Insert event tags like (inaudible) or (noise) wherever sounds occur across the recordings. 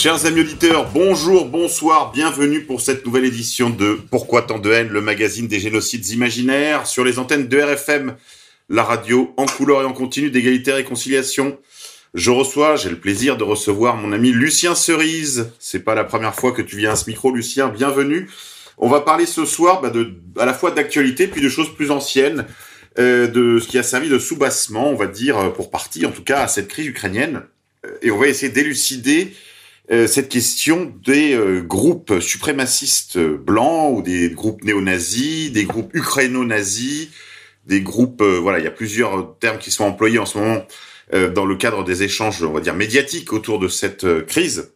Chers amis auditeurs, bonjour, bonsoir, bienvenue pour cette nouvelle édition de Pourquoi tant de haine, le magazine des génocides imaginaires sur les antennes de RFM, la radio en couleur et en continu d'égalité et réconciliation. Je reçois, j'ai le plaisir de recevoir mon ami Lucien Cerise. C'est pas la première fois que tu viens à ce micro, Lucien, bienvenue. On va parler ce soir bah, de, à la fois d'actualité puis de choses plus anciennes, euh, de ce qui a servi de soubassement, on va dire, pour partie en tout cas, à cette crise ukrainienne. Et on va essayer d'élucider cette question des euh, groupes suprémacistes blancs ou des groupes néo-nazis, des groupes ukraino-nazis, des groupes, euh, voilà, il y a plusieurs termes qui sont employés en ce moment euh, dans le cadre des échanges, on va dire, médiatiques autour de cette euh, crise.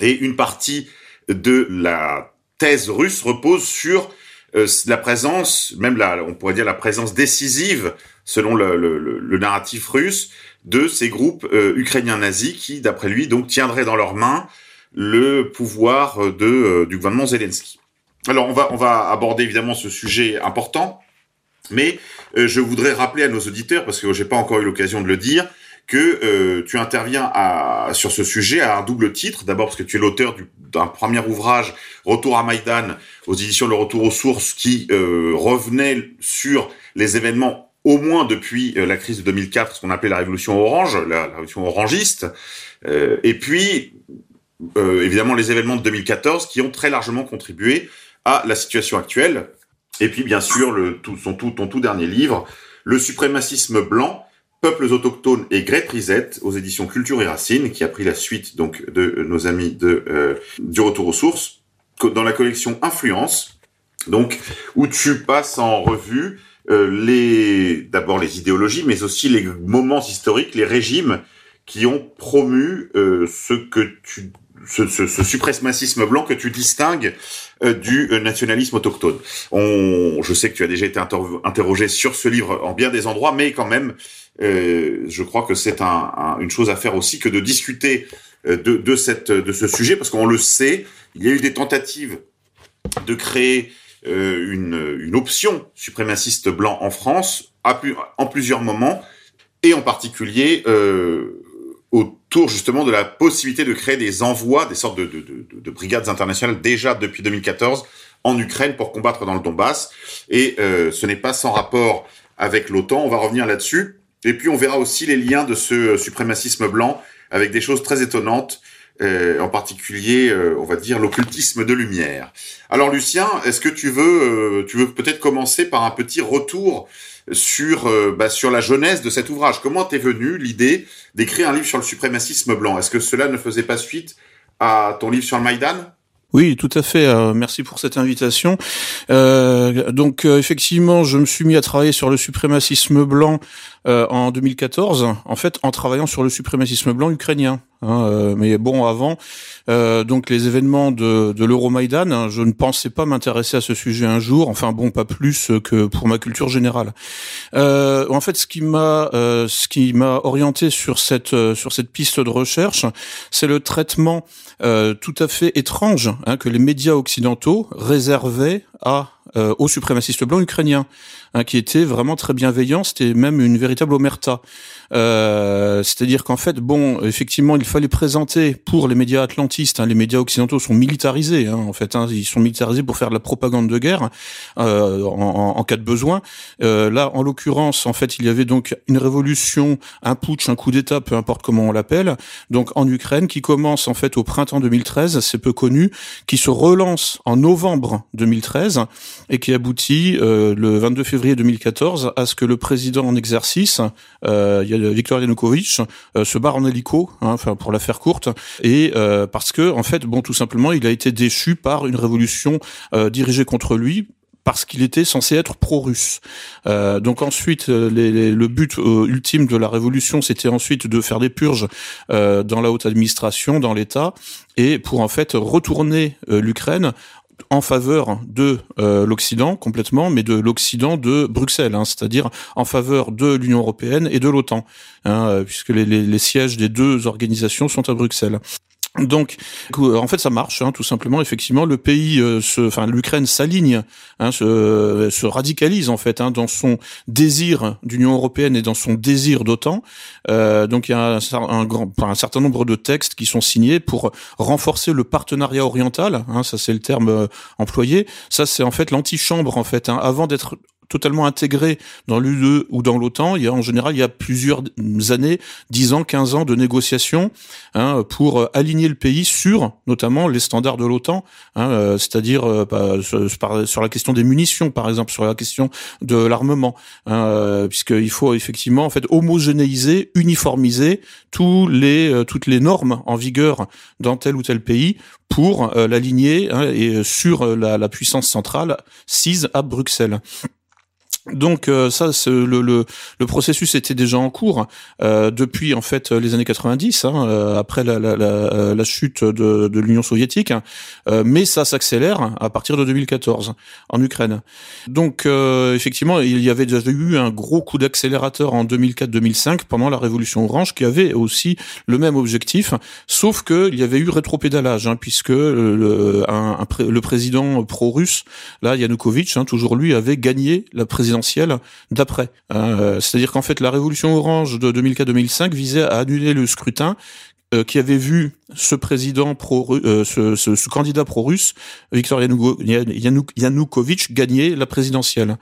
Et une partie de la thèse russe repose sur euh, la présence, même la, on pourrait dire la présence décisive, selon le- le- le narratif russe, de ces groupes euh, ukrainiens nazis qui, d'après lui, donc tiendraient dans leurs mains le pouvoir de, euh, du gouvernement Zelensky. Alors on va, on va aborder évidemment ce sujet important, mais euh, je voudrais rappeler à nos auditeurs, parce que j'ai pas encore eu l'occasion de le dire, que euh, tu interviens à, sur ce sujet à un double titre. D'abord parce que tu es l'auteur du- d'un premier ouvrage, Retour à Maïdan, aux éditions Le Retour aux sources, qui euh, revenait sur les événements au moins depuis euh, la crise de 2004, ce qu'on appelait la révolution orange, la, la révolution orangiste, Euh, et puis euh, évidemment les événements de 2014 qui ont très largement contribué à la situation actuelle. Et puis bien sûr le, tout, son, tout, ton tout dernier livre, Le suprémacisme blanc, peuples autochtones et Grey Prisette, aux éditions Culture et Racines, qui a pris la suite donc de nos amis de euh, du Retour aux sources, dans la collection Influence, donc où tu passes en revue les d'abord les idéologies, mais aussi les moments historiques, les régimes qui ont promu euh, ce que tu ce, ce, ce suprémacisme blanc que tu distingues euh, du euh, nationalisme autochtone. On, je sais que tu as déjà été inter- interrogé sur ce livre en bien des endroits, mais quand même, euh, je crois que c'est un, un- une chose à faire aussi que de discuter euh, de, de, cette, de ce sujet, parce qu'on le sait, il y a eu des tentatives de créer euh, une, une option suprémaciste blanc en France pu- en plusieurs moments, et en particulier euh, autour justement de la possibilité de créer des envois, des sortes de, de, de, de brigades internationales déjà depuis 2014 en Ukraine pour combattre dans le Donbass. Et euh, ce n'est pas sans rapport avec l'OTAN, on va revenir là-dessus. Et puis on verra aussi les liens de ce euh, suprémacisme blanc avec des choses très étonnantes, euh, en particulier, euh, on va dire, l'occultisme de lumière. Alors Lucien, est-ce que tu veux, euh, tu veux peut-être commencer par un petit retour sur, euh, bah, sur la jeunesse de cet ouvrage? Comment t'es venu l'idée d'écrire un livre sur le suprémacisme blanc? Est-ce que cela ne faisait pas suite à ton livre sur le Maïdan? Oui, tout à fait. euh, merci pour cette invitation. Euh, donc euh, effectivement, je me suis mis à travailler sur le suprémacisme blanc euh, en 2014. En fait, en travaillant sur le suprémacisme blanc ukrainien. hein, euh, mais bon, avant, euh, donc les événements de, de l'Euromaïdan, hein, je ne pensais pas m'intéresser à ce sujet un jour. Enfin bon, pas plus que pour ma culture générale. Euh, en fait, ce qui m'a euh, ce qui m'a orienté sur cette euh, sur cette piste de recherche, c'est le traitement tout à fait étrange hein, que les médias occidentaux réservaient à euh, aux suprémacistes blancs ukrainiens, hein, qui étaient vraiment très bienveillants. C'était même une véritable omerta. Euh, C'est-à-dire qu'en fait, bon, effectivement, il fallait présenter pour les médias atlantistes. hein, les médias occidentaux sont militarisés, hein, en fait. hein, ils sont militarisés pour faire de la propagande de guerre euh, en, cas de besoin. Euh, là, en l'occurrence, en fait, il y avait donc une révolution, un putsch, un coup d'État, peu importe comment on l'appelle, donc en Ukraine, qui commence en fait au printemps 2013, c'est peu connu, qui se relance en novembre 2013 et qui aboutit euh, le 22 février 2014 à ce que le président en exercice, euh, Viktor Yanukovych, euh, se barre en hélico, hein, enfin pour la faire courte, et euh, parce que en fait, bon, tout simplement, il a été déchu par une révolution euh, dirigée contre lui parce qu'il était censé être pro-russe. Euh, donc ensuite, le but ultime de la révolution, c'était ensuite de faire des purges dans la haute administration, dans l'État, et pour en fait retourner l'Ukraine en faveur de euh, l'Occident complètement, mais de l'Occident de Bruxelles, hein, c'est-à-dire en faveur de l'Union européenne et de l'OTAN, hein, puisque les, sièges des deux organisations sont à Bruxelles. Donc, en fait, ça marche, hein, tout simplement. Effectivement, le pays, euh, enfin, l'Ukraine s'aligne, hein, se, se, radicalise en fait hein, dans son désir d'Union européenne et dans son désir d'OTAN. Euh, donc, il y a un, grand, un certain nombre de textes qui sont signés pour renforcer le partenariat oriental. Hein, ça, c'est le terme euh, employé. Ça, c'est en fait l'antichambre en fait. Hein, avant d'être totalement intégré dans l'UE ou dans l'OTAN. Il y a en général il y a plusieurs années, 10 ans, 15 ans de négociations hein, pour euh, aligner le pays sur notamment les standards de l'OTAN, hein, euh, c'est-à-dire euh, bah, sur la question des munitions par exemple, sur la question de l'armement, hein, puisqu'il faut effectivement en fait homogénéiser, uniformiser tous les toutes les normes en vigueur dans tel ou tel pays pour l'aligner hein, et sur la, la puissance centrale sise à Bruxelles. Donc euh, ça, le, le, le, processus était déjà en cours euh, depuis en fait les années 90, hein, euh, après la, la, la, la, chute de, de l'Union soviétique, hein. mais ça s'accélère à partir de 2014 en Ukraine. Donc effectivement, il y avait déjà eu un gros coup d'accélérateur en 2004-2005 pendant la Révolution orange qui avait aussi le même objectif, sauf que il y avait eu rétropédalage, hein, puisque le, un, le président pro-russe, là Yanukovych, hein, toujours lui, avait gagné la présidence d'après. Euh, c'est-à-dire qu'en fait, la révolution orange de 2004-2005 visait à annuler le scrutin euh, qui avait vu ce président pro, euh, ce, candidat pro-russe, Viktor Yanukovych, gagner la présidentielle.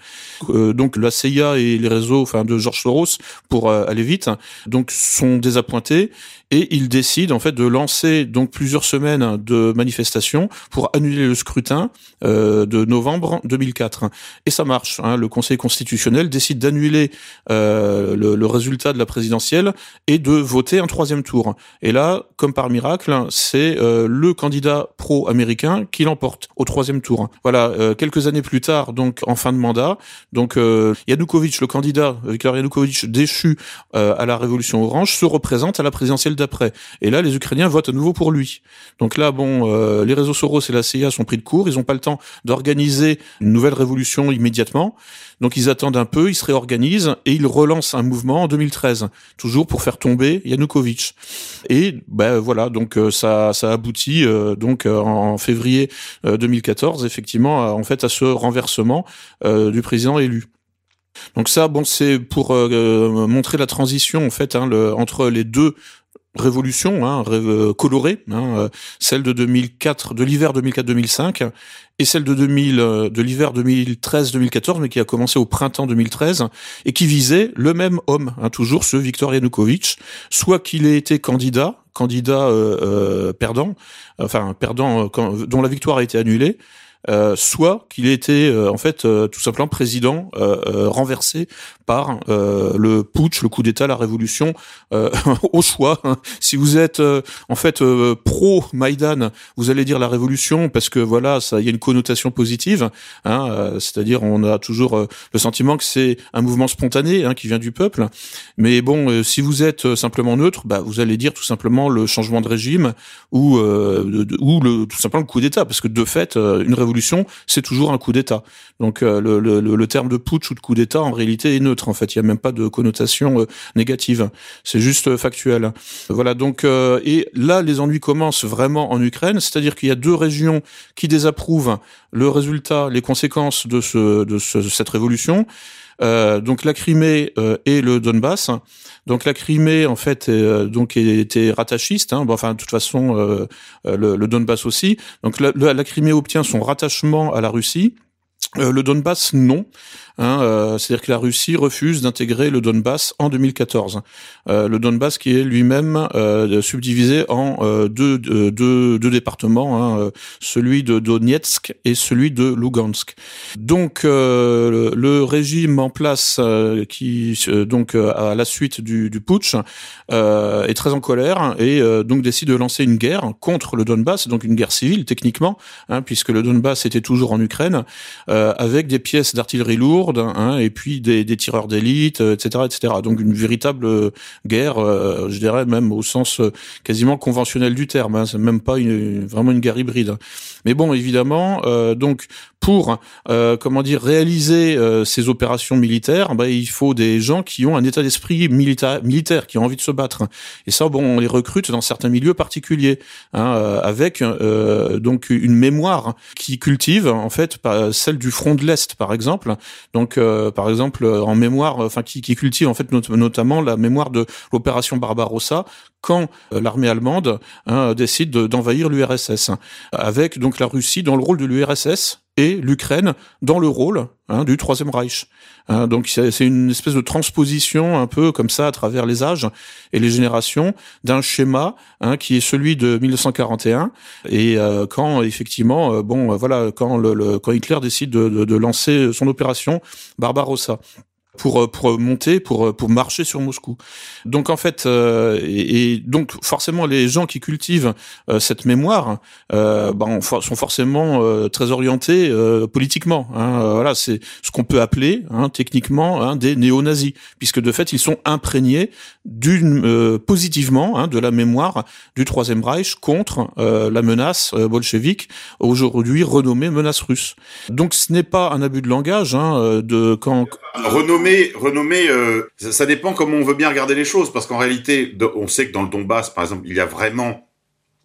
Euh, donc la CIA et les réseaux, enfin de George Soros, pour euh, aller vite, donc sont désappointés et ils décident en fait de lancer donc plusieurs semaines de manifestations pour annuler le scrutin de novembre 2004. Et ça marche. Hein. Le Conseil constitutionnel décide d'annuler le, le résultat de la présidentielle et de voter un troisième tour. Et là, comme par miracle c'est euh, le candidat pro-américain qui l'emporte au troisième tour. Voilà, euh, quelques années plus tard, donc en fin de mandat, donc euh, Yanukovych, le candidat Viktor Yanukovych déchu à la Révolution orange, se représente à la présidentielle d'après. Et là, les Ukrainiens votent à nouveau pour lui. Donc là, bon, les réseaux Soros et la CIA sont pris de court, ils n'ont pas le temps d'organiser une nouvelle révolution immédiatement. Donc ils attendent un peu, ils se réorganisent et ils relancent un mouvement en 2013, toujours pour faire tomber Yanukovych. Et ben voilà, donc euh, ça ça aboutit euh, donc euh, en février 2014 effectivement en fait à ce renversement du président élu. Donc ça, bon, c'est pour montrer la transition en fait hein, le, entre les deux révolution hein, euh, colorée, hein, euh, celle de 2004, de l'hiver 2004-2005, et celle de 2000, euh, de l'hiver 2013-2014, mais qui a commencé au printemps 2013 et qui visait le même homme, hein, toujours ce Viktor Yanukovych, soit qu'il ait été candidat, candidat perdant, enfin perdant, dont la victoire a été annulée, euh, soit qu'il ait été euh, en fait euh, tout simplement président renversé par le putsch, le coup d'État, la révolution (laughs) au choix. Si vous êtes en fait pro Maïdan, vous allez dire la révolution parce que voilà, ça, il y a une connotation positive. Hein, C'est-à-dire, on a toujours le sentiment que c'est un mouvement spontané hein, qui vient du peuple. Mais bon, si vous êtes simplement neutre, bah, vous allez dire tout simplement le changement de régime ou ou le tout simplement le coup d'État, parce que de fait, une révolution c'est toujours un coup d'État. Donc euh, le, terme de putsch ou de coup d'État, en réalité, est neutre. En fait, il n'y a même pas de connotation euh, négative. C'est juste euh, factuel. Voilà. Donc et là, les ennuis commencent vraiment en Ukraine, c'est-à-dire qu'il y a deux régions qui désapprouvent le résultat, les conséquences de, ce, de cette révolution. Donc la Crimée et le Donbass. Donc la Crimée, en fait, euh, donc était rattachiste. Hein, bon, enfin, de toute façon, euh, le, Donbass aussi. Donc la, la Crimée obtient son rattachement à la Russie. Euh, le Donbass, non. Hein, euh, C'est-à-dire que la Russie refuse d'intégrer le Donbass en 2014. Euh, le Donbass qui est lui-même euh, subdivisé en euh, deux, deux, deux, départements, hein, celui de Donetsk et celui de Lugansk. Donc le, le, régime en place qui donc à la suite du, du putsch est très en colère et donc décide de lancer une guerre contre le Donbass, donc une guerre civile techniquement, hein, puisque le Donbass était toujours en Ukraine. avec des pièces d'artillerie lourde, hein, et puis des, tireurs d'élite, etc., etc. Donc une véritable guerre, je dirais même au sens quasiment conventionnel du terme. Hein, c'est même pas vraiment une guerre hybride. Mais bon, évidemment, donc pour euh, comment dire réaliser euh, ces opérations militaires, bah, il faut des gens qui ont un état d'esprit militaire, qui ont envie de se battre. Et ça, bon, on les recrute dans certains milieux particuliers, hein, euh, avec donc une mémoire qui cultive en fait celle du front de l'est, par exemple. Par exemple, en mémoire, enfin, qui, qui cultive en fait notamment la mémoire de l'opération Barbarossa quand l'armée allemande hein, décide d'envahir l'URSS, avec donc la Russie dans le rôle de l'URSS et l'Ukraine dans le rôle hein, du Troisième Reich. Hein, donc c'est une espèce de transposition un peu comme ça à travers les âges et les générations d'un schéma hein, qui est celui de 1941 et euh, quand effectivement euh, bon voilà quand le, quand Hitler décide de, de lancer son opération Barbarossa pour euh, pour monter pour euh, pour marcher sur Moscou. Donc en fait euh, et, donc forcément les gens qui cultivent cette mémoire euh, ben, sont forcément très orientés politiquement. Hein, voilà, c'est ce qu'on peut appeler hein, techniquement hein, des néo-nazis, puisque de fait ils sont imprégnés d'une positivement hein, de la mémoire du Troisième Reich contre la menace bolchevique, aujourd'hui renommée menace russe. Donc ce n'est pas un abus de langage hein, de quand Renommé, renommé, euh, ça, dépend comment on veut bien regarder les choses, parce qu'en réalité, on sait que dans le Donbass, par exemple, il y a vraiment,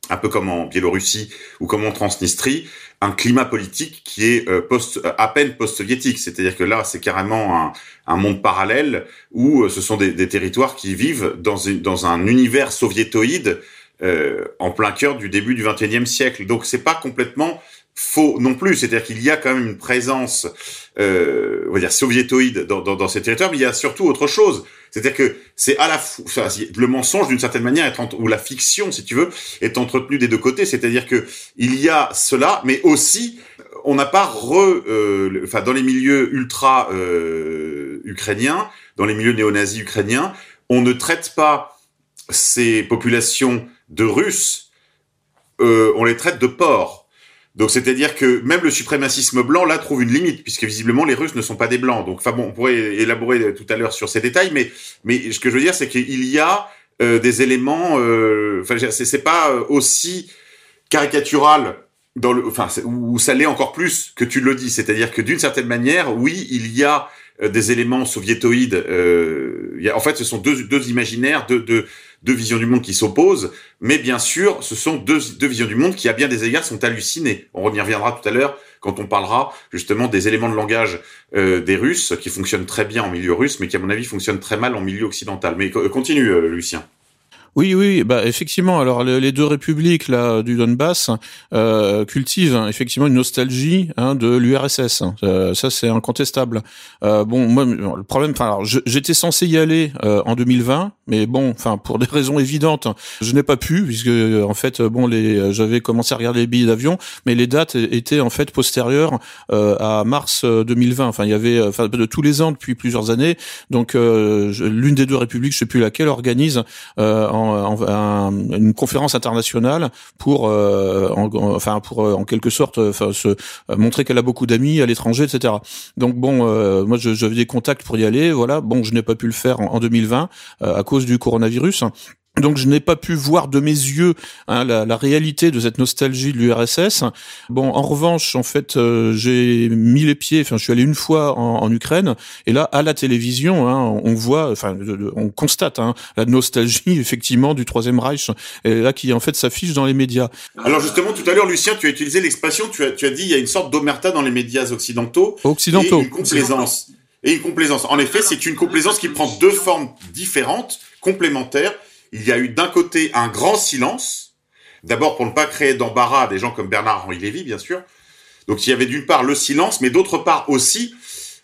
un peu comme en Biélorussie ou comme en Transnistrie, un climat politique qui est euh, post, à peine post-soviétique. C'est-à-dire que là, c'est carrément un, monde parallèle où euh, ce sont des, territoires qui vivent dans, un univers soviétoïde euh, en plein cœur du début du XXIe siècle. Donc, c'est pas complètement faux non plus. C'est-à-dire qu'il y a quand même une présence, euh, on va dire soviétoïde dans, dans, dans, ces territoires, mais il y a surtout autre chose. C'est-à-dire que c'est à la fois le mensonge d'une certaine manière ou la fiction, si tu veux, est entretenue des deux côtés. C'est-à-dire que il y a cela, mais aussi on n'a pas re, euh, enfin dans les milieux ultra euh, ukrainiens, dans les milieux néo-nazis ukrainiens, on ne traite pas ces populations de Russes, euh, on les traite de porcs donc c'est-à-dire que même le suprémacisme blanc là trouve une limite puisque visiblement les Russes ne sont pas des blancs. Donc enfin bon, on pourrait élaborer tout à l'heure sur ces détails, mais mais ce que je veux dire c'est qu'il y a euh, des éléments. Euh, enfin c'est pas euh, aussi caricatural dans le, enfin où ça l'est encore plus que tu le dis. C'est-à-dire que d'une certaine manière, oui, il y a euh, des éléments soviétoïdes. Euh, y a, en fait, ce sont deux, deux imaginaires, deux, deux, deux visions du monde qui s'opposent, mais bien sûr, ce sont deux, deux visions du monde qui, à bien des égards, sont hallucinées. On y reviendra tout à l'heure quand on parlera justement des éléments de langage euh, des Russes qui fonctionnent très bien en milieu russe, mais qui, à mon avis, fonctionnent très mal en milieu occidental. Mais continue, euh, Lucien. Oui, oui, bah effectivement. Alors les deux républiques là du Donbass euh, cultivent hein, effectivement une nostalgie hein, de l'URSS. Euh, ça c'est incontestable. Euh, bon, moi le problème, enfin, j'étais censé y aller euh, en 2020, mais bon, enfin pour des (laughs) raisons évidentes, je n'ai pas pu puisque en fait bon les j'avais commencé à regarder les billets d'avion, mais les dates étaient en fait postérieures euh, à mars 2020. Enfin il y avait enfin de tous les ans depuis plusieurs années. Donc l'une des deux républiques, je sais plus laquelle, organise en une conférence internationale pour, euh, enfin pour euh, en quelque sorte, enfin se montrer qu'elle a beaucoup d'amis à l'étranger, etc. Donc bon, euh, moi j'avais des contacts pour y aller, voilà. Bon, je n'ai pas pu le faire en, en 2020 à cause du coronavirus. Donc je n'ai pas pu voir de mes yeux hein, la, la, réalité de cette nostalgie de l'URSS. Bon, en revanche, en fait, euh, j'ai mis les pieds. Enfin, je suis allé une fois en, en Ukraine, et là, à la télévision, hein, on voit, enfin, on constate hein, la nostalgie (laughs) effectivement du Troisième Reich, et là qui en fait s'affiche dans les médias. Alors justement, tout à l'heure, Lucien, tu as utilisé l'expression, tu as, tu as dit, il y a une sorte d'omerta dans les médias occidentaux, occidentaux, et une complaisance. Et une complaisance. En effet, c'est une complaisance qui prend deux formes différentes, complémentaires il y a eu d'un côté un grand silence, d'abord pour ne pas créer d'embarras à des gens comme Bernard-Henri Lévy, bien sûr. Donc il y avait d'une part le silence, mais d'autre part aussi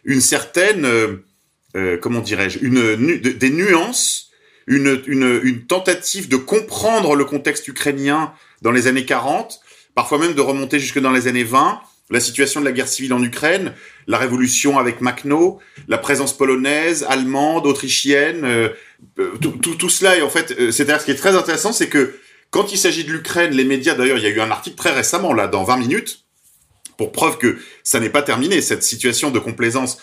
une certaine, euh, euh comment dirais-je, une, des nuances, une, une, une tentative de comprendre le contexte ukrainien dans les années 40, parfois même de remonter jusque dans les années 20, la situation de la guerre civile en Ukraine, la révolution avec Makhno, la présence polonaise, allemande, autrichienne, euh, euh, tout, tout, tout, cela. Et en fait, euh, c'est-à-dire ce qui est très intéressant, c'est que quand il s'agit de l'Ukraine, les médias, d'ailleurs, il y a eu un article très récemment là, dans 20 minutes, pour preuve que ça n'est pas terminé cette situation de complaisance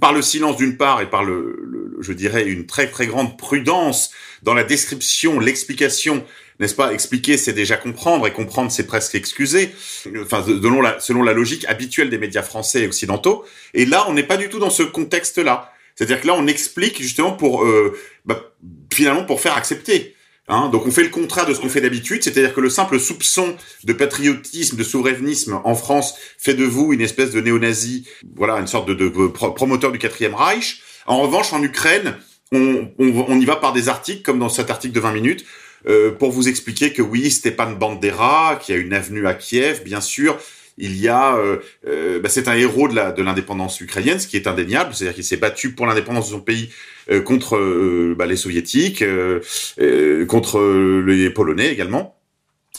par le silence d'une part et par le, je dirais une très très grande prudence dans la description, l'explication, n'est-ce pas Expliquer, c'est déjà comprendre, et comprendre, c'est presque excuser. Enfin, selon la, logique habituelle des médias français et occidentaux. Et là, on n'est pas du tout dans ce contexte-là. C'est-à-dire que là, on explique justement pour euh, bah, finalement pour faire accepter. Hein, donc on fait le contraire de ce qu'on fait d'habitude, c'est-à-dire que le simple soupçon de patriotisme, de souverainisme en France fait de vous une espèce de néo-nazi, voilà, une sorte de, promoteur du quatrième Reich. En revanche, en Ukraine, on, y va par des articles, comme dans cet article de 20 minutes, euh, pour vous expliquer que oui, Stepan Bandera, qui a une avenue à Kiev, bien sûr, il y a, euh, euh, bah, c'est un héros de la de l'indépendance ukrainienne, ce qui est indéniable, c'est-à-dire qu'il s'est battu pour l'indépendance de son pays euh, contre bah, les soviétiques, contre les polonais également,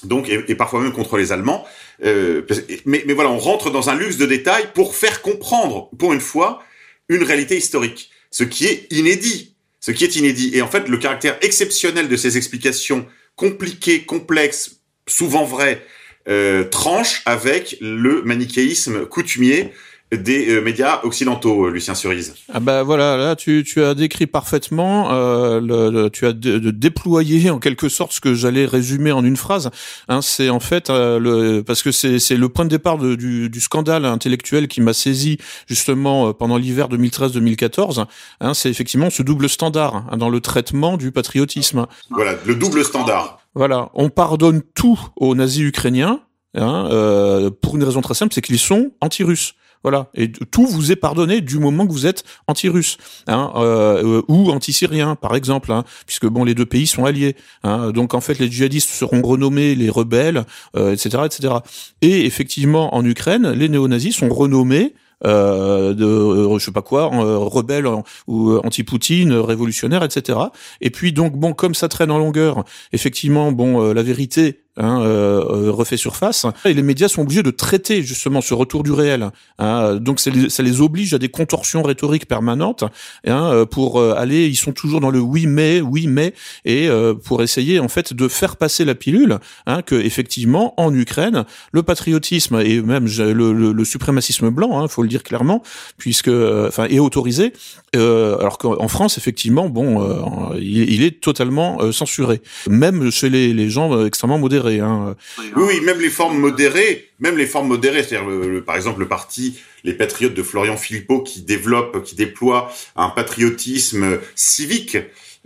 donc et, parfois même contre les allemands. mais, mais voilà, on rentre dans un luxe de détails pour faire comprendre, pour une fois, une réalité historique, ce qui est inédit, ce qui est inédit. Et en fait, le caractère exceptionnel de ces explications compliquées, complexes, souvent vraies, euh, tranche avec le manichéisme coutumier des euh, médias occidentaux, euh, Lucien Cerise. Ah bah voilà, là tu, tu as décrit parfaitement, euh, le, tu as de, déployé en quelque sorte ce que j'allais résumer en une phrase. Hein, c'est en fait le parce que c'est c'est le point de départ du, du scandale intellectuel qui m'a saisi justement pendant l'hiver 2013-2014. Hein, c'est effectivement ce double standard hein, dans le traitement du patriotisme. Voilà, le double standard. Voilà, on pardonne tout aux nazis ukrainiens. Hein, euh, pour une raison très simple, c'est qu'ils sont anti-russes. Voilà. Et tout vous est pardonné du moment que vous êtes anti-russe hein, euh, ou anti-syrien, par exemple, hein, puisque bon, les deux pays sont alliés. Hein, donc en fait, les djihadistes seront renommés les rebelles, euh, etc., etc. Et effectivement, en Ukraine, les néo-nazis sont renommés euh, de euh, je sais pas quoi, euh, rebelle ou anti-Poutine, révolutionnaire, etc. Et puis donc bon, comme ça traîne en longueur, effectivement, bon, la vérité Hein, euh, euh, refait surface. Et les médias sont obligés de traiter justement ce retour du réel. Hein, donc ça les, oblige à des contorsions rhétoriques permanentes hein, euh, pour euh, aller. Ils sont toujours dans le oui mais, oui mais, et pour essayer en fait de faire passer la pilule hein, que effectivement en Ukraine le patriotisme et même le, le, suprémacisme blanc, il faut le dire clairement, puisque enfin est autorisé. alors qu'en France effectivement bon il, il, est totalement censuré, même chez les, les gens extrêmement modérés Hein. Oui, même les formes modérées, même les formes modérées, c'est-à-dire par exemple le parti les Patriotes de Florian Philippot qui développe, qui déploie un patriotisme civique,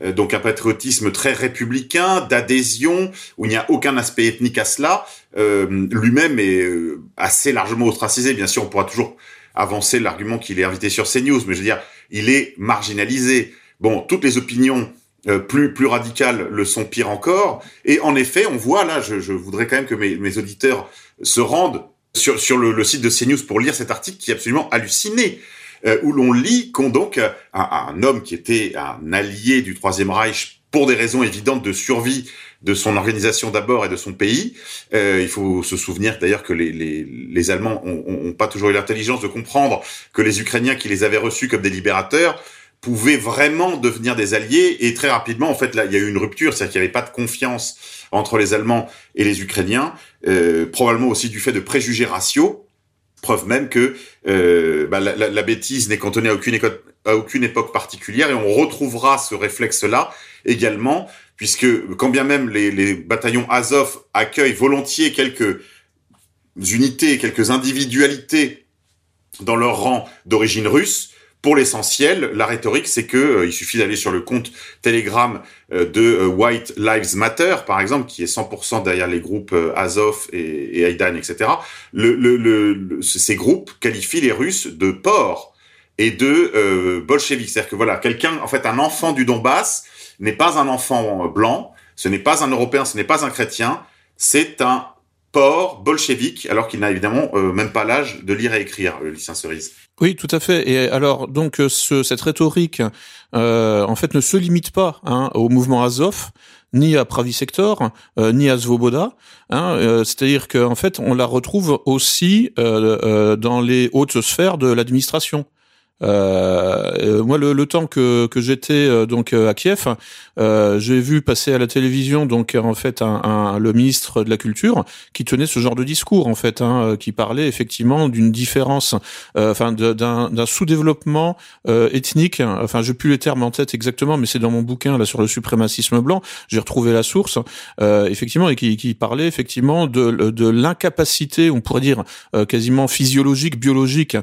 euh, donc un patriotisme très républicain, d'adhésion, où il n'y a aucun aspect ethnique à cela. Euh, lui-même est euh, assez largement ostracisé. Bien sûr, on pourra toujours avancer l'argument qu'il est invité sur CNews, mais je veux dire, il est marginalisé. Bon, toutes les opinions euh, plus plus radicales le sont pire encore. Et en effet, on voit là, je, je voudrais quand même que mes, mes auditeurs se rendent sur, sur le, le, site de CNews pour lire cet article qui est absolument halluciné, euh, où l'on lit qu'on donc un, un, homme qui était un allié du Troisième Reich pour des raisons évidentes de survie de son organisation d'abord et de son pays. Euh, il faut se souvenir d'ailleurs que les, les, les Allemands ont, ont, pas toujours eu l'intelligence de comprendre que les Ukrainiens qui les avaient reçus comme des libérateurs pouvaient vraiment devenir des alliés. Et très rapidement en fait là il y a eu une rupture c'est-à-dire qu'il n'y avait pas de confiance entre les Allemands et les Ukrainiens euh, probablement aussi du fait de préjugés raciaux. Preuve même que euh, bah, la, bêtise n'est cantonnée à aucune, époque particulière. Et on retrouvera ce réflexe là également puisque quand bien même les, les bataillons Azov accueillent volontiers quelques unités quelques individualités dans leur rang d'origine russe pour l'essentiel, la rhétorique, c'est que euh, il suffit d'aller sur le compte Telegram euh, de euh, White Lives Matter, par exemple, qui est 100% derrière les groupes Azov et, et Aidan, etc. Le, le, le, ces groupes qualifient les Russes de porcs et de euh, bolcheviques. C'est-à-dire que voilà, quelqu'un, en fait, un enfant du Donbass n'est pas un enfant blanc, ce n'est pas un Européen, ce n'est pas un chrétien, c'est un bolchevique, alors qu'il n'a évidemment même pas l'âge de lire et écrire, le Lucien Cerise. Oui, tout à fait. Et alors, donc, euh, ce, cette rhétorique, euh, en fait, ne se limite pas hein, au mouvement Azov, ni à Pravi Sector, euh, ni à Svoboda. Hein, euh, C'est-à-dire qu'en fait, on la retrouve aussi dans les hautes sphères de l'administration. Euh, euh, moi, le, le, temps que, que j'étais euh, donc à Kiev, euh, j'ai vu passer à la télévision donc en fait un, un, le ministre de la culture qui tenait ce genre de discours en fait, hein, qui parlait effectivement d'une différence, enfin d'un sous-développement ethnique. Enfin, j'ai plus les termes en tête exactement, mais c'est dans mon bouquin là sur le suprémacisme blanc. J'ai retrouvé la source effectivement et qui, qui parlait effectivement de, de l'incapacité, on pourrait dire quasiment physiologique, biologique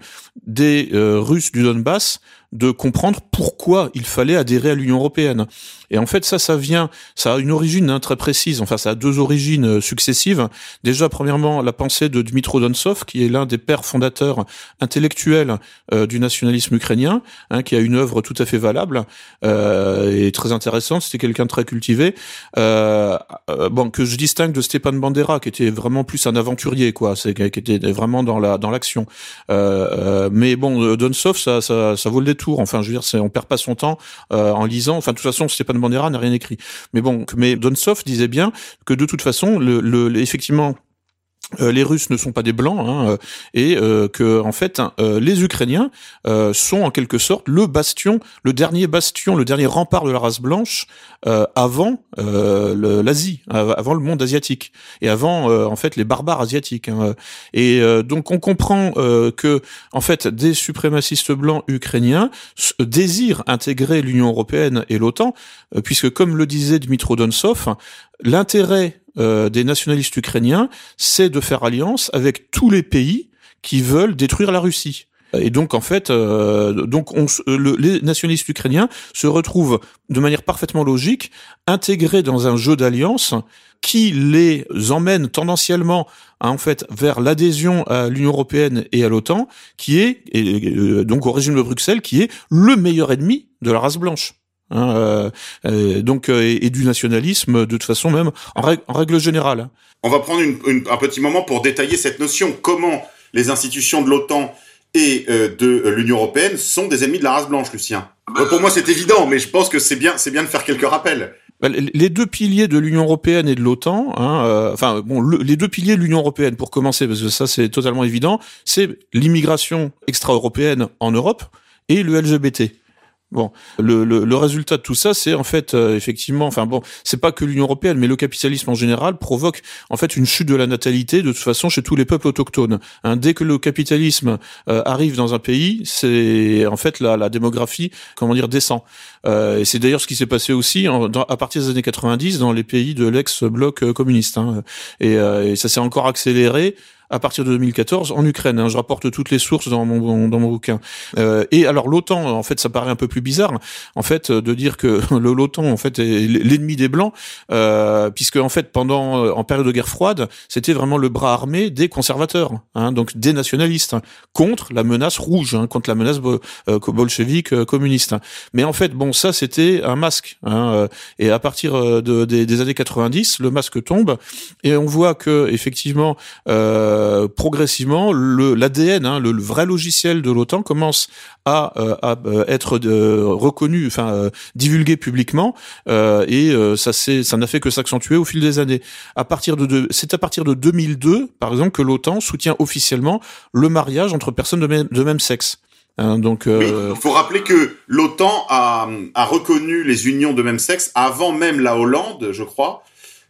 des Russes Donbass de comprendre pourquoi il fallait adhérer à l'Union européenne. Et en fait, ça, ça vient, ça a une origine hein, très précise. Enfin, ça a deux origines euh, successives. Déjà, premièrement, la pensée de Dmitro Donsov, qui est l'un des pères fondateurs intellectuels euh, du nationalisme ukrainien, hein, qui a une œuvre tout à fait valable euh, et très intéressante. C'était quelqu'un très cultivé. Euh, euh, bon, que je distingue de Stepan Bandera, qui était vraiment plus un aventurier, quoi. C'est qui était vraiment dans la dans l'action. mais bon, Donsov, ça, ça, ça vaut le détour Enfin, je veux dire, on perd pas son temps euh, en lisant. Enfin, de toute façon, Stéphane Bandera n'a rien écrit. Mais bon, mais Donsov disait bien que de toute façon, le, le effectivement, les Russes ne sont pas des blancs hein, euh, et euh, que en fait hein, les Ukrainiens sont en quelque sorte le bastion, le dernier bastion, le dernier rempart de la race blanche avant l'Asie, avant le monde asiatique et avant en fait les barbares asiatiques. Hein. Et donc on comprend que en fait des suprémacistes blancs ukrainiens désirent intégrer l'Union européenne et l'OTAN puisque comme le disait Dmitro Donsov, l'intérêt euh, des nationalistes ukrainiens, c'est de faire alliance avec tous les pays qui veulent détruire la Russie. Et donc en fait, euh, donc on, les nationalistes ukrainiens se retrouvent de manière parfaitement logique intégrés dans un jeu d'alliance qui les emmène tendanciellement en fait vers l'adhésion à l'Union européenne et à l'OTAN, qui est euh, donc au régime de Bruxelles, qui est le meilleur ennemi de la race blanche. Hein, euh, euh, donc euh, et, du nationalisme de toute façon même en, règle, générale. Hein. On va prendre un petit moment pour détailler cette notion. Comment les institutions de l'OTAN et de l'Union européenne sont des ennemis de la race blanche, Lucien? pour moi, c'est évident, mais je pense que c'est bien, c'est bien de faire quelques rappels. Bah, les deux piliers de l'Union européenne et de l'OTAN, hein, enfin bon, les deux piliers de l'Union européenne pour commencer, parce que ça c'est totalement évident, c'est l'immigration extra-européenne en Europe et le LGBT. Bon, le, le, le, résultat de tout ça, c'est en fait euh, effectivement, enfin bon, c'est pas que l'Union européenne, mais le capitalisme en général provoque en fait une chute de la natalité de toute façon chez tous les peuples autochtones. Hein, dès que le capitalisme euh, arrive dans un pays, c'est en fait la, la, démographie, comment dire, descend. Euh, et c'est d'ailleurs ce qui s'est passé aussi à partir des années 90 dans les pays de l'ex-bloc euh, communiste. Hein, et, et ça s'est encore accéléré à partir de 2014 en Ukraine. Hein. Je rapporte toutes les sources dans mon dans mon bouquin. Euh, et alors l'OTAN, en fait, ça paraît un peu plus bizarre, en fait, de dire que (laughs) l'OTAN, en fait, est l'ennemi des blancs, euh, puisque en fait, pendant euh, en période de guerre froide, c'était vraiment le bras armé des conservateurs, hein, donc des nationalistes, contre la menace rouge, hein, contre la menace euh, bolchevique euh, communiste. Mais en fait, bon, ça c'était un masque. Hein, euh, et à partir de, des, des, années 90, le masque tombe et on voit que effectivement. Euh, euh, progressivement, l'ADN, hein, le, vrai logiciel de l'OTAN commence à, euh, euh, être reconnu, enfin divulgué publiquement, et ça n'a fait que s'accentuer au fil des années. À partir de, c'est à partir de 2002, par exemple, que l'OTAN soutient officiellement le mariage entre personnes de même, sexe. Hein, donc, il faut rappeler que l'OTAN a, reconnu les unions de même sexe avant même la Hollande, je crois,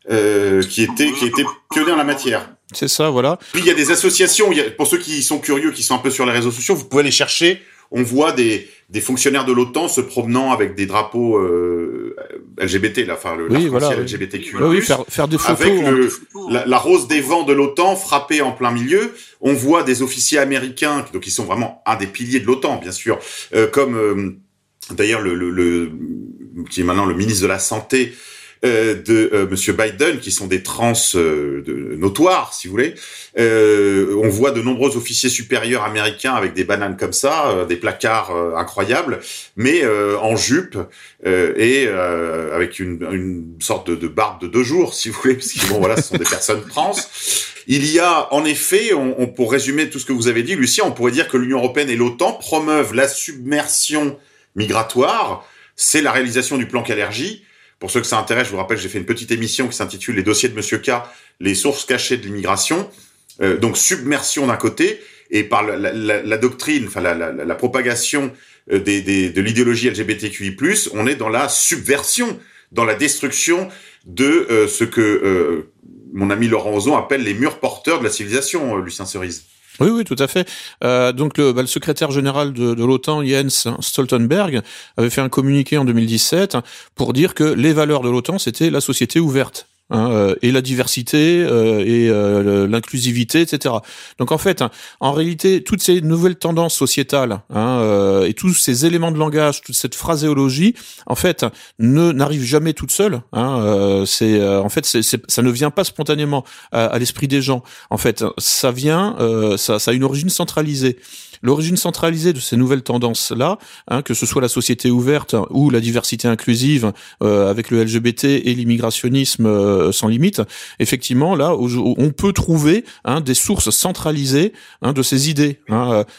qui était qui était pionnier en la matière. C'est ça, voilà. Puis il y a des associations, pour ceux qui sont curieux, qui sont un peu sur les réseaux sociaux, vous pouvez les chercher. On voit des, des fonctionnaires de l'OTAN se promenant avec des drapeaux euh, LGBT, là, enfin le oui, voilà, LGBTQ. Oui, faire, faire des photos. Avec le, la, la, rose des vents de l'OTAN frappée en plein milieu. On voit des officiers américains, donc ils sont vraiment un des piliers de l'OTAN, bien sûr, euh, comme euh, d'ailleurs le, le, le, qui est maintenant le ministre de la Santé, euh, de euh, Monsieur Biden, qui sont des trans euh, de, notoires, si vous voulez. on voit de nombreux officiers supérieurs américains avec des bananes comme ça, des placards incroyables, mais en jupe et avec une, une sorte de, de, barbe de deux jours, si vous voulez, parce que voilà, ce sont des personnes trans. Il y a en effet, on, on, pour résumer tout ce que vous avez dit, Lucien, on pourrait dire que l'Union européenne et l'OTAN promeuvent la submersion migratoire. C'est la réalisation du plan Calergie pour ceux que ça intéresse, je vous rappelle, j'ai fait une petite émission qui s'intitule Les dossiers de Monsieur K, les sources cachées de l'immigration. Euh, donc submersion d'un côté et par la, doctrine, enfin la, propagation des, de l'idéologie LGBTQI+, on est dans la subversion, dans la destruction de ce que mon ami Laurent Ozon appelle les murs porteurs de la civilisation, Lucien Cerise. Oui, oui, tout à fait. Euh, donc le, bah, le, secrétaire général de, de l'OTAN, Jens Stoltenberg, avait fait un communiqué en 2017 pour dire que les valeurs de l'OTAN, c'était la société ouverte. Hein, euh, et la diversité euh, et euh, l'inclusivité, etc. Donc en fait, hein, en réalité, toutes ces nouvelles tendances sociétales hein, et tous ces éléments de langage, toute cette phraséologie, en fait, ne n'arrivent jamais toutes seules. Hein, c'est en fait, c'est, ça ne vient pas spontanément à, à l'esprit des gens. En fait, ça vient, ça, ça a une origine centralisée. L'origine centralisée de ces nouvelles tendances-là, hein, que ce soit la société ouverte ou la diversité inclusive euh, avec le LGBT et l'immigrationnisme euh, sans limite, effectivement, là, on peut trouver hein, des sources centralisées hein, de ces idées.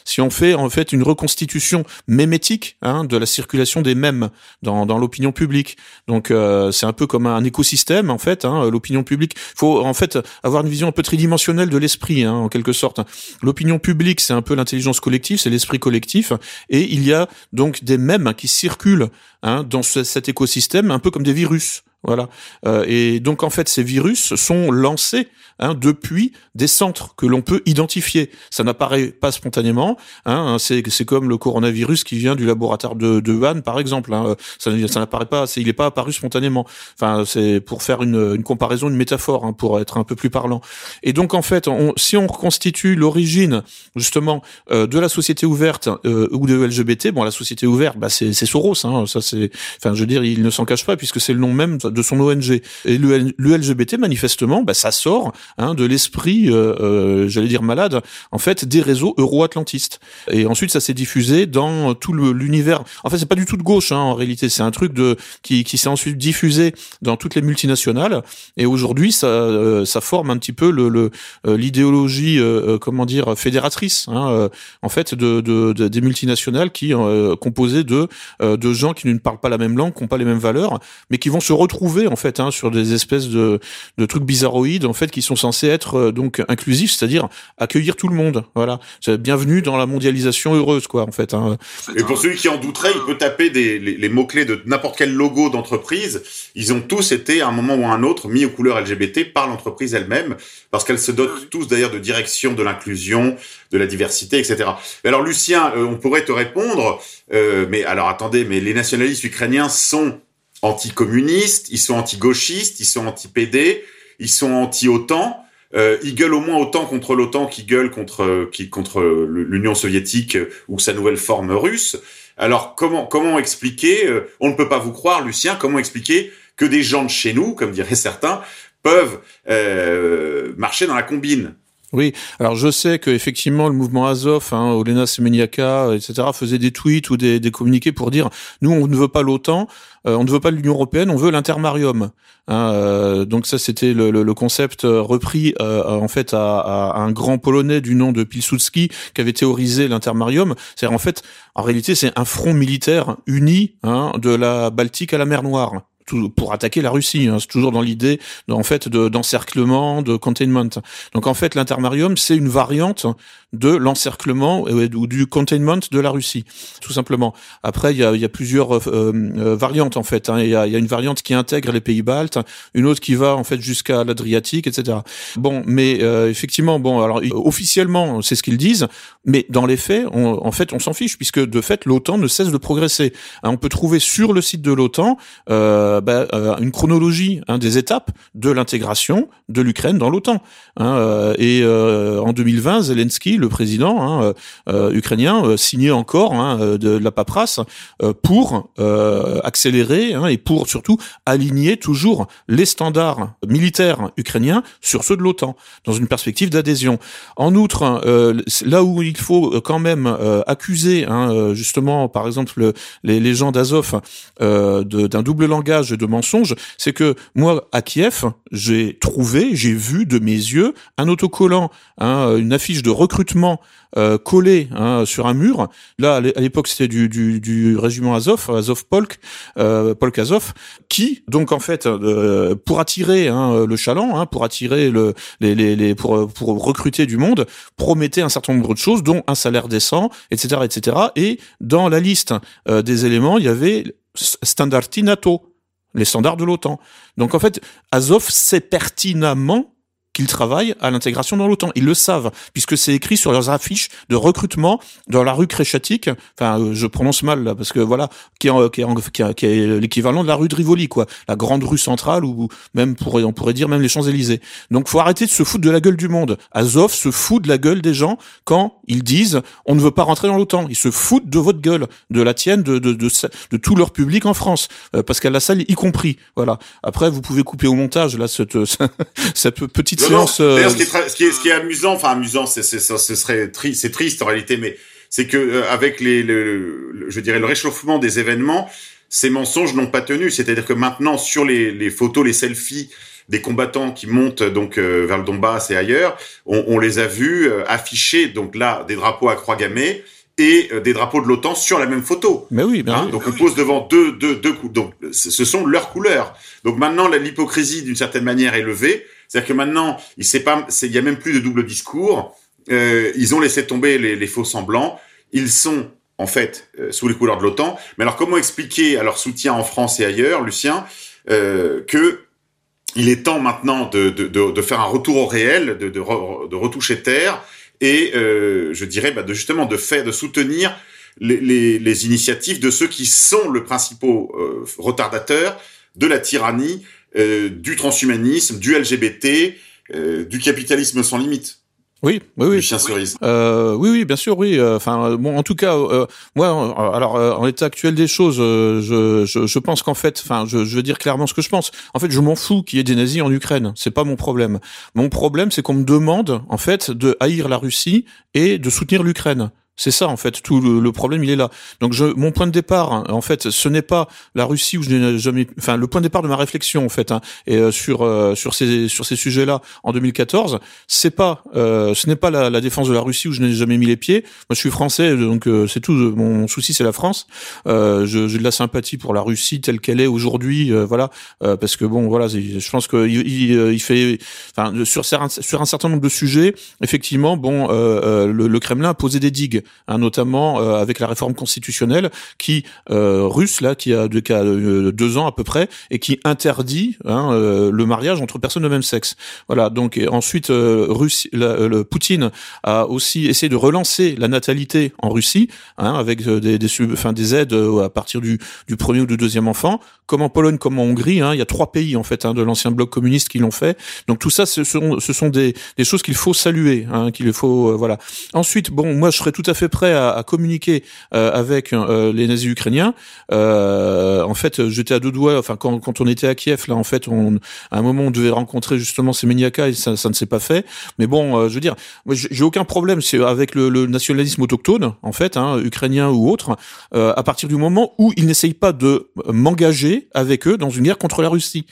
Si on fait en fait une reconstitution mémétique de la circulation des mèmes dans, l'opinion publique, donc euh, c'est un peu comme un écosystème en fait. L'opinion publique, faut en fait avoir une vision un peu tridimensionnelle de l'esprit, en quelque sorte. L'opinion publique, c'est un peu l'intelligence collective c'est l'esprit collectif, et il y a donc des mèmes qui circulent hein, dans cet écosystème, un peu comme des virus. Voilà. Euh, et donc en fait, ces virus sont lancés hein, depuis des centres que l'on peut identifier. Ça n'apparaît pas spontanément. Hein, c'est, c'est comme le coronavirus qui vient du laboratoire de, de Wuhan, par exemple. Hein. Ça, n'apparaît pas. C'est, il n'est pas apparu spontanément. Enfin, c'est pour faire une, une comparaison, une métaphore, hein, pour être un peu plus parlant. Et donc en fait, on, si on reconstitue l'origine justement euh, de la société ouverte euh, ou de LGBT, bon, la société ouverte, bah, c'est, c'est Soros. Hein, ça, c'est. Enfin, je veux dire, il ne s'en cache pas puisque c'est le nom même son ONG. Et le, LGBT, manifestement, bah, ça sort hein, de l'esprit, euh, euh, j'allais dire malade, en fait, des réseaux euro-atlantistes. Et ensuite, ça s'est diffusé dans tout l'univers. En fait, c'est pas du tout de gauche, hein, en réalité. C'est un truc de qui, qui s'est ensuite diffusé dans toutes les multinationales. Et aujourd'hui, ça, euh, ça forme un petit peu le l'idéologie, comment dire, fédératrice, hein, en fait, de, de, de, des multinationales qui composées de de gens qui ne parlent pas la même langue, qui n'ont pas les mêmes valeurs, mais qui vont se retrouver en fait hein, sur des espèces de, de trucs bizarroïdes en fait qui sont censés être euh, donc inclusifs, c'est-à-dire accueillir tout le monde. Voilà, bienvenue dans la mondialisation heureuse quoi en fait. Hein. Et pour celui qui en douterait, il peut taper des, les, mots clés de n'importe quel logo d'entreprise. Ils ont tous été à un moment ou à un autre mis aux couleurs LGBT par l'entreprise elle-même parce qu'elle se dote tous d'ailleurs de direction de l'inclusion, de la diversité, etc. alors Lucien, euh, on pourrait te répondre, euh, mais alors attendez, mais les nationalistes ukrainiens sont anticommunistes, ils sont anti-gauchistes, ils sont anti-PD, ils sont anti-OTAN. Euh, ils gueulent au moins autant contre l'OTAN qu'ils gueulent contre, qui, contre l'Union soviétique ou sa nouvelle forme russe. Alors comment comment expliquer euh, On ne peut pas vous croire, Lucien. Comment expliquer que des gens de chez nous, comme diraient certains, peuvent euh, marcher dans la combine? Oui, alors je sais que effectivement le mouvement Azov, hein, Olena Semeniaka, etc., faisait des tweets ou des, communiqués pour dire nous on ne veut pas l'OTAN, euh, on ne veut pas l'Union européenne, on veut l'intermarium. Hein, euh, donc ça c'était le, concept euh, repris en fait à, un grand polonais du nom de Pilsudski qui avait théorisé l'intermarium. C'est-à-dire en fait en réalité c'est un front militaire uni hein, de la Baltique à la mer Noire pour attaquer la Russie. Hein. C'est toujours dans l'idée, en fait, d'encerclement, de, containment. Donc en fait, l'intermarium, c'est une variante de l'encerclement euh, ou du containment de la Russie, tout simplement. Après, il y a, il y a plusieurs euh, euh, variantes en fait. Hein. Il, y a, une variante qui intègre les pays baltes, une autre qui va en fait jusqu'à l'Adriatique, etc. Bon, mais effectivement, bon, alors officiellement, c'est ce qu'ils disent, mais dans les faits, on, en fait, on s'en fiche puisque de fait, l'OTAN ne cesse de progresser. Hein, on peut trouver sur le site de l'OTAN euh, bah, une chronologie hein, des étapes de l'intégration de l'Ukraine dans l'OTAN. Hein, et en 2020, Zelensky le président hein, euh, euh, ukrainien euh, signait encore hein, de, la paperasse pour accélérer hein, et pour surtout aligner toujours les standards militaires ukrainiens sur ceux de l'OTAN dans une perspective d'adhésion. En outre, là où il faut quand même accuser justement par exemple les, les gens d'Azov d'un double langage et de mensonges, c'est que moi à Kiev, j'ai trouvé, j'ai vu de mes yeux un autocollant, une affiche de recrutement euh, collé hein, sur un mur. Là, à l'époque, c'était du, du, du, régiment Azov, Azov Polk, euh, Polk Azov, qui, donc en fait, euh, pour attirer hein, le chaland, hein, pour attirer le, les, les, les, pour, pour recruter du monde, promettait un certain nombre de choses, dont un salaire décent, etc., etc. Et dans la liste euh, des éléments, il y avait standardi NATO, les standards de l'OTAN. Donc en fait, Azov sait pertinemment qu'ils travaillent à l'intégration dans l'OTAN. Ils le savent, puisque c'est écrit sur leurs affiches de recrutement dans la rue Créchatique. Enfin, euh, je prononce mal là, parce que voilà, qui est, qui est, qui est, l'équivalent de la rue de Rivoli, quoi, la grande rue centrale, ou même on pourrait dire même les Champs Élysées. Donc, faut arrêter de se foutre de la gueule du monde. Azov se fout de la gueule des gens quand ils disent on ne veut pas rentrer dans l'OTAN. Ils se foutent de votre gueule, de la tienne, de de, de, de tout leur public en France, euh, parce qu'à la salle y compris. Voilà. Après, vous pouvez couper au montage là cette (laughs) cette petite euh, ce, qui est ce, qui est, ce qui est amusant, enfin amusant, c'est, c'est, ce serait triste, c'est triste en réalité, mais c'est que euh, avec les, le, je dirais le réchauffement des événements, ces mensonges n'ont pas tenu. C'est-à-dire que maintenant, sur les, les photos, les selfies des combattants qui montent donc euh, vers le Donbass et ailleurs, on, on les a vus afficher donc là des drapeaux à croix gammée et des drapeaux de l'OTAN sur la même photo. Mais oui, bien hein, oui. Donc on pose devant deux, deux, deux coups. Donc ce sont leurs couleurs. Donc maintenant l'hypocrisie d'une certaine manière est levée. C'est-à-dire que maintenant, il sait pas, il y a même plus de double discours. Euh, ils ont laissé tomber les, faux semblants. Ils sont en fait euh, sous les couleurs de l'OTAN. Mais alors, comment expliquer à leur soutien en France et ailleurs, Lucien, euh, que il est temps maintenant de, de, faire un retour au réel, de, retoucher terre et euh, je dirais bah, de justement de faire, de soutenir les, initiatives de ceux qui sont le principaux retardateur de la tyrannie euh, du transhumanisme, du LGBT, euh, du capitalisme sans limite. Oui, oui, oui. Du chien cerise. Euh, oui, oui, bien sûr, oui. Euh, enfin, bon, en tout cas, euh, moi, alors, en l'état actuel des choses, je, je, je pense qu'en fait, enfin, je, je veux dire clairement ce que je pense. En fait, je m'en fous qu'il y ait des nazis en Ukraine. C'est pas mon problème. Mon problème, c'est qu'on me demande, en fait, de haïr la Russie et de soutenir l'Ukraine. C'est ça en fait, tout le, problème il est là. Donc je, mon point de départ, hein, en fait, ce n'est pas la Russie où je n'ai jamais, enfin le point de départ de ma réflexion en fait, hein, et euh, sur euh, sur ces sur ces sujets-là en 2014, c'est pas, euh, ce n'est pas la, la, défense de la Russie où je n'ai jamais mis les pieds. Moi je suis français, donc c'est tout. Mon souci c'est la France. j'ai de la sympathie pour la Russie telle qu'elle est aujourd'hui, voilà, parce que bon voilà, je pense que il, il, fait, enfin sur sur un certain nombre de sujets, effectivement, bon, le, le Kremlin a posé des digues. Hein, notamment euh, avec la réforme constitutionnelle qui euh, russe là, qui a, deux, euh, deux ans à peu près, et qui interdit hein, le mariage entre personnes de même sexe. Voilà. Donc ensuite, Russie, le Poutine a aussi essayé de relancer la natalité en Russie hein, avec des, des, des aides à partir du, du premier ou du deuxième enfant, comme en Pologne, comme en Hongrie. Hein, il y a trois pays en fait hein, de l'ancien bloc communiste qui l'ont fait. Donc tout ça, ce sont, ce sont des, des choses qu'il faut saluer, hein, qu'il faut voilà. Ensuite, bon, moi je serais tout à fait prêt à, à communiquer euh, avec euh, les nazis ukrainiens. Euh, en fait, j'étais à deux doigts. Enfin, quand, quand on était à Kiev, là, en fait, on, à un moment, on devait rencontrer justement ces Meniaka et ça, ça ne s'est pas fait. Mais bon, je veux dire, j'ai aucun problème avec le, le, nationalisme autochtone, en fait, hein, ukrainien ou autre, à partir du moment où ils n'essayent pas de m'engager avec eux dans une guerre contre la Russie.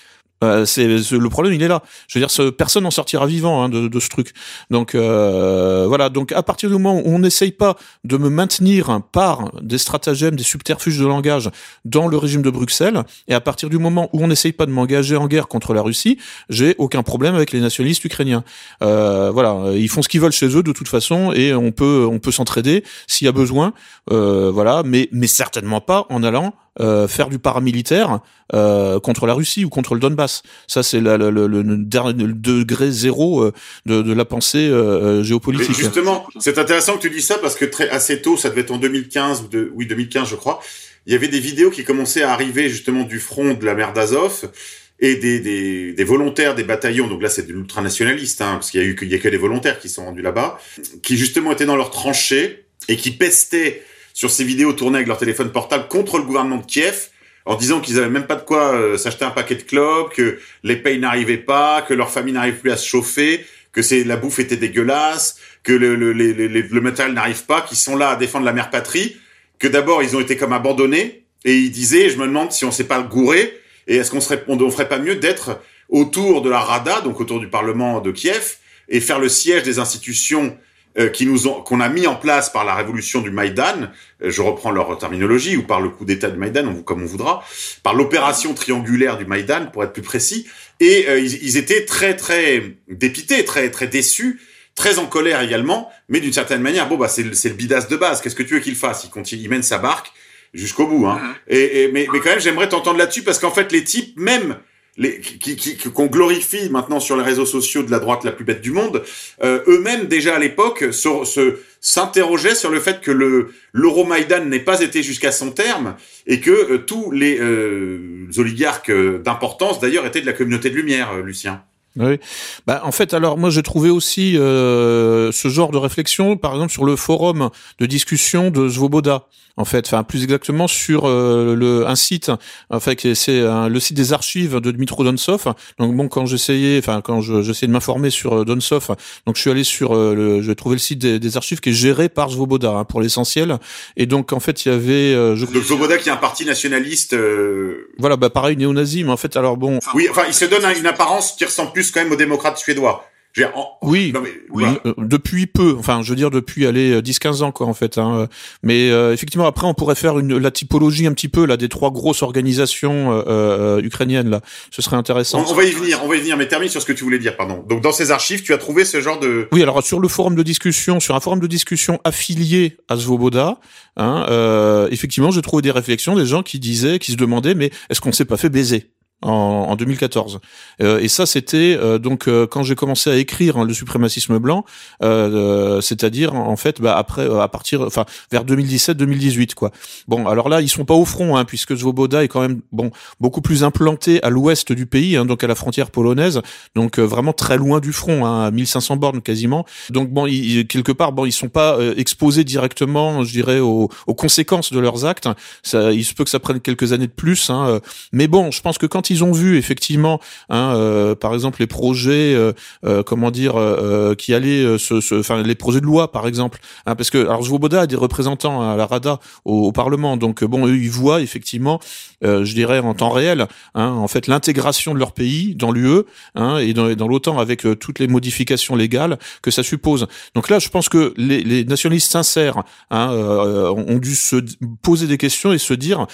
Euh, c'est le problème, il est là. Je veux dire, ce, personne n'en sortira vivant hein, de, de, ce truc. Donc euh, voilà. Donc à partir du moment où on n'essaye pas de me maintenir par des stratagèmes, des subterfuges de langage dans le régime de Bruxelles, et à partir du moment où on n'essaye pas de m'engager en guerre contre la Russie, j'ai aucun problème avec les nationalistes ukrainiens. Euh, voilà, ils font ce qu'ils veulent chez eux de toute façon, et on peut on peut s'entraider s'il y a besoin. Euh, voilà, mais mais certainement pas en allant euh, faire du paramilitaire euh, contre la Russie ou contre le Donbass. Ça, c'est le, le, degré zéro euh, de, la pensée géopolitique. Mais justement, c'est intéressant que tu dis ça parce que très assez tôt, ça devait être en 2015 ou de, oui 2015, je crois. Il y avait des vidéos qui commençaient à arriver justement du front de la mer d'Azov et des, volontaires des bataillons, donc là c'est de l'ultranationaliste, hein, parce qu'il y a a que des volontaires qui sont rendus là-bas, qui justement étaient dans leurs tranchées et qui pestaient sur ces vidéos tournées avec leur téléphone portable contre le gouvernement de Kiev en disant qu'ils avaient même pas de quoi euh, s'acheter un paquet de clopes, que les payes n'arrivaient pas, que leur famille n'arrive plus à se chauffer, que c'est la bouffe était dégueulasse, que le, le, le, le matériel n'arrive pas, qu'ils sont là à défendre la mère patrie, que d'abord ils ont été comme abandonnés, et ils disaient, je me demande si on s'est pas gouré, et est-ce qu'on serait, ferait pas mieux d'être autour de la Rada, donc autour du Parlement de Kiev, et faire le siège des institutions euh, qui nous ont qu'on a mis en place par la révolution du Maïdan, euh, je reprends leur terminologie, ou par le coup d'État du Maïdan, on, comme on voudra, par l'opération triangulaire du Maïdan, pour être plus précis, et euh, ils, ils, étaient très très dépités, très très déçus, très en colère également, mais d'une certaine manière, bon bah c'est le, le bidas de base. Qu'est-ce que tu veux qu'il fasse? Il continue, il mène sa barque jusqu'au bout, hein. Mm-hmm. Et, et mais, mais quand même, j'aimerais t'entendre là-dessus parce qu'en fait, les types même les, qui, qui, qu'on glorifie maintenant sur les réseaux sociaux de la droite la plus bête du monde, euh, eux-mêmes déjà à l'époque se, se, s'interrogeaient sur le fait que le l'Euromaïdan n'ait pas été jusqu'à son terme et que euh, tous les, euh, oligarques d'importance d'ailleurs étaient de la communauté de lumière, euh, Lucien. Oui. Bah, en fait, alors moi j'ai trouvé aussi euh, ce genre de réflexion, par exemple sur le forum de discussion de Svoboda en fait, enfin plus exactement sur euh, le un site, en fait c'est le site des archives de Dmitro Donsov. Donc bon, quand j'essayais, enfin quand j'essayais de m'informer sur euh, Donsov, donc je suis allé sur euh, le, j'ai trouvé le site des, des, archives qui est géré par Svoboda hein, pour l'essentiel. Et donc en fait il y avait euh, je... donc Svoboda qui est un parti nationaliste. Euh... Voilà, bah pareil néo-nazi, mais en fait alors bon. Oui, enfin il se donne une apparence qui ressemble plus quand même aux démocrates suédois. Oui, oui euh, depuis peu, enfin je veux dire depuis aller 10-15 ans quoi en fait. Hein. Mais euh, effectivement après on pourrait faire une, la typologie un petit peu là des trois grosses organisations euh, euh ukrainiennes là. Ce serait intéressant. On, va y venir, on va y venir. Mais termine sur ce que tu voulais dire, pardon. Donc dans ces archives, tu as trouvé ce genre de. Oui, alors sur le forum de discussion, sur un forum de discussion affilié à Svoboda, hein, effectivement, j'ai trouvé des réflexions des gens qui disaient, qui se demandaient, mais est-ce qu'on s'est pas fait baiser? En, en 2014. Euh, et ça, c'était euh, donc euh, quand j'ai commencé à écrire hein, le suprémacisme blanc, euh, c'est-à-dire en fait bah, après à partir, enfin vers 2017-2018 quoi. Bon, alors là, ils sont pas au front hein, puisque Svoboda est quand même bon beaucoup plus implanté à l'ouest du pays, hein, donc à la frontière polonaise, donc vraiment très loin du front, hein, à 1500 bornes quasiment. Donc bon, ils, quelque part, bon, ils sont pas exposés directement, je dirais, aux, aux, conséquences de leurs actes. Ça, il se peut que ça prenne quelques années de plus, hein, mais bon, je pense que quand ils ont vu effectivement, hein, euh, par exemple les projets, euh, euh, comment dire, qui allaient, se, enfin les projets de loi par exemple, hein, parce que alors Svoboda a des représentants à la Rada au, Parlement, donc bon eux ils voient effectivement, je dirais en temps réel, hein, en fait l'intégration de leur pays dans l'UE hein, et dans, dans l'OTAN avec toutes les modifications légales que ça suppose. Donc là je pense que les, les nationalistes sincères hein, ont dû se poser des questions et se dire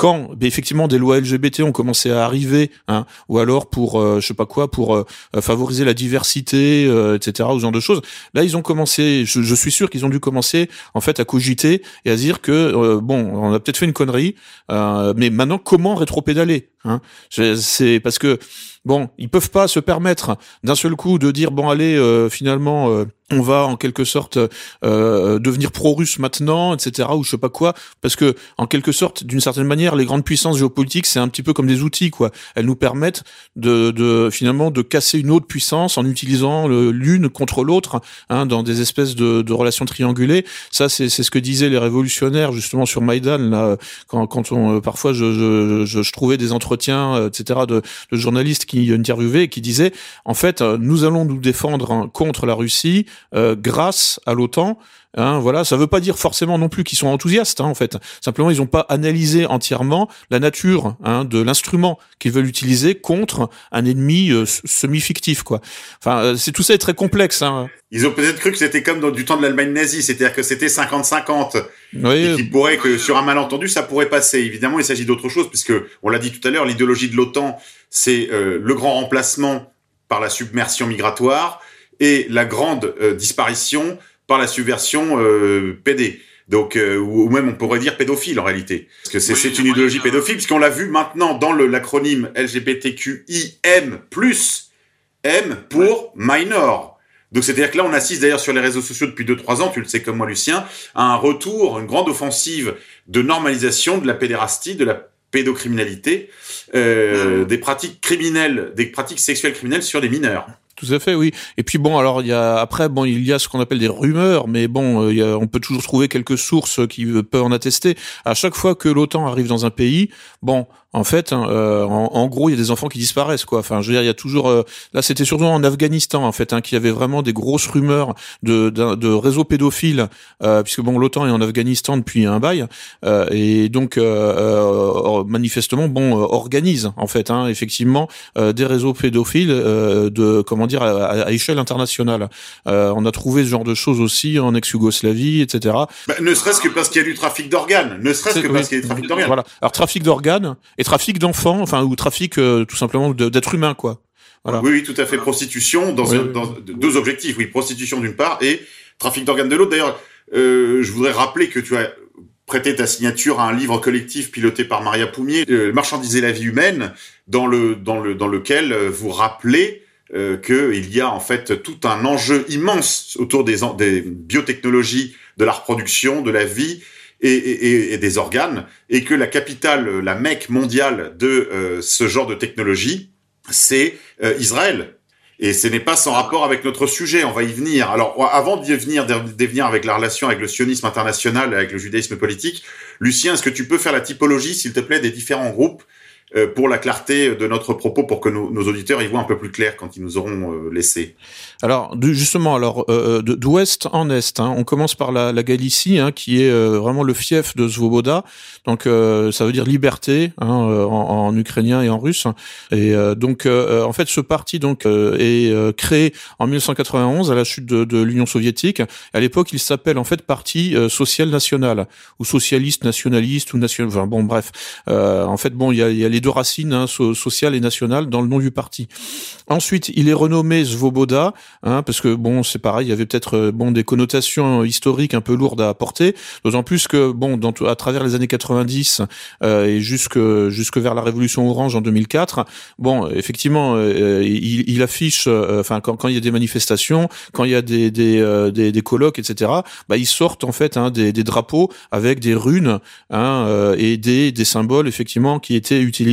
quand effectivement des lois LGBT ont commencé à arriver, hein, ou alors pour euh, je sais pas quoi, pour euh, favoriser la diversité, euh, etc., ou ce genre de choses. Là, ils ont commencé. Je, je suis sûr qu'ils ont dû commencer en fait à cogiter et à dire que euh, bon, on a peut-être fait une connerie, mais maintenant comment rétropédaler hein? C'est parce que bon, ils peuvent pas se permettre d'un seul coup de dire bon allez finalement on va en quelque sorte euh, devenir pro-russe maintenant, etc. ou je sais pas quoi, parce que en quelque sorte, d'une certaine manière, les grandes puissances géopolitiques, c'est un petit peu comme des outils, quoi. Elles nous permettent de, de finalement de casser une autre puissance en utilisant l'une contre l'autre, hein, dans des espèces de, de relations triangulées. Ça, c'est ce que disaient les révolutionnaires justement sur Maïdan, là, quand, quand on parfois je, je, je, trouvais des entretiens, etc. de, de journalistes qui interviewaient et qui disaient, en fait, nous allons nous défendre contre la Russie euh, grâce à l'OTAN. Hein, voilà, ça veut pas dire forcément non plus qu'ils sont enthousiastes, hein, en fait. Simplement, ils n'ont pas analysé entièrement la nature hein, de l'instrument qu'ils veulent utiliser contre un ennemi euh, semi-fictif, quoi. Enfin, euh, c'est tout ça est très complexe. Hein. Ils ont peut-être cru que c'était comme dans du temps de l'Allemagne nazie, c'est-à-dire que c'était 50-50, oui, et qui pourrait que sur un malentendu ça pourrait passer. Évidemment, il s'agit d'autre chose, puisque on l'a dit tout à l'heure, l'idéologie de l'OTAN, c'est le grand remplacement par la submersion migratoire et la grande euh, disparition par la subversion euh, PD. Donc, euh, ou même on pourrait dire pédophile en réalité, parce que c'est une idéologie pédophile, puisqu'on l'a vu maintenant dans l'acronyme LGBTQIM+, M pour minor. Donc c'est-à-dire que là, on assiste d'ailleurs sur les réseaux sociaux depuis 2-3 ans, tu le sais comme moi Lucien, à un retour, une grande offensive de normalisation de la pédérastie, de la pédocriminalité, euh, des pratiques criminelles, des pratiques sexuelles criminelles sur des mineurs. Tout à fait, oui. Et puis bon, alors il y a après bon, il y a ce qu'on appelle des rumeurs, mais bon, euh, il y a, on peut toujours trouver quelques sources qui peuvent en attester. À chaque fois que l'OTAN arrive dans un pays, bon, en fait, hein, euh, en, gros, il y a des enfants qui disparaissent, quoi. Enfin, je veux dire, il y a toujours. Euh, là, c'était surtout en Afghanistan, en fait, hein, qu'il y avait vraiment des grosses rumeurs de, de, de réseaux pédophiles, euh, puisque bon, l'OTAN est en Afghanistan depuis un bail, euh, et donc manifestement, bon, organise en fait, hein, effectivement, des réseaux pédophiles de comment dire à, échelle internationale. on a trouvé ce genre de choses aussi en ex-Yougoslavie, etc. Bah, ne serait-ce que parce qu'il y a du trafic d'organes, ne serait-ce que parce qu'il y a du trafic d'organes. Voilà. Alors trafic d'organes et trafic d'enfants, enfin ou trafic euh, tout simplement d'êtres humains quoi. Voilà. Oui, oui, tout à fait. Prostitution dans, dans deux objectifs. Oui, prostitution d'une part et trafic d'organes de l'autre. D'ailleurs, euh, je voudrais rappeler que tu as prêté ta signature à un livre collectif piloté par Maria Poumier, euh, Marchandiser la vie humaine, dans le dans le dans lequel vous rappelez euh, qu'il y a en fait tout un enjeu immense autour des, des biotechnologies, de la reproduction, de la vie et, et, et, des organes, et que la capitale, la Mecque mondiale de euh, ce genre de technologie, c'est euh, Israël. Et ce n'est pas sans rapport avec notre sujet, on va y venir. Alors, avant d'y venir, d'y venir avec la relation avec le sionisme international, avec le judaïsme politique, Lucien, est-ce que tu peux faire la typologie, s'il te plaît, des différents groupes euh, pour la clarté de notre propos, pour que nos, nos, auditeurs y voient un peu plus clair quand ils nous auront euh, laissé. Alors justement, alors euh, d'ouest en est, hein, on commence par la, la Galicie, hein, qui est vraiment le fief de Svoboda. Donc ça veut dire liberté hein, en, en, ukrainien et en russe. Et donc en fait, ce parti donc est créé en 1991 à la chute de, de l'Union soviétique. À l'époque, il s'appelle en fait Parti social national ou socialiste nationaliste ou national. Enfin bon, bref. en fait, bon, il y a, y a les deux racines hein, sociales et nationales dans le nom du parti. Ensuite, il est renommé Svoboda, hein, parce que bon, c'est pareil, il y avait peut-être euh, bon des connotations historiques un peu lourdes à apporter, d'autant plus que bon, à travers les années 90 euh, et jusque jusque vers la révolution orange en 2004, bon, effectivement, euh, il, affiche, enfin quand, il y a des manifestations, quand il y a des des, des, des colloques, etc. Bah, ils sortent en fait hein, des, des drapeaux avec des runes hein, et des des symboles effectivement qui étaient utilisés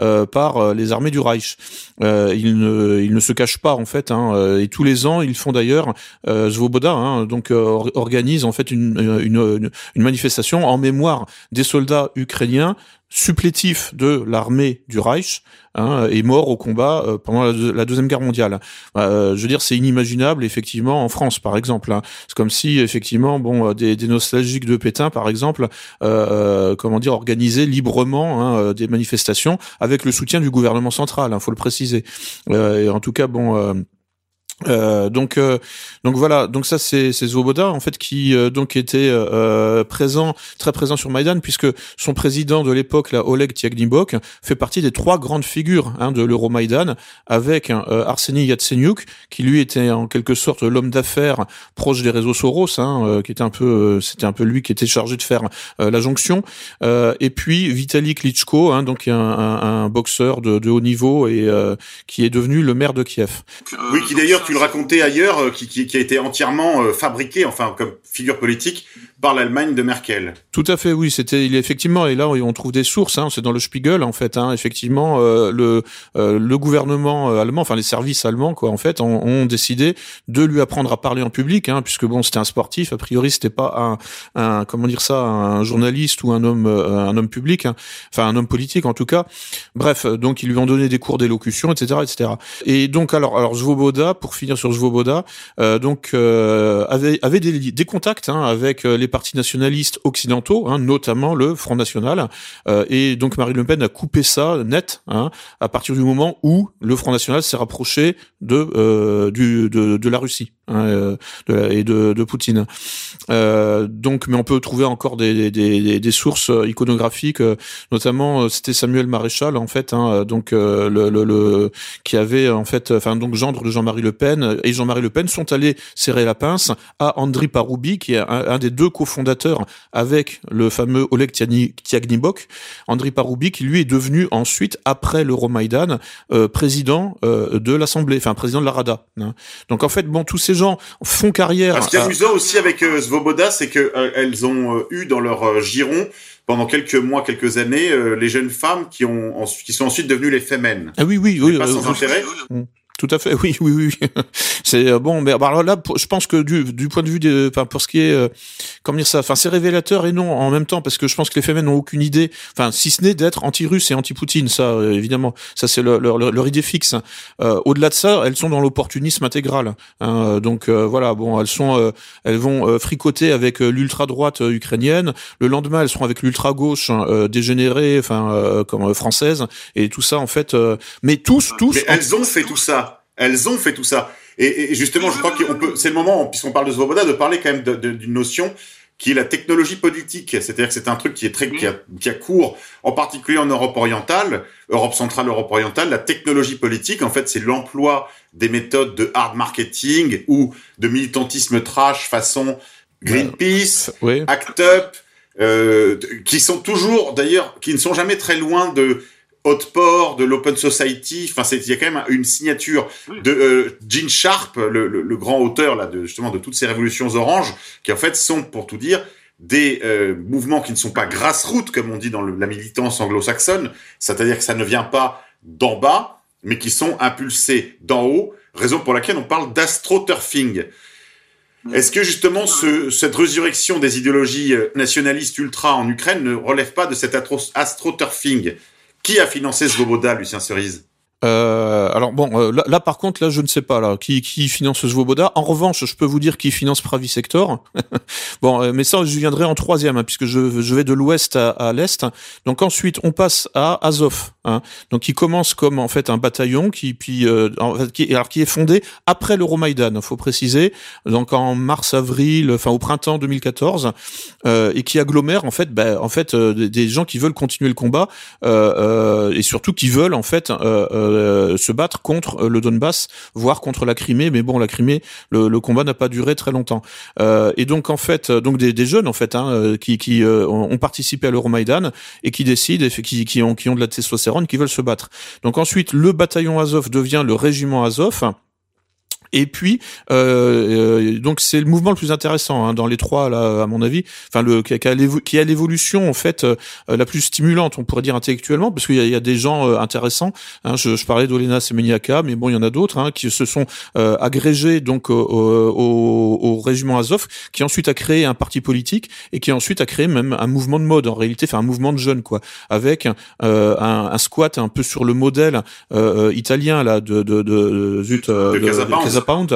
euh, par euh, les armées du Reich. Euh, ils ne, se cachent pas en fait, hein, et tous les ans ils font d'ailleurs Svoboda, hein, donc organise en fait une manifestation en mémoire des soldats ukrainiens supplétif de l'armée du Reich hein, est mort au combat euh, pendant la, deuxième guerre mondiale. Euh, je veux dire, c'est inimaginable effectivement en France, par exemple. Hein. C'est comme si effectivement, bon, euh, des, des, nostalgiques de Pétain, par exemple, euh, comment dire, organisaient librement hein, des manifestations avec le soutien du gouvernement central. Il faut le préciser. et en tout cas, bon euh, donc euh, donc voilà donc ça c'est c'est en fait qui euh, donc était euh, présent très présent sur Maïdan puisque son président de l'époque là Oleg Tiagnibok fait partie des trois grandes figures hein, de l'Euromaïdan avec Arseny Yatsenyuk qui lui était en quelque sorte l'homme d'affaires proche des réseaux Soros hein, qui était un peu c'était un peu lui qui était chargé de faire la jonction et puis Vitaly Klitschko hein, donc un, un, un boxeur de, de, haut niveau et qui est devenu le maire de Kiev. Oui qui d'ailleurs tu le racontais ailleurs, euh, qui, qui, a été entièrement euh, fabriqué, enfin comme figure politique, par l'Allemagne de Merkel. Tout à fait, oui. C'était, il effectivement, et là on trouve des sources. Hein, c'est dans le Spiegel en fait. Hein, effectivement, euh, le euh, le gouvernement euh, allemand, enfin les services allemands, quoi, en fait, ont, ont décidé de lui apprendre à parler en public, hein, puisque bon, c'était un sportif. A priori, c'était pas un, un, comment dire ça, un journaliste ou un homme, euh, un homme public, hein, enfin un homme politique en tout cas. Bref, donc ils lui ont donné des cours d'élocution, etc., etc. Et donc alors, alors Svoboda, pour finir sur Svoboda, euh, donc avait avait des, des contacts hein, avec les partis nationalistes occidentaux, hein, notamment le Front National. Euh, et donc Marine Le Pen a coupé ça net hein, à partir du moment où le Front National s'est rapproché de, euh, de, de, la Russie hein, euh, et de, Poutine. Euh, donc, mais on peut trouver encore des, sources iconographiques, notamment c'était Samuel Maréchal en fait, hein, donc qui avait en fait, enfin donc gendre de Jean-Marie Le Pen et Jean-Marie Le Pen sont allés serrer la pince à Andriy Paroubi, qui est un, des deux cofondateur avec le fameux Oleg Tiagnibok, Andriy Paroubi, qui lui est devenu ensuite, après l'Euromaïdan, euh, président euh, de l'Assemblée, enfin président de la Rada. Hein. Donc en fait, bon, tous ces gens font carrière. ce qui est amusant aussi avec euh, Svoboda, c'est que euh, elles ont euh, eu dans leur giron pendant quelques mois, quelques années, les jeunes femmes qui ont qui sont ensuite devenues les femmes. Ah oui, oui, oui. Pas sans intérêt. Tout à fait, (laughs) oui, oui, oui. c'est euh, bon, mais alors là, je pense que du, du point de vue de, enfin, pour ce qui est, euh, comment dire ça, enfin, c'est révélateur et non en même temps parce que je pense que les FMN n'ont aucune idée, enfin, si ce n'est d'être anti-russe et anti-Poutine, ça, euh, évidemment, ça c'est leur, leur, leur, idée fixe. Hein. Au-delà de ça, elles sont dans l'opportunisme intégral. Hein. donc voilà, bon, elles sont, elles vont fricoter avec l'ultra droite ukrainienne. Le lendemain, elles seront avec l'ultra gauche hein, dégénérée, enfin, comme française, et tout ça en fait. mais tous, tous. Mais elles ont fait tout ça. Elles ont fait tout ça. Et, justement, je crois qu'on peut, c'est le moment, puisqu'on parle de Svoboda, de parler quand même d'une notion qui est la technologie politique. C'est-à-dire que c'est un truc qui est très, qui a, qui a cours, en particulier en Europe orientale, Europe centrale, Europe orientale. La technologie politique, en fait, c'est l'emploi des méthodes de hard marketing ou de militantisme trash façon Greenpeace, Act Up, euh, qui sont toujours, d'ailleurs, qui ne sont jamais très loin de Hotport, de l'Open Society. Enfin, il y a quand même une signature de euh, Gene Sharp, le, grand auteur là, de, justement de toutes ces révolutions oranges, qui en fait sont, pour tout dire, des euh, mouvements qui ne sont pas grassroots, comme on dit dans la militance anglo-saxonne, c'est-à-dire que ça ne vient pas d'en bas, mais qui sont impulsés d'en haut, raison pour laquelle on parle d'astroturfing. Est-ce que justement ce, cette résurrection des idéologies euh, nationalistes ultra en Ukraine ne relève pas de cet astroturfing? Qui a financé Svoboda, Lucien Cerise? Euh, alors bon, euh, là, par contre, là je ne sais pas là qui, qui finance Svoboda. En revanche, je peux vous dire qui finance Pravi Sector. (laughs) bon, euh, mais ça je viendrai en troisième hein, puisque je, vais de l'ouest à, à l'est. Donc ensuite, on passe à Azov. Hein, donc qui commence comme en fait un bataillon qui puis euh, qui, alors qui est fondé après l'Euromaïdan, faut préciser. Donc en mars avril, enfin au printemps 2014, et qui agglomère en fait, ben, en fait des gens qui veulent continuer le combat et surtout qui veulent en fait euh, se battre contre le Donbass, voire contre la Crimée. Mais bon, la Crimée, le, combat n'a pas duré très longtemps. Euh, et donc en fait, donc des, des jeunes en fait hein, euh, qui, qui ont participé à l'Euromaïdan et qui décident, qui, qui ont qui ont de la testostérone, qui veulent se battre. Donc ensuite, le bataillon Azov devient le régiment Azov. Et puis, euh, donc c'est le mouvement le plus intéressant hein, dans les trois, là, à mon avis. Enfin, le qui a l'évolution en fait euh, la plus stimulante, on pourrait dire intellectuellement, parce qu'il y, y, a des gens euh, intéressants. Hein, je, je, parlais d'Olena Semeniaka, mais bon, il y en a d'autres hein, qui se sont euh, agrégés donc au, au, au, régiment Azov, qui ensuite a créé un parti politique et qui ensuite a créé même un mouvement de mode. En réalité, enfin un mouvement de jeunes, quoi, avec un, un, squat un peu sur le modèle italien là de de, de, zut, de, de, Pound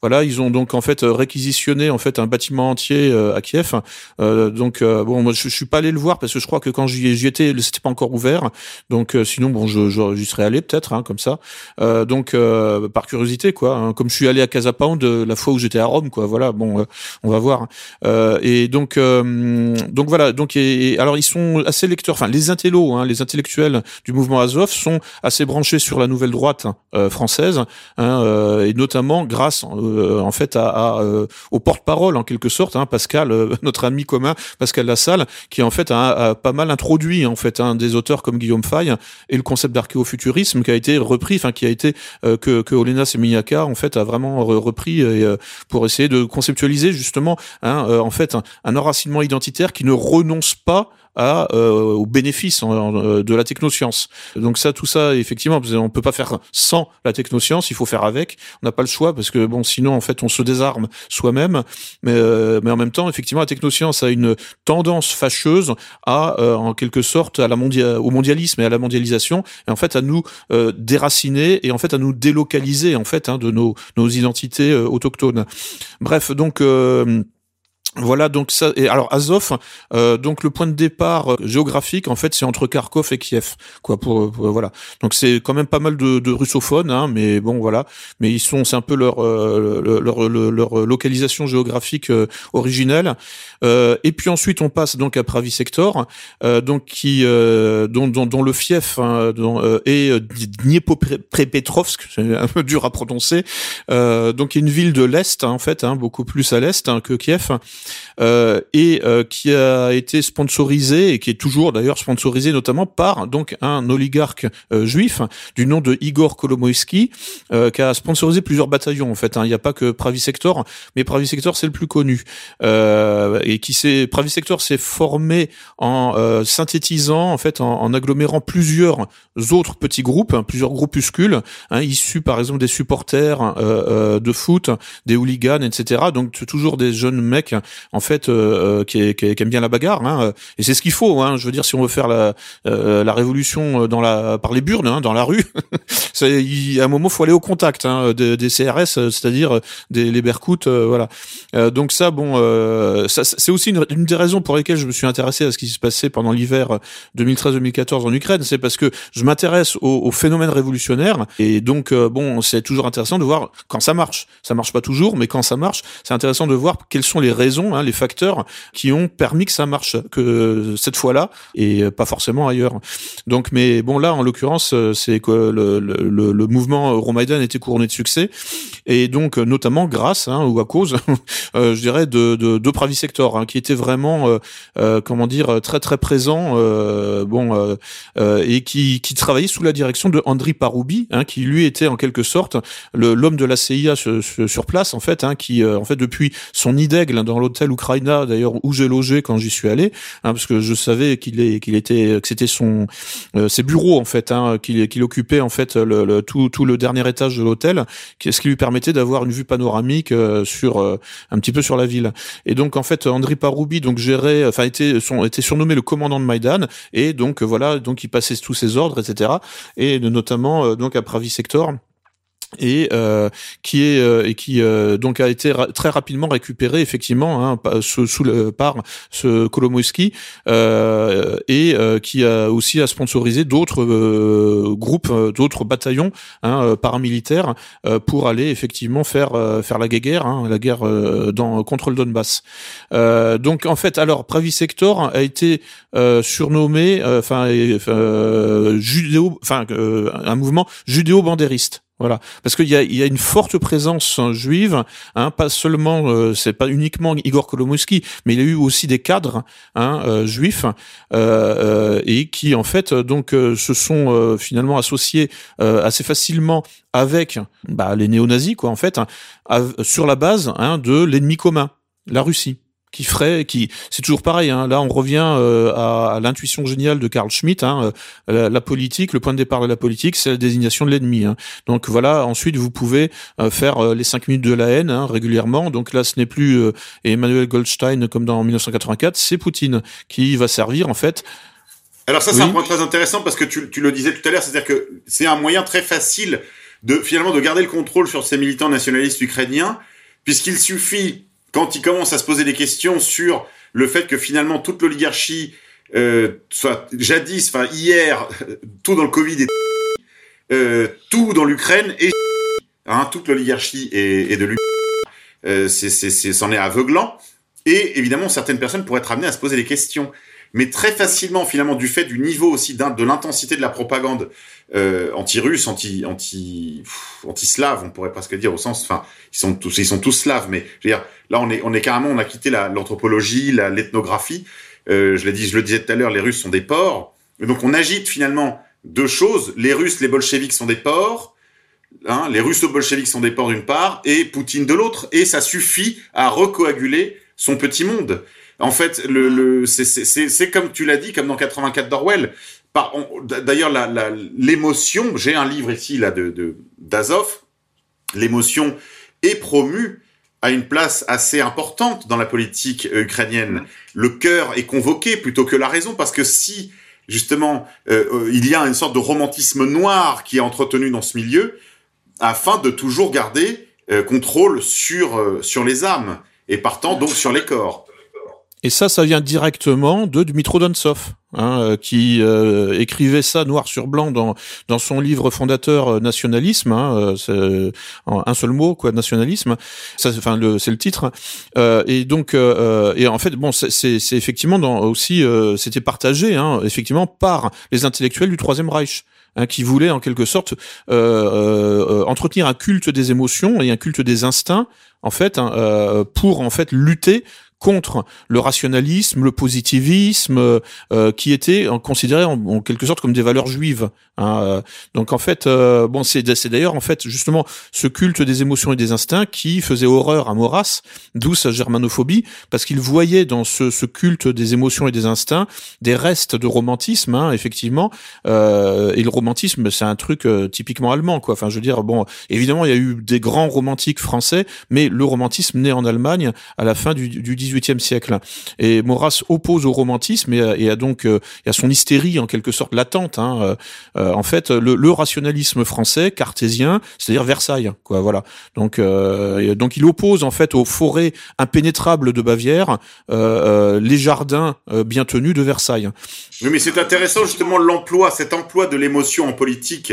Voilà, ils ont donc en fait euh, réquisitionné en fait un bâtiment entier euh, à Kiev. Euh, donc bon, moi je, suis pas allé le voir parce que je crois que quand j'y étais, c'était pas encore ouvert. Donc sinon bon, je j'y serais allé peut-être hein, comme ça. donc par curiosité quoi. Hein, comme je suis allé à Casa Pound la fois où j'étais à Rome quoi. Voilà, bon, on va voir. et donc donc voilà. Donc et, alors ils sont assez lecteurs. Enfin les intellos, hein, les intellectuels du mouvement Azov sont assez branchés sur la nouvelle droite française hein, et notamment grâce euh, en fait euh, au porte-parole en quelque sorte, hein, Pascal, euh, (laughs) notre ami commun Pascal Lassalle, qui en fait a, pas mal introduit en fait un des auteurs comme Guillaume Fay et le concept d'archéofuturisme qui a été repris, enfin qui a été que que Olena Semeniaka en fait a vraiment repris pour essayer de conceptualiser justement hein, en fait un, un enracinement identitaire qui ne renonce pas à, euh, au bénéfice euh, de la technoscience. Donc ça, tout ça, effectivement, on peut pas faire sans la technoscience, il faut faire avec. On n'a pas le choix parce que bon, sinon en fait, on se désarme soi-même. Mais euh, mais en même temps, effectivement, la technoscience a une tendance fâcheuse à, en quelque sorte, à la mondia au mondialisme et à la mondialisation, et en fait à nous déraciner et en fait à nous délocaliser en fait hein, de nos nos identités autochtones. Bref, donc voilà donc ça et alors Azov euh, donc le point de départ euh, géographique en fait c'est entre Kharkov et Kiev quoi pour, voilà. Donc c'est quand même pas mal de, de russophones hein, mais bon voilà. Mais ils sont c'est un peu leur euh, leur, leur, localisation géographique originelle. Et puis ensuite on passe donc à Pravi Sector donc qui dont, dont, dont, le fief hein, dont, est Dniepopetrovsk c'est un peu dur à prononcer donc une ville de l'est hein, en fait hein, beaucoup plus à l'est hein, que Kiev euh, et euh, qui a été sponsorisé et qui est toujours d'ailleurs sponsorisé notamment par donc un oligarque euh, juif du nom de Igor Kolomoïski qui a sponsorisé plusieurs bataillons en fait. Hein. Il n'y a pas que Pravi Sector, mais Pravi Sector c'est le plus connu et qui s'est Pravi s'est formé en synthétisant en fait en, en, agglomérant plusieurs autres petits groupes, hein, plusieurs groupuscules hein, issus par exemple des supporters de foot, des hooligans, etc. Donc toujours des jeunes mecs en fait euh, euh, qui, aiment bien la bagarre. Hein, et c'est ce qu'il faut. Hein, je veux dire, si on veut faire la, euh, révolution par les burnes, hein, dans la rue, (laughs) à un moment faut aller au contact des, CRS, c'est-à-dire des les Berkouts, voilà. donc ça, bon, c'est aussi une, une, des raisons pour lesquelles je me suis intéressé à ce qui se passait pendant l'hiver 2013-2014 en Ukraine, c'est parce que je m'intéresse au, au, phénomène révolutionnaire et donc bon, c'est toujours intéressant de voir quand ça marche. Ça marche pas toujours, mais quand ça marche, c'est intéressant de voir quelles sont les raisons, hein, les facteurs qui ont permis que ça marche que cette fois-là et pas forcément ailleurs. Donc, mais bon là, en l'occurrence, c'est que le, le, le mouvement Euromaidan était couronné de succès et donc notamment grâce hein, ou à cause, (laughs) euh, je dirais, de, de, Sector, hein, qui était vraiment, euh, euh, comment dire, très très présent, bon, et qui, qui travaillait sous la direction de Andri Paroubi, qui lui était en quelque sorte l'homme de la CIA sur, place en fait, qui en fait depuis son nid d'aigle dans l'hôtel Ukraina d'ailleurs où j'ai logé quand j'y suis allé, hein, parce que je savais qu'il est qu'il était que c'était son ses bureaux en fait, hein, qu'il qu'il occupait en fait tout tout le dernier étage de l'hôtel, ce qui lui permettait d'avoir une vue panoramique euh, sur euh, un petit peu sur la ville. Et donc en fait André Paroubi donc gérait, enfin était surnommé le commandant de Maïdan et donc voilà donc il passait tous ses ordres etc. Et notamment euh, donc à Pravi Sector et euh, qui est euh, et qui euh, donc a été très rapidement récupéré effectivement hein, sous, sous le, par ce Kolomoïski et qui a aussi a sponsorisé d'autres groupes d'autres bataillons hein, paramilitaires pour aller effectivement faire faire la guerre hein, la guerre dans contre le Donbass. Donc en fait alors Pravi Sector a été surnommé enfin judéo enfin un mouvement judéo-bandériste voilà, parce qu'il y a, y a une forte présence juive, hein, pas seulement, euh, c'est pas uniquement Igor Kolomoïski, mais il y a eu aussi des cadres hein, euh, juifs euh, euh, et qui en fait donc se sont finalement associés assez facilement avec bah, les néo-nazis quoi en fait, hein, sur la base hein, de l'ennemi commun, la Russie qui ferait, qui c'est toujours pareil. Hein, là, on revient euh, à, l'intuition géniale de Carl Schmitt. Hein, euh, la, politique, le point de départ de la politique, c'est la désignation de l'ennemi. Hein. Donc voilà. Ensuite, vous pouvez euh, faire les cinq minutes de la haine régulièrement. Donc là, ce n'est plus Emmanuel Goldstein comme dans 1984, c'est Poutine qui va servir en fait. Alors ça, c'est un point très intéressant parce que tu, tu le disais tout à l'heure, c'est-à-dire que c'est un moyen très facile de finalement de garder le contrôle sur ces militants nationalistes ukrainiens, puisqu'il suffit quand il commence à se poser des questions sur le fait que finalement toute l'oligarchie, euh, soit jadis, enfin hier, (laughs) tout dans le Covid et euh, tout dans l'Ukraine et (laughs) hein, toute l'oligarchie est, est, de l'Ukraine, euh, c'est, c'est, c'en est aveuglant. Et évidemment, certaines personnes pourraient être amenées à se poser des questions mais très facilement finalement du fait du niveau aussi de l'intensité de la propagande euh, anti-russe, anti anti anti slave, on pourrait presque dire au sens, enfin ils sont tous ils sont tous slaves, mais je veux dire là on est carrément on a quitté l'anthropologie, la, l'ethnographie. Euh, je le disais tout à l'heure, les Russes sont des porcs, donc on agite finalement deux choses. Les Russes, les bolcheviks sont des porcs. Hein, les russo-bolcheviks sont des porcs d'une part et Poutine de l'autre, et ça suffit à recoaguler son petit monde. En fait, le, le c'est comme tu l'as dit, comme dans 84 d'Orwell. D'ailleurs, l'émotion, j'ai un livre ici là de d'Azov, l'émotion est promue à une place assez importante dans la politique euh, ukrainienne. Le cœur est convoqué plutôt que la raison, parce que si justement euh, euh, il y a une sorte de romantisme noir qui est entretenu dans ce milieu, afin de toujours garder contrôle sur sur les âmes et partant donc sur les corps. Et ça, ça vient directement de Dmitro Donsov, hein, euh, qui euh, écrivait ça noir sur blanc dans dans son livre fondateur euh, Nationalisme, hein, un seul mot quoi, nationalisme. Ça, enfin, le, c'est le titre. et donc, et en fait, bon, c'est, c'est effectivement dans, aussi, c'était partagé, hein, effectivement, par les intellectuels du Troisième Reich. Hein, qui voulaient en quelque sorte entretenir un culte des émotions et un culte des instincts en fait hein, pour en fait lutter contre le rationalisme, le positivisme, euh, qui étaient considérés en, quelque sorte comme des valeurs juives. Hein. Donc en fait, bon, c'est d'ailleurs en fait justement ce culte des émotions et des instincts qui faisait horreur à Maurras, d'où sa germanophobie, parce qu'il voyait dans ce, ce, culte des émotions et des instincts des restes de romantisme, hein, effectivement. et le romantisme, c'est un truc typiquement allemand, quoi. Enfin, je veux dire, bon, évidemment, il y a eu des grands romantiques français, mais le romantisme naît en Allemagne à la fin du, du XVIIIe siècle. Et Maurras oppose au romantisme et, a donc euh, à son hystérie en quelque sorte latente. Hein, euh, euh, en fait, le, le, rationalisme français cartésien, c'est-à-dire Versailles, quoi. Voilà. Donc, donc il oppose en fait aux forêts impénétrables de Bavière les jardins bien tenus de Versailles. Oui, mais c'est intéressant justement l'emploi, cet emploi de l'émotion en politique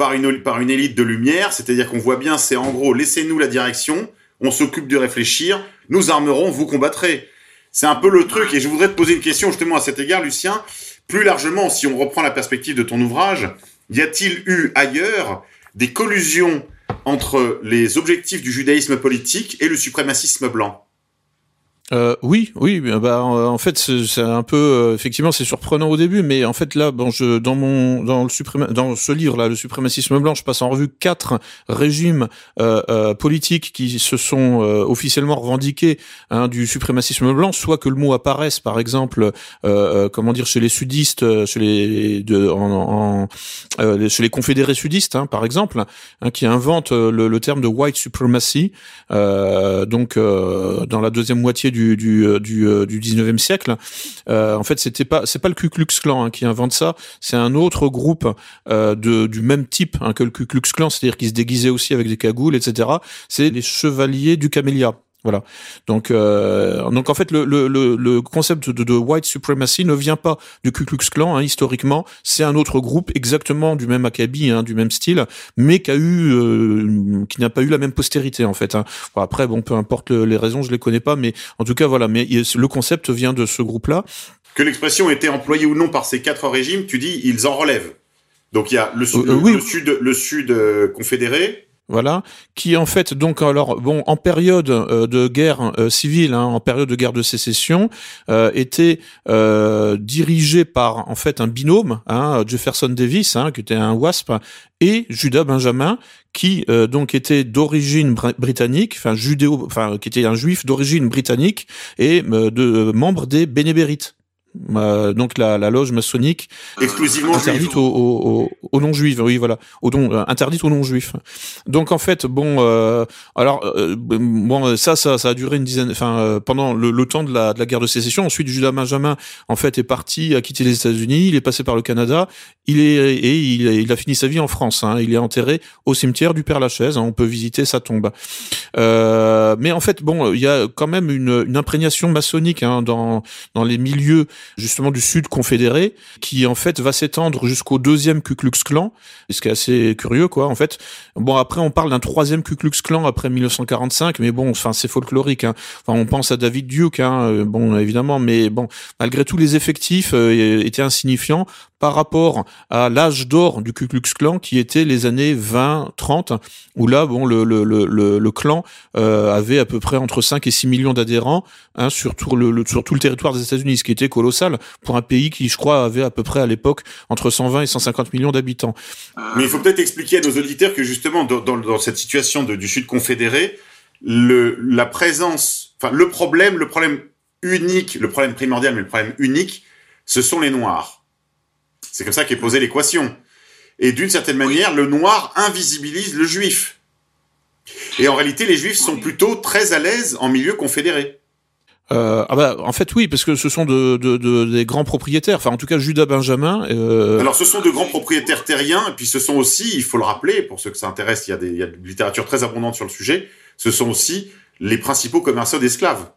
par une, par une élite de lumière, c'est-à-dire qu'on voit bien, c'est en gros, laissez-nous la direction, on s'occupe de réfléchir, nous armerons, vous combattrez. C'est un peu le truc, et je voudrais te poser une question justement à cet égard, Lucien. Plus largement, si on reprend la perspective de ton ouvrage, y a-t-il eu ailleurs des collusions entre les objectifs du judaïsme politique et le suprémacisme blanc? Euh, oui, oui, bah en fait c'est un peu euh, effectivement c'est surprenant au début, mais en fait là, bon, je dans mon dans le dans ce livre là, le suprémacisme blanc, je passe en revue quatre régimes euh, euh politiques qui se sont officiellement revendiqués hein, du suprémacisme blanc, soit que le mot apparaisse, par exemple, comment dire chez les sudistes, chez les en, en chez les confédérés sudistes, hein, par exemple, hein, qui inventent le, le, terme de white supremacy, donc dans la deuxième moitié du du du euh, du, euh, du 19e siècle. Euh, en fait, c'était pas c'est pas le Ku Klux Klan hein, qui invente ça, c'est un autre groupe du même type hein, que le Ku Klux Klan, c'est-à-dire qui se déguisait aussi avec des cagoules, etc. C'est les chevaliers du camélia. Voilà. Donc, euh, donc en fait, le, le, le concept de, de, white supremacy ne vient pas du Ku Klux Klan hein, historiquement. C'est un autre groupe exactement du même acabit, hein, du même style, mais qui a eu, euh, qui n'a pas eu la même postérité en fait. Hein. Bon, après, bon, peu importe les raisons, je les connais pas, mais en tout cas, voilà. Mais le concept vient de ce groupe-là. Que l'expression ait été employée ou non par ces quatre régimes, tu dis, ils en relèvent. Donc il y a le, euh, oui. le sud, le sud confédéré, voilà, qui en fait donc alors bon en période euh, de guerre euh, civile, hein, en période de guerre de sécession, euh, était dirigé par en fait un binôme, hein, Jefferson Davis, hein, qui était un WASP, et Judas Benjamin, qui donc était d'origine britannique, enfin judéo, enfin qui était un juif d'origine britannique et de membre des Bénébérites. Euh, donc la, la, loge maçonnique exclusivement interdite aux, aux, non juifs oui voilà. Aux euh, interdite aux non juifs donc en fait bon euh, alors euh, bon ça, ça ça a duré une dizaine enfin pendant le, le, temps de la, de la guerre de sécession. Ensuite Judas Benjamin en fait est parti a quitté les États-Unis il est passé par le Canada il est et il, il a fini sa vie en France hein, il est enterré au cimetière du Père Lachaise hein, on peut visiter sa tombe. Mais en fait bon il y a quand même une, une imprégnation maçonnique hein, dans dans les milieux justement du Sud confédéré, qui en fait va s'étendre jusqu'au deuxième Ku Klux Klan, ce qui est assez curieux quoi en fait. Bon après on parle d'un troisième Ku Klux Klan après 1945, mais bon enfin c'est folklorique. Hein. Enfin on pense à David Duke, hein, euh, bon évidemment, mais bon malgré tout les effectifs euh, étaient insignifiants par rapport à l'âge d'or du Ku Klux Klan qui était les années 20, 30, où là, bon, le, le, le, le clan euh, avait à peu près entre 5 et 6 millions d'adhérents hein, sur, tout le, sur tout le territoire des États-Unis, ce qui était colossal pour un pays qui, je crois, avait à peu près à l'époque entre 120 et 150 millions d'habitants. Mais il faut peut-être expliquer à nos auditeurs que justement, dans, dans, dans cette situation de, du Sud confédéré, le, la présence, enfin le problème, le problème unique, le problème primordial, mais le problème unique, ce sont les Noirs c'est comme ça qu'est posée l'équation. Et d'une certaine manière, le noir invisibilise le juif. Et en réalité, les juifs sont plutôt très à l'aise en milieu confédéré. Euh, ah bah, en fait oui, parce que ce sont de, de, de, des grands propriétaires. Enfin, en tout cas, Judas Benjamin. Euh... Alors, ce sont de grands propriétaires terriens, et puis ce sont aussi, il faut le rappeler, pour ceux que ça intéresse, il y a, des, il y a de littérature très abondante sur le sujet. Ce sont aussi les principaux commerçants d'esclaves.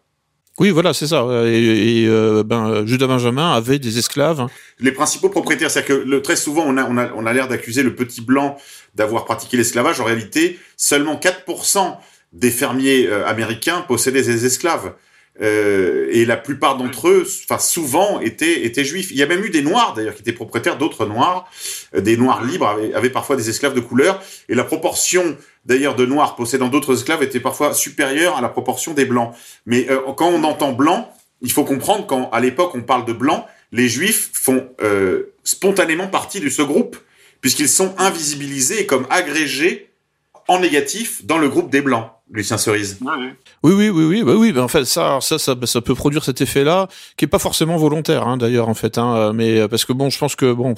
Oui, voilà, c'est ça. Et, et euh, ben, Judas Benjamin avait des esclaves. Les principaux propriétaires, c'est que le, très souvent, on a, on a, on a l'air d'accuser le petit blanc d'avoir pratiqué l'esclavage. En réalité, seulement 4% des fermiers euh, américains possédaient des esclaves. Euh, et la plupart d'entre eux, enfin souvent, étaient, étaient juifs. Il y a même eu des noirs d'ailleurs qui étaient propriétaires d'autres noirs, euh, des noirs libres avaient, avaient, parfois des esclaves de couleur, et la proportion d'ailleurs de noirs possédant d'autres esclaves était parfois supérieure à la proportion des blancs. Mais euh, quand on entend blanc, il faut comprendre qu'à l'époque on parle de blanc, les juifs font euh, spontanément partie de ce groupe puisqu'ils sont invisibilisés comme agrégés en négatif dans le groupe des blancs. Lucien Cerise. Oui, oui, oui, oui, bah oui. Bah en fait, ça, ça, ça, ça peut produire cet effet-là, qui est pas forcément volontaire, hein, d'ailleurs, en fait. Hein, mais euh, parce que bon, je pense que bon,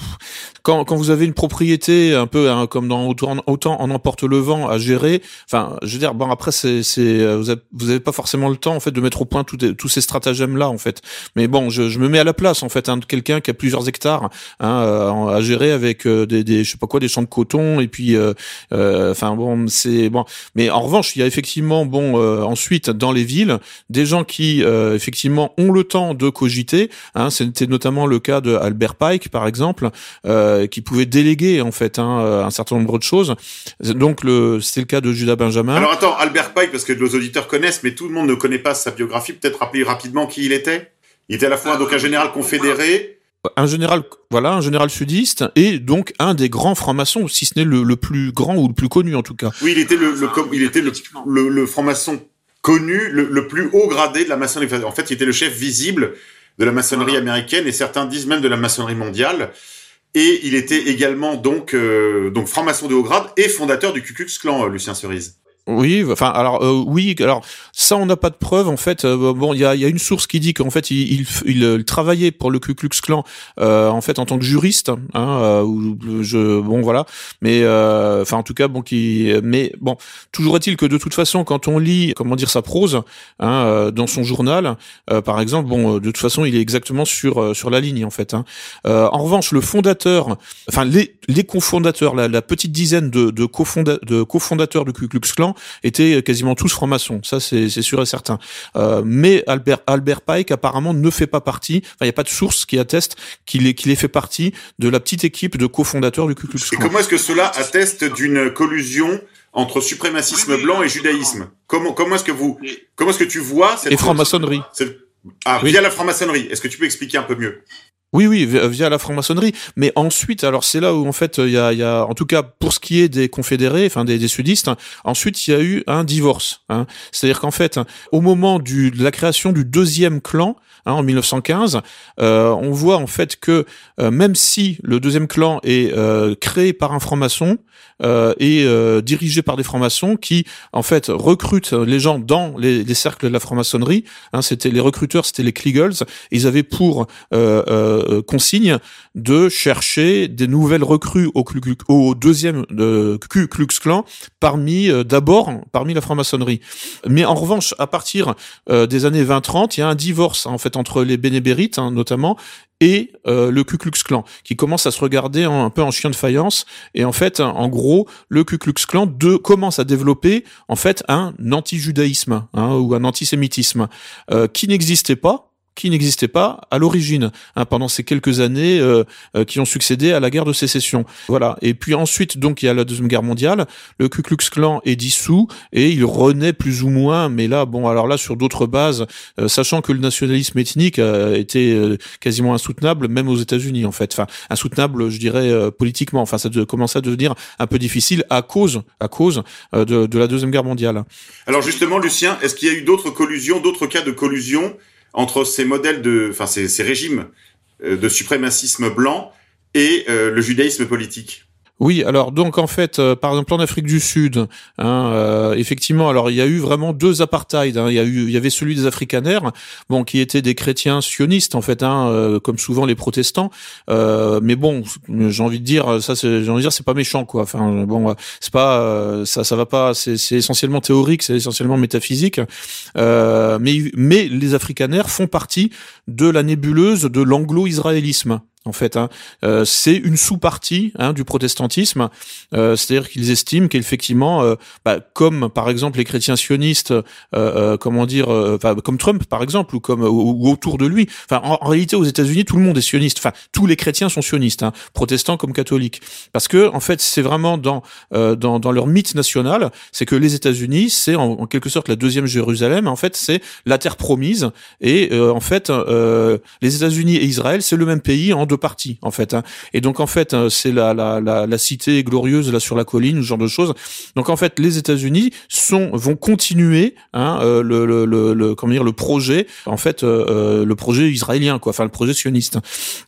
quand, quand vous avez une propriété un peu hein, comme dans autant, autant en emporte le vent à gérer. Enfin, je veux dire, bon après, c'est, c'est, euh, vous avez, vous avez pas forcément le temps en fait de mettre au point tous, tous ces stratagèmes-là, en fait. Mais bon, je, je me mets à la place, en fait, hein, de quelqu'un qui a plusieurs hectares hein, euh, à gérer avec des, des, je sais pas quoi, des champs de coton et puis, enfin euh, bon, c'est bon. Mais en revanche, il y a effectivement bon, euh, ensuite dans les villes, des gens qui euh, effectivement ont le temps de cogiter. Hein, C'était notamment le cas de Albert Pike, par exemple, euh, qui pouvait déléguer en fait hein, un certain nombre de choses. Donc le, c'était le cas de Judas Benjamin. Alors attends, Albert Pike, parce que nos auditeurs connaissent, mais tout le monde ne connaît pas sa biographie. Peut-être rappeler rapidement qui il était. Il était à la fois donc un général confédéré, un général, voilà, un général sudiste et donc un des grands francs-maçons, si ce n'est le, le, plus grand ou le plus connu en tout cas. Oui, il était le, le il était le, le, le franc-maçon connu, le, plus haut gradé de la maçonnerie. En fait, il était le chef visible de la maçonnerie américaine et certains disent même de la maçonnerie mondiale. Et il était également donc euh, donc franc-maçon de haut grade et fondateur du Ku Klux Klan, euh, Lucien Cerise. Oui, enfin alors euh, oui, alors ça on n'a pas de preuve en fait. Euh, bon, il y a, y a, une source qui dit qu'en fait il, il, il, euh, travaillait pour le Ku Klux Klan euh, en fait en tant que juriste. Hein, ou je bon voilà, mais enfin en tout cas bon qui, mais bon toujours est-il que de toute façon quand on lit comment dire sa prose hein, dans son journal, par exemple, bon de toute façon il est exactement sur sur la ligne en fait. Hein. en revanche le fondateur, enfin les les cofondateurs, la, la petite dizaine de de, cofonda de cofondateurs du Ku Klux Klan étaient quasiment tous francs-maçons, ça c'est sûr et certain. Euh, mais Albert, Albert Pike apparemment ne fait pas partie, enfin il n'y a pas de source qui atteste qu'il qu'il ait fait partie de la petite équipe de cofondateurs du Ku Klux Klan. Et comment est-ce que cela atteste d'une collusion entre suprémacisme blanc et judaïsme? Comment comment est-ce que vous comment est-ce que tu vois cette et franc-maçonnerie ah, via la franc-maçonnerie. Est-ce que tu peux expliquer un peu mieux? Oui, oui, via la franc-maçonnerie. Mais ensuite, alors c'est là où en fait il y a, y a, en tout cas pour ce qui est des confédérés, enfin des, des sudistes, ensuite il y a eu un divorce. Hein. C'est-à-dire qu'en fait, au moment du, de la création du deuxième clan, hein, en 1915, euh, on voit en fait que euh, même si le deuxième clan est euh, créé par un franc-maçon et dirigé par des francs-maçons qui en fait recrutent les gens dans les, les cercles de la franc-maçonnerie, hein, c'était les recruteurs, c'était les Kliegels, ils avaient pour consigne de chercher des nouvelles recrues au, deuxième de Ku Klux Klan parmi d'abord parmi la franc-maçonnerie. Mais en revanche, à partir des années 20-30, il y a un divorce en fait entre les bénébérites hein, notamment et euh, le Ku Klux Klan, qui commence à se regarder un peu en chien de faïence. Et en fait, en gros, le Ku Klux Klan commence à développer en fait un anti-judaïsme hein, ou un antisémitisme euh, qui n'existait pas qui n'existait pas à l'origine hein, pendant ces quelques années euh, euh, qui ont succédé à la guerre de sécession. Voilà. Et puis ensuite, donc il y a la deuxième guerre mondiale. Le Ku Klux Klan est dissous et il renaît plus ou moins, mais là, bon, alors là sur d'autres bases, euh, sachant que le nationalisme ethnique a été quasiment insoutenable, même aux États-Unis en fait. Enfin, insoutenable, je dirais politiquement. Enfin, ça commence à devenir un peu difficile à cause, à cause de, de la deuxième guerre mondiale. Alors justement, Lucien, est-ce qu'il y a eu d'autres collusions, d'autres cas de collusion entre ces modèles de, enfin ces, régimes euh, de suprémacisme blanc et euh, le judaïsme politique oui, alors donc en fait, euh, par exemple en Afrique du Sud, hein, euh, effectivement, alors il y a eu vraiment deux apartheids. Hein. il y a eu, il y avait celui des Afrikaners, bon, qui étaient des chrétiens sionistes en fait, hein, euh, comme souvent les protestants. mais bon, j'ai envie de dire, ça, j'ai envie de dire, c'est pas méchant quoi. Enfin bon, c'est pas, ça, ça va pas. C'est, c'est essentiellement théorique, c'est essentiellement métaphysique. mais mais les Afrikaners font partie de la nébuleuse de l'anglo-israélisme. En fait. Hein. Euh, c'est une sous-partie hein, du protestantisme, euh, c'est-à-dire qu'ils estiment qu'effectivement, euh, bah, comme par exemple les chrétiens sionistes, comment dire, comme Trump par exemple, ou comme ou, autour de lui. Enfin, en, réalité, aux États-Unis, tout le monde est sioniste. Enfin, tous les chrétiens sont sionistes, hein, protestants comme catholiques, parce que en fait, c'est vraiment dans, dans dans leur mythe national, c'est que les États-Unis, c'est en, en, quelque sorte la deuxième Jérusalem. En fait, c'est la terre promise, et en fait, les États-Unis et Israël, c'est le même pays en deux partie en fait. Hein. Et donc en fait, hein, c'est la, la, la, la, cité glorieuse là sur la colline, ce genre de choses. Donc en fait, les États-Unis sont vont continuer hein, euh, le, le, le, comment dire le projet en fait euh, euh, le projet israélien quoi, enfin le projet sioniste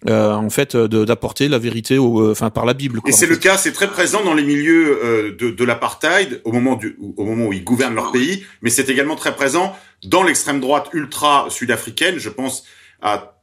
en fait d'apporter la vérité au, enfin par la Bible. Quoi, Et c'est le cas, c'est très présent dans les milieux de, de l'apartheid au moment du au moment où ils gouvernent leur pays, mais c'est également très présent dans l'extrême droite ultra sud-africaine. Je pense à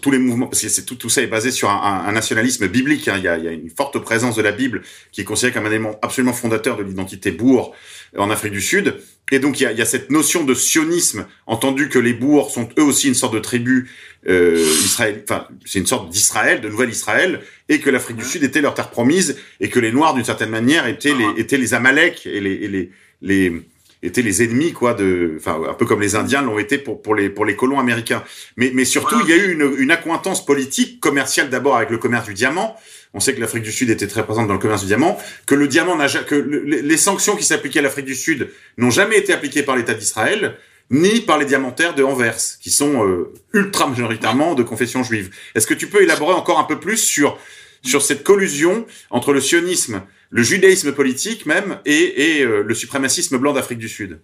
tous les mouvements, parce que c'est tout, tout ça est basé sur un, un nationalisme biblique. Hein. Il, y a, il, y a, une forte présence de la Bible qui est considérée comme un élément absolument fondateur de l'identité bourg en Afrique du Sud. Et donc il y a, il y a, cette notion de sionisme, entendu que les bourgs sont eux aussi une sorte de tribu euh, Israël, enfin c'est une sorte d'Israël, de nouvelle Israël, et que l'Afrique du Sud était leur terre promise, et que les Noirs d'une certaine manière étaient les étaient les Amaleks et les, et les, les étaient les ennemis quoi de enfin un peu comme les Indiens l'ont été pour pour les pour les colons américains. Mais mais surtout il y a eu une une accointance politique commerciale d'abord avec le commerce du diamant. On sait que l'Afrique du Sud était très présente dans le commerce du diamant que le diamant n'a que les sanctions qui s'appliquaient à l'Afrique du Sud n'ont jamais été appliquées par l'État d'Israël ni par les diamantaires de Anvers qui sont euh, ultra majoritairement de confession juive. Est-ce que tu peux élaborer encore un peu plus sur sur cette collusion entre le sionisme le judaïsme politique même et, et euh, le suprémacisme blanc d'Afrique du Sud.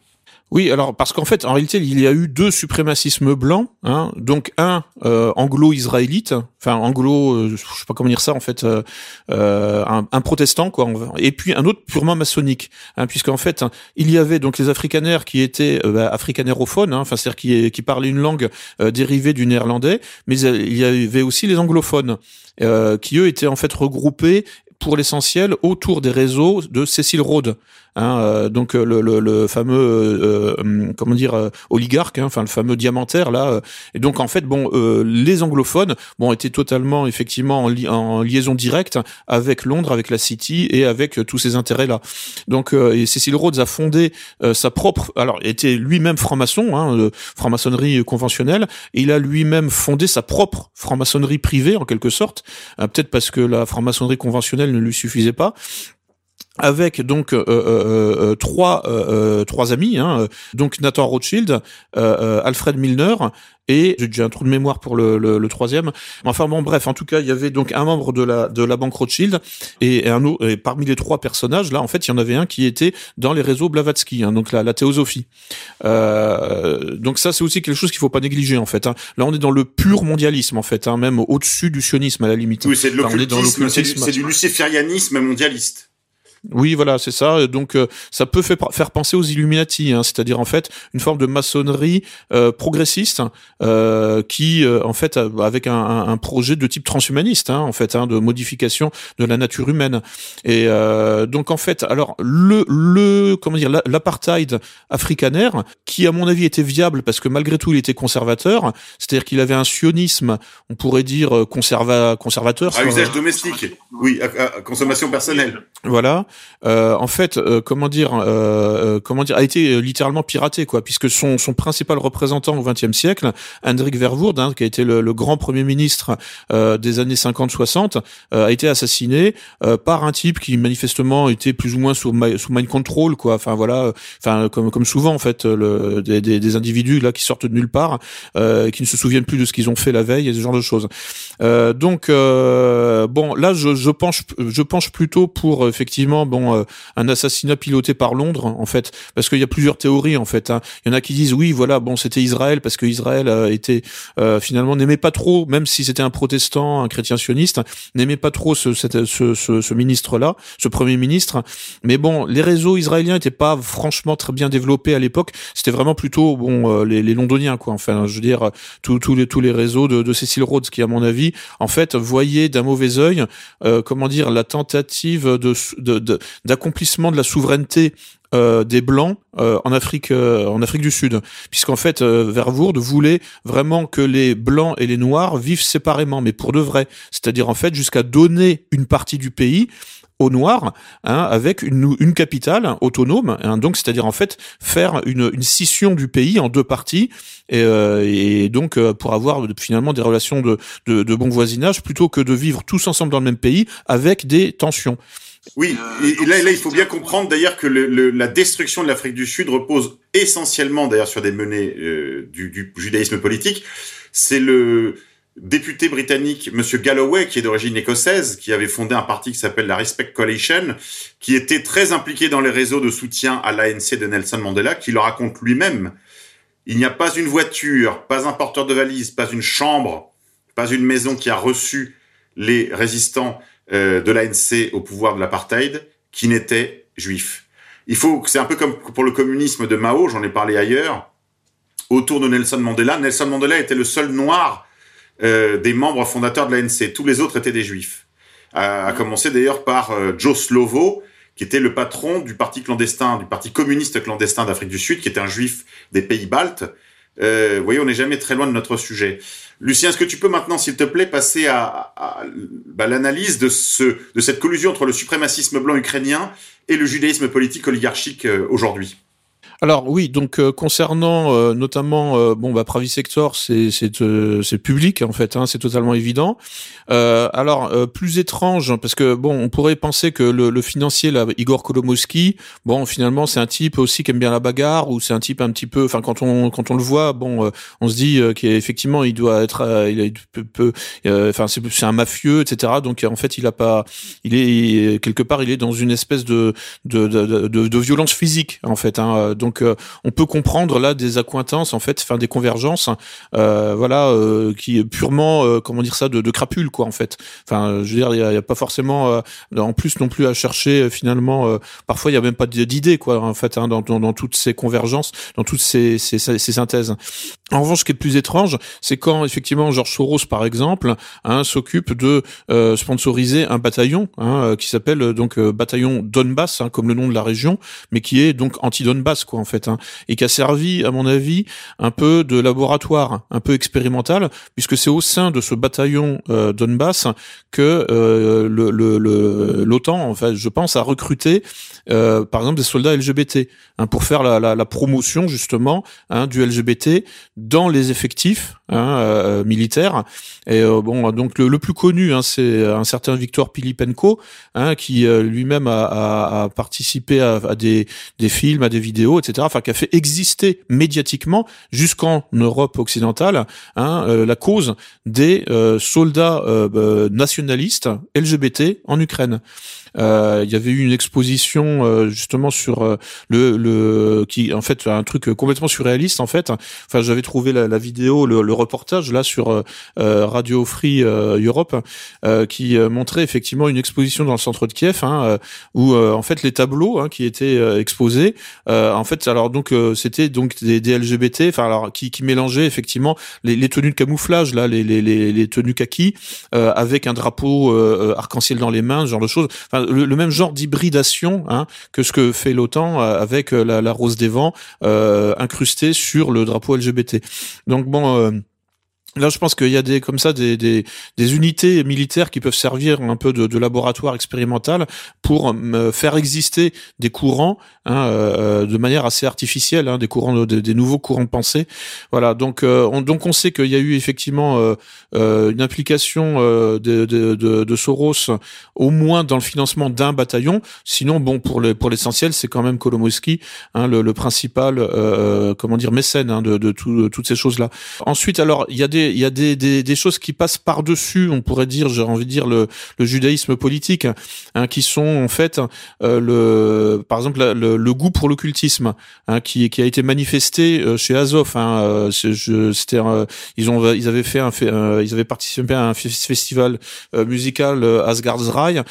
Oui, alors parce qu'en fait, en réalité, il y a eu deux suprémacismes blancs, hein, donc un euh, anglo-israélite, enfin anglo, euh, je sais pas comment dire ça en fait, euh, euh un, un, protestant quoi, et puis un autre purement maçonnique, hein, puisqu'en fait, il y avait donc les africanaires qui étaient euh, bah, hein, enfin c'est-à-dire qui, qui parlaient une langue dérivée du néerlandais, mais il y avait aussi les anglophones. qui eux étaient en fait regroupés pour l'essentiel autour des réseaux de Cécile Rhodes. Hein, euh, donc euh, le, le, le fameux euh, hum, comment dire oligarque, hein, enfin le fameux diamantaire là. et donc en fait bon, les anglophones bon étaient totalement effectivement en, liaison directe avec Londres, avec la City et avec tous ces intérêts là. Donc et Cécile Rhodes a fondé sa propre, alors était lui-même franc-maçon, hein, franc-maçonnerie conventionnelle, et il a lui-même fondé sa propre franc-maçonnerie privée en quelque sorte, peut-être parce que la franc-maçonnerie conventionnelle ne lui suffisait pas avec donc euh, euh, euh, trois trois amis, hein, donc Nathan Rothschild, Alfred Milner et j'ai un trou de mémoire pour le, le, le, troisième. Enfin bon, bref, en tout cas, il y avait donc un membre de la de la banque Rothschild et un autre. Et parmi les trois personnages, là, en fait, il y en avait un qui était dans les réseaux Blavatsky, hein, donc la, la théosophie. Euh, donc ça, c'est aussi quelque chose qu'il faut pas négliger, en fait. Hein. Là, on est dans le pur mondialisme, en fait, hein, même au-dessus du sionisme à la limite. Oui, c'est de l'occultisme, c'est du, du luciférianisme mondialiste. Oui, voilà, c'est ça. Donc, euh, ça peut faire penser aux Illuminati, hein, c'est-à-dire en fait une forme de maçonnerie euh, progressiste euh, qui, en fait, avec un, un, projet de type transhumaniste, hein, en fait, hein, de modification de la nature humaine. Et donc, en fait, alors le, le comment dire, l'apartheid africanaire, qui à mon avis était viable parce que malgré tout il était conservateur, c'est-à-dire qu'il avait un sionisme, on pourrait dire conserva conservateur. À usage domestique, oui, à consommation personnelle. Voilà. Euh, en fait, euh, comment dire, euh, comment dire, a été littéralement piraté, quoi, puisque son, son principal représentant au XXe siècle, Hendrik Verwoerd, hein, qui a été le, grand premier ministre des années 50-60, a été assassiné par un type qui manifestement était plus ou moins sous, sous mind control, quoi. Enfin voilà, enfin comme comme souvent en fait, des, des individus là qui sortent de nulle part, qui ne se souviennent plus de ce qu'ils ont fait la veille et ce genre de choses. donc bon, là je, je penche je penche plutôt pour effectivement bon euh, un assassinat piloté par Londres en fait parce qu'il y a plusieurs théories en fait. Hein. Il y en a qui disent oui voilà bon c'était Israël parce que Israël euh, était euh, finalement n'aimait pas trop même si c'était un protestant un chrétien sioniste n'aimait pas trop ce, ministre là ce premier ministre mais bon les réseaux israéliens étaient pas franchement très bien développés à l'époque c'était vraiment plutôt bon les, londoniens quoi enfin je veux dire tous les tous les réseaux de, de Cecil Rhodes qui à mon avis en fait voyaient d'un mauvais œil comment dire la tentative de d'accomplissement de, la souveraineté euh, des blancs euh, en Afrique en Afrique du Sud. Puisqu'en fait Verwoerd voulait vraiment que les blancs et les noirs vivent séparément mais pour de vrai. C'est-à-dire en fait jusqu'à donner une partie du pays aux Noirs, hein, avec une, capitale autonome, hein, donc c'est-à-dire en fait faire une, une, scission du pays en deux parties, et, euh, donc euh, pour avoir finalement des relations de, bon voisinage, plutôt que de vivre tous ensemble dans le même pays avec des tensions. Oui, et, là, là, il faut bien comprendre d'ailleurs que le, le, la destruction de l'Afrique du Sud repose essentiellement d'ailleurs sur des menées euh, du, du judaïsme politique. C'est le député britannique, Monsieur Galloway, qui est d'origine écossaise, qui avait fondé un parti qui s'appelle la Respect Coalition, qui était très impliqué dans les réseaux de soutien à l'ANC de Nelson Mandela, qui le raconte lui-même. Il n'y a pas une voiture, pas un porteur de valise, pas une chambre, pas une maison qui a reçu les résistants euh, de l'ANC au pouvoir de l'apartheid qui n'était juif. Il faut, c'est un peu comme pour le communisme de Mao, j'en ai parlé ailleurs, autour de Nelson Mandela. Nelson Mandela était le seul noir euh, des membres fondateurs de l'ANC. Tous les autres étaient des juifs. À, commencer d'ailleurs par euh, Joe Slovo, qui était le patron du parti clandestin, du parti communiste clandestin d'Afrique du Sud, qui était un juif des pays baltes. Euh, vous voyez, on n'est jamais très loin de notre sujet. Lucien, est-ce que tu peux maintenant, s'il te plaît, passer à, à, bah, l'analyse de, ce, de cette collusion entre le suprémacisme blanc ukrainien et le judaïsme politique oligarchique euh, aujourd'hui? Alors oui, donc euh, concernant euh, notamment euh, bon bah Pravi Sector, c'est c'est c'est public en fait, hein, c'est totalement évident. alors plus étrange parce que bon, on pourrait penser que le, le financier là, Igor Kolomowski, bon finalement c'est un type aussi qui aime bien la bagarre ou c'est un type un petit peu, enfin quand on quand on le voit, bon on se dit qu'effectivement il doit être, il peu, enfin c'est un mafieux etc. Donc en fait il a pas, il est quelque part il est dans une espèce de de de, de, violence physique en fait. Hein, donc euh, on peut comprendre là des accointances en fait, enfin des convergences, euh, voilà, euh, qui est purement comment dire ça de, de crapule quoi en fait. Enfin, je veux dire, il y a, pas forcément en plus non plus à chercher finalement. parfois, il y a même pas d'idée quoi en fait hein, dans, toutes ces convergences, dans toutes ces, ces, ces, synthèses. En revanche, ce qui est plus étrange, c'est quand effectivement Georges Soros par exemple hein, s'occupe de sponsoriser un bataillon hein, qui s'appelle donc bataillon Donbass, hein, comme le nom de la région, mais qui est donc anti-Donbass quoi en fait, hein, et qui a servi, à mon avis, un peu de laboratoire, un peu expérimental, puisque c'est au sein de ce bataillon euh, Donbass que euh, l'OTAN, je pense, a recruté, euh, par exemple, des soldats LGBT hein, pour faire la, promotion justement hein, du LGBT dans les effectifs hein, euh, militaires. Et euh, bon, donc le, plus connu, hein, c'est un certain Victor Pilipenko, hein, qui lui-même a, a, a, participé à, à, des, des films, à des vidéos, etc Enfin, qui a fait exister médiatiquement jusqu'en Europe occidentale hein, euh, la cause des euh, soldats euh, nationalistes LGBT en Ukraine. Euh, il y avait eu une exposition euh, justement sur euh, le, le qui en fait un truc complètement surréaliste en fait. Enfin, j'avais trouvé la, la vidéo, le, le, reportage là sur Radio Free Europe qui montrait effectivement une exposition dans le centre de Kiev hein, où en fait les tableaux hein, qui étaient exposés, en fait alors donc c'était donc des, des, LGBT, enfin alors qui, qui mélangeaient effectivement les, les, tenues de camouflage là, les, les, les tenues kaki avec un drapeau arc-en-ciel dans les mains, ce genre de choses. Le, même genre d'hybridation hein, que ce que fait l'OTAN euh, avec euh, la, rose des vents euh, incrustée sur le drapeau LGBT. Donc bon. Là, je pense qu'il y a des comme ça des, des, des, unités militaires qui peuvent servir un peu de, de laboratoire expérimental pour euh, faire exister des courants hein, euh, de manière assez artificielle, hein, des courants, des nouveaux courants de pensée. Voilà. Donc, euh, on, donc on sait qu'il y a eu effectivement euh, euh une implication de, de, de, Soros au moins dans le financement d'un bataillon. Sinon, bon, pour le, pour l'essentiel, c'est quand même Kolomowski, hein, le, le, principal, comment dire, mécène hein, de, de, tout, toutes ces choses là. Ensuite, alors, il y a des il y a des, des, choses qui passent par-dessus, on pourrait dire, j'ai envie de dire, le, le judaïsme politique, hein, qui sont en fait, euh, le, par exemple, le, goût pour l'occultisme, hein, qui, qui a été manifesté euh, chez Azov. Hein, euh, c'était, ils ont, ils avaient fait ils avaient participé à un festival musical Asgard's Rai.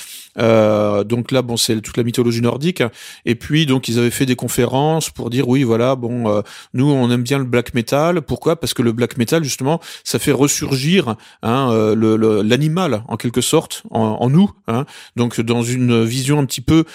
donc là, bon, c'est toute la mythologie nordique. Et puis, donc, ils avaient fait des conférences pour dire, oui, voilà, bon, nous, on aime bien le black metal. Pourquoi? Parce que le black metal, justement, ça fait ressurgir hein, euh, l'animal en quelque sorte en, nous. Hein. Donc dans une vision un petit peu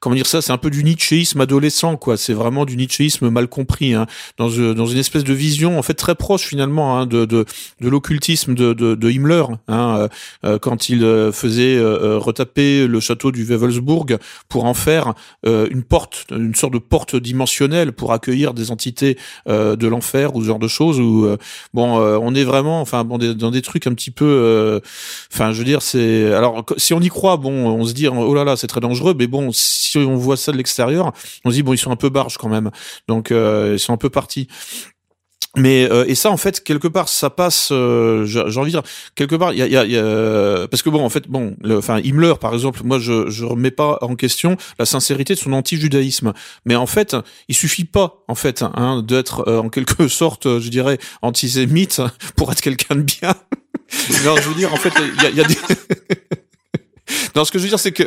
comment dire ça, c'est un peu du Nietzschéisme adolescent, quoi. C'est vraiment du Nietzschéisme mal compris, hein, dans, dans une espèce de vision en fait très proche finalement hein, de, de, de l'occultisme de, de, de, Himmler, hein, euh, quand il euh, faisait euh, retaper le château du Wewelsburg pour en faire une porte, une sorte de porte dimensionnelle pour accueillir des entités de l'enfer ou ce genre de choses. Où bon, on est vraiment, enfin, bon, dans des trucs un petit peu, enfin, je veux dire, c'est alors si on y croit, bon, on se dit oh là là, c'est très dangereux, mais bon, si on voit ça de l'extérieur, on se dit bon, ils sont un peu barges quand même, donc euh, ils sont un peu partis. Mais euh, et ça en fait quelque part ça passe euh, j'ai envie de dire quelque part il y a, y, a, y a, parce que bon en fait bon enfin Himmler par exemple moi je je remets pas en question la sincérité de son anti-judaïsme. Mais en fait il suffit pas en fait hein, d'être en quelque (laughs) sorte je dirais antisémite pour être quelqu'un de bien. (laughs) Non je veux dire en fait il y a, y a des (laughs) non ce que je veux dire c'est que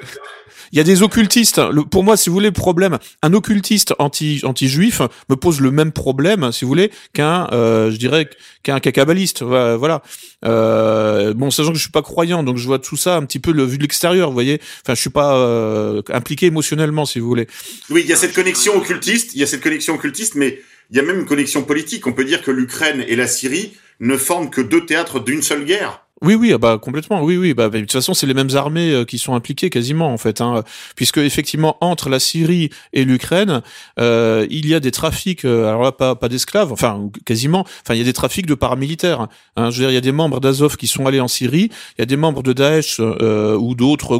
il y a des occultistes. Pour moi, si vous voulez, le problème, un occultiste anti anti juif me pose le même problème, si vous voulez, qu'un, euh, je dirais, qu'un cacabaliste. Voilà. Euh, bon, sachant que je suis pas croyant, donc je vois tout ça un petit peu vu de l'extérieur. Vous voyez. Enfin, je suis pas euh, impliqué émotionnellement, si vous voulez. Oui, il y a cette connexion occultiste. Il y a cette connexion occultiste, mais il y a même une connexion politique. On peut dire que l'Ukraine et la Syrie ne forment que deux théâtres d'une seule guerre. Oui, oui, ah bah complètement. Oui, oui. Bah, de toute façon, c'est les mêmes armées euh, qui sont impliquées quasiment en fait, hein, puisque effectivement entre la Syrie et l'Ukraine, euh, il y a des trafics. Euh, alors là, pas pas d'esclaves, enfin quasiment. Enfin, il y a des trafics de paramilitaires. Hein, je veux dire, il y a des membres d'Azov qui sont allés en Syrie. Il y a des membres de Daesh ou d'autres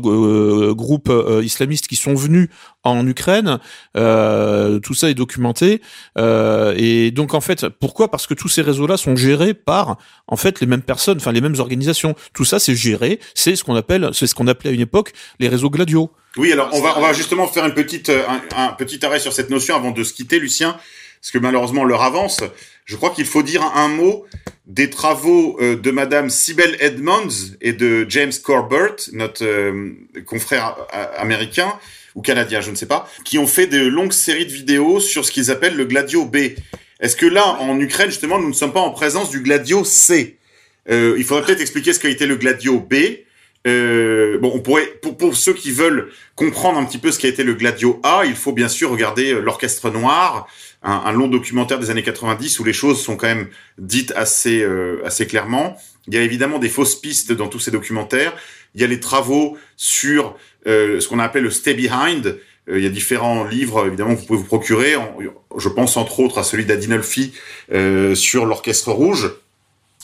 groupes islamistes qui sont venus en Ukraine. tout ça est documenté. et donc en fait, pourquoi? Parce que tous ces réseaux-là sont gérés par en fait les mêmes personnes, enfin les mêmes organisations tout ça, c'est géré. C'est ce qu'on appelle, c'est ce qu'on appelait à une époque les réseaux gladiaux. Oui, alors on va, justement faire une petite, euh, un, petit arrêt sur cette notion avant de se quitter, Lucien, parce que malheureusement l'heure avance. Je crois qu'il faut dire un mot des travaux euh, de Madame Sibel Edmonds et de James Corbett, notre euh, confrère américain ou canadien, je ne sais pas, qui ont fait de longues séries de vidéos sur ce qu'ils appellent le Gladio B. Est-ce que là, en Ukraine, justement, nous ne sommes pas en présence du Gladio C? Euh, il faudrait peut-être expliquer ce qu'a été le Gladio B. Euh, bon, on pourrait, pour, ceux qui veulent comprendre un petit peu ce qu'a été le Gladio A, il faut bien sûr regarder euh, l'Orchestre Noir, un, long documentaire des années 90 où les choses sont quand même dites assez, assez clairement. Il y a évidemment des fausses pistes dans tous ces documentaires. Il y a les travaux sur euh, ce qu'on appelle le Stay Behind. il y a différents livres, évidemment, que vous pouvez vous procurer. je pense entre autres à celui d'Adinolfi sur l'Orchestre Rouge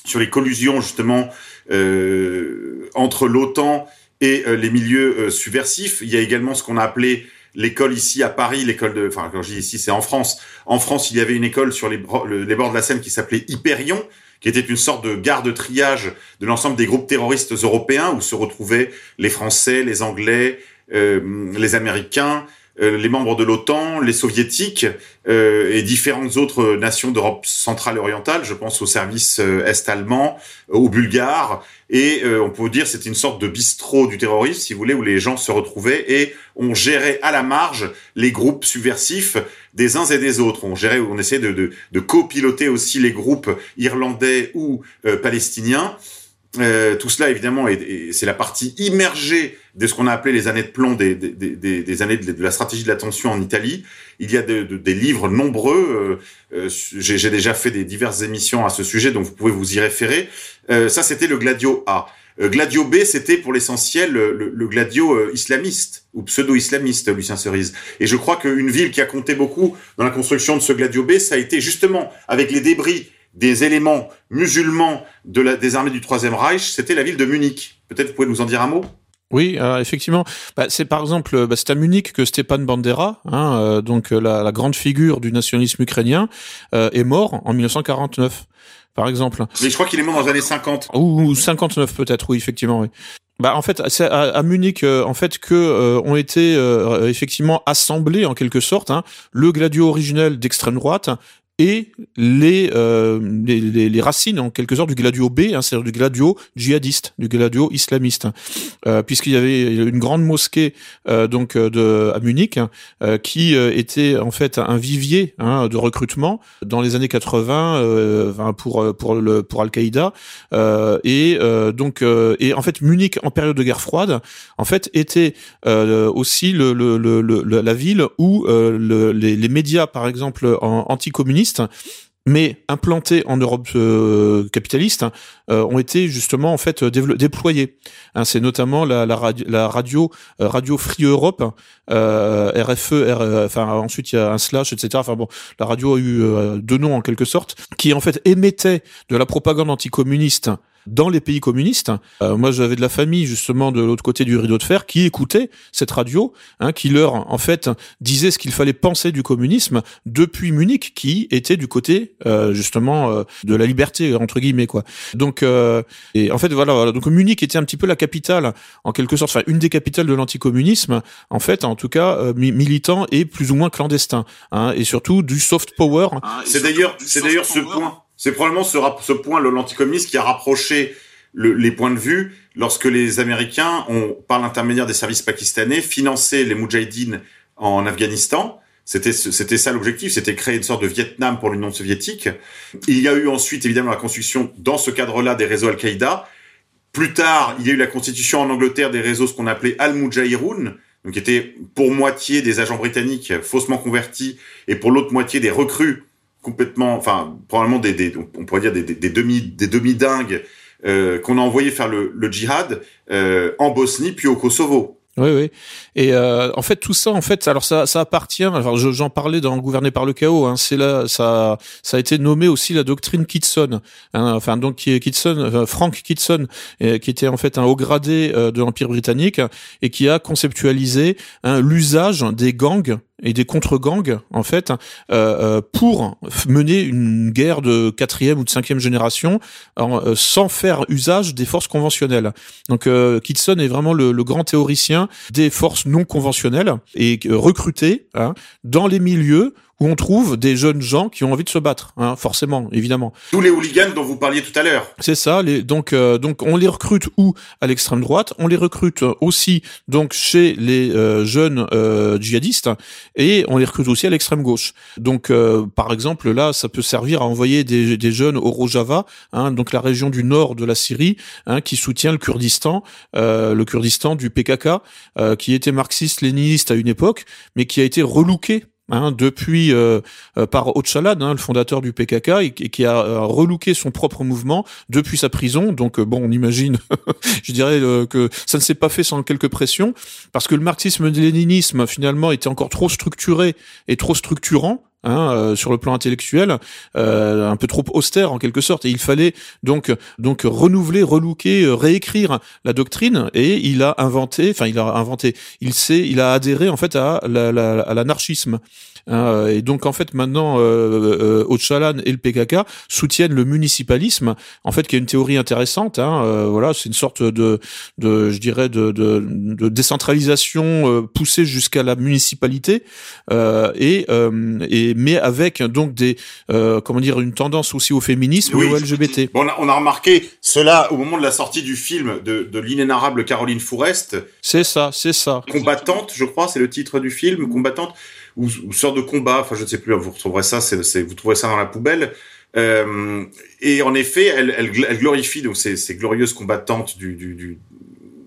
sur les collusions justement euh, entre l'OTAN et euh, les milieux euh, subversifs. Il y a également ce qu'on a appelé l'école ici à Paris, l'école de, enfin quand je dis ici c'est en France. En France, il y avait une école sur les, les bords de la Seine qui s'appelait Hyperion, qui était une sorte de gare de triage de l'ensemble des groupes terroristes européens où se retrouvaient les Français, les Anglais, euh, les Américains, les membres de l'OTAN, les soviétiques euh, et différentes autres nations d'Europe centrale et orientale. Je pense au service euh, est-allemand, aux Bulgares. Et on peut dire c'était une sorte de bistrot du terrorisme, si vous voulez, où les gens se retrouvaient et on gérait à la marge les groupes subversifs des uns et des autres. On gérait, on essayait de, de, de copiloter aussi les groupes irlandais ou palestiniens. Euh, tout cela, évidemment, c'est la partie immergée de ce qu'on a appelé les années de plomb des, des, des, des années de, la stratégie de l'attention en Italie. Il y a de, des livres nombreux. Euh, euh J'ai déjà fait des diverses émissions à ce sujet, donc vous pouvez vous y référer. Euh, ça, c'était le Gladio A. Euh, Gladio B, c'était pour l'essentiel le, le, Gladio islamiste ou pseudo-islamiste, Lucien Cerise. Et je crois qu'une ville qui a compté beaucoup dans la construction de ce Gladio B, ça a été justement avec les débris des éléments musulmans de la, des armées du Troisième Reich, c'était la ville de Munich. Peut-être vous pouvez nous en dire un mot? Oui, euh, effectivement. Bah, c'est par exemple, bah, c'est à Munich que Stepan Bandera, hein, euh, donc euh, la, la, grande figure du nationalisme ukrainien, est mort en 1949, par exemple. Mais je crois qu'il est mort dans les années 50. Ou 59 peut-être, oui, effectivement, oui. Bah en fait, c'est à, Munich en fait que ont été effectivement assemblés en quelque sorte hein, le gladio originel d'extrême droite et les, euh, les, les, les, racines en quelque sorte du gladio B, hein, c'est-à-dire du gladio djihadiste, du gladio islamiste, euh, puisqu'il y avait une grande mosquée euh, donc euh, de à Munich euh, qui euh, était en fait un vivier hein, de recrutement dans les années 80 pour pour le pour Al-Qaïda. Et donc et en fait Munich en période de guerre froide en fait était aussi le, le, le, la ville où les, les médias par exemple anticommunistes mais implantés en Europe euh, capitaliste, euh, ont été justement en fait déployés. Hein, c'est notamment la, radio, euh, radio Free Europe, RFE, enfin ensuite il y a un slash, etc. La radio a eu deux noms en quelque sorte, qui en fait émettait de la propagande anticommuniste dans les pays communistes. Euh, moi, j'avais de la famille justement de l'autre côté du rideau de fer qui écoutait cette radio, hein, qui leur en fait disait ce qu'il fallait penser du communisme depuis Munich, qui était du côté euh, justement euh, de la liberté entre guillemets quoi. Donc et en fait voilà, voilà, donc Munich était un petit peu la capitale en quelque sorte, enfin une des capitales de l'anticommunisme en fait, en tout cas militant et plus ou moins clandestin, hein, et surtout du soft power. Ah, c'est d'ailleurs c'est d'ailleurs ce point c'est probablement ce, ce point, le l'anticommunisme, qui a rapproché les points de vue lorsque les Américains ont, par l'intermédiaire des services pakistanais, financé les Moudjahidines en Afghanistan. C'était ça l'objectif, c'était créer une sorte de Vietnam pour l'Union soviétique. Il y a eu ensuite évidemment la construction dans ce cadre-là des réseaux Al-Qaïda. Plus tard, il y a eu la constitution en Angleterre des réseaux ce qu'on appelait Al-Mujahirun, donc qui étaient pour moitié des agents britanniques faussement convertis et pour l'autre moitié des recrues complètement, enfin probablement des, des, on pourrait dire des, des, demi des demi dingues euh, qu'on a envoyé faire le, le djihad euh, en Bosnie puis au Kosovo. Oui, oui. Et euh, en fait, tout ça, en fait, alors ça, ça appartient. Alors, j'en parlais dans Gouverner par le chaos. Hein, c'est là, ça, ça a été nommé aussi la doctrine Kitson. Hein, enfin, donc Kitson, Frank Kitson, euh, qui était en fait un haut gradé euh, de l'Empire britannique et qui a conceptualisé hein, l'usage des gangs et des contre-gangs en fait euh, euh, pour mener une guerre de quatrième ou de cinquième génération euh, sans faire usage des forces conventionnelles. Donc Kitson est vraiment le, le, grand théoricien des forces non conventionnelles et recruté hein, dans les milieux où on trouve des jeunes gens qui ont envie de se battre, hein, forcément, évidemment. Tous les hooligans dont vous parliez tout à l'heure. C'est ça. Les, donc, euh, donc, on les recrute où? À l'extrême droite, on les recrute aussi donc chez les euh, jeunes euh, djihadistes et on les recrute aussi à l'extrême gauche. Donc, euh, par exemple, là, ça peut servir à envoyer des, des jeunes au Rojava, hein, donc la région du nord de la Syrie, hein, qui soutient le Kurdistan, euh, le Kurdistan du PKK, qui était marxiste-léniniste à une époque, mais qui a été relooké Hein, depuis euh, euh, par Ocalan, hein, le fondateur du PKK, et, qui a euh, relooké son propre mouvement depuis sa prison. Donc bon, on imagine, (laughs) je dirais que ça ne s'est pas fait sans quelques pressions, parce que le marxisme-léninisme finalement était encore trop structuré et trop structurant Hein, euh, sur le plan intellectuel, euh, un peu trop austère en quelque sorte. Et il fallait donc donc renouveler, relooker, euh, réécrire la doctrine. Et il a inventé, enfin il a inventé, il s'est, il a adhéré en fait à l'anarchisme. Hein, et donc en fait maintenant euh, Ocalan et le PKK soutiennent le municipalisme, en fait qui est une théorie intéressante. Hein, voilà, c'est une sorte de, de je dirais de, de, de décentralisation poussée jusqu'à la municipalité et, et mais avec donc des euh, comment dire une tendance aussi au féminisme et au LGBT. Bon, on, a, on a remarqué cela au moment de la sortie du film de, de l'inénarrable Caroline Fourest. C'est ça, c'est ça. Combattante, je crois, c'est le titre du film, combattante ou, ou sorte de combat. Enfin, je ne sais plus. Vous retrouverez ça, c'est, vous trouverez ça dans la poubelle. Euh, et en effet, elle, elle, elle glorifie donc ces, ces glorieuses combattantes du, du, du,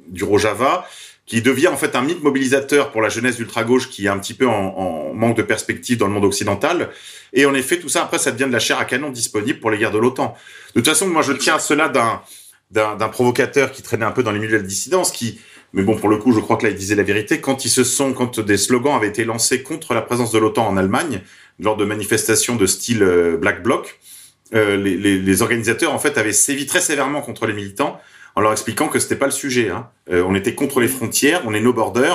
du Rojava qui devient en fait un mythe mobilisateur pour la jeunesse d'ultra-gauche qui est un petit peu en, en, manque de perspective dans le monde occidental. Et en effet, tout ça, après, ça devient de la chair à canon disponible pour les guerres de l'OTAN. De toute façon, moi, je tiens à cela d'un d'un provocateur qui traînait un peu dans les milieux de la dissidence, qui, mais bon, pour le coup, je crois que là, il disait la vérité, quand ils se sont, quand des slogans avaient été lancés contre la présence de l'OTAN en Allemagne, lors de manifestations de style euh, Black Bloc, euh, les, les, les organisateurs, en fait, avaient sévi très sévèrement contre les militants, en leur expliquant que c'était pas le sujet. Hein. Euh, on était contre les frontières, on est no border,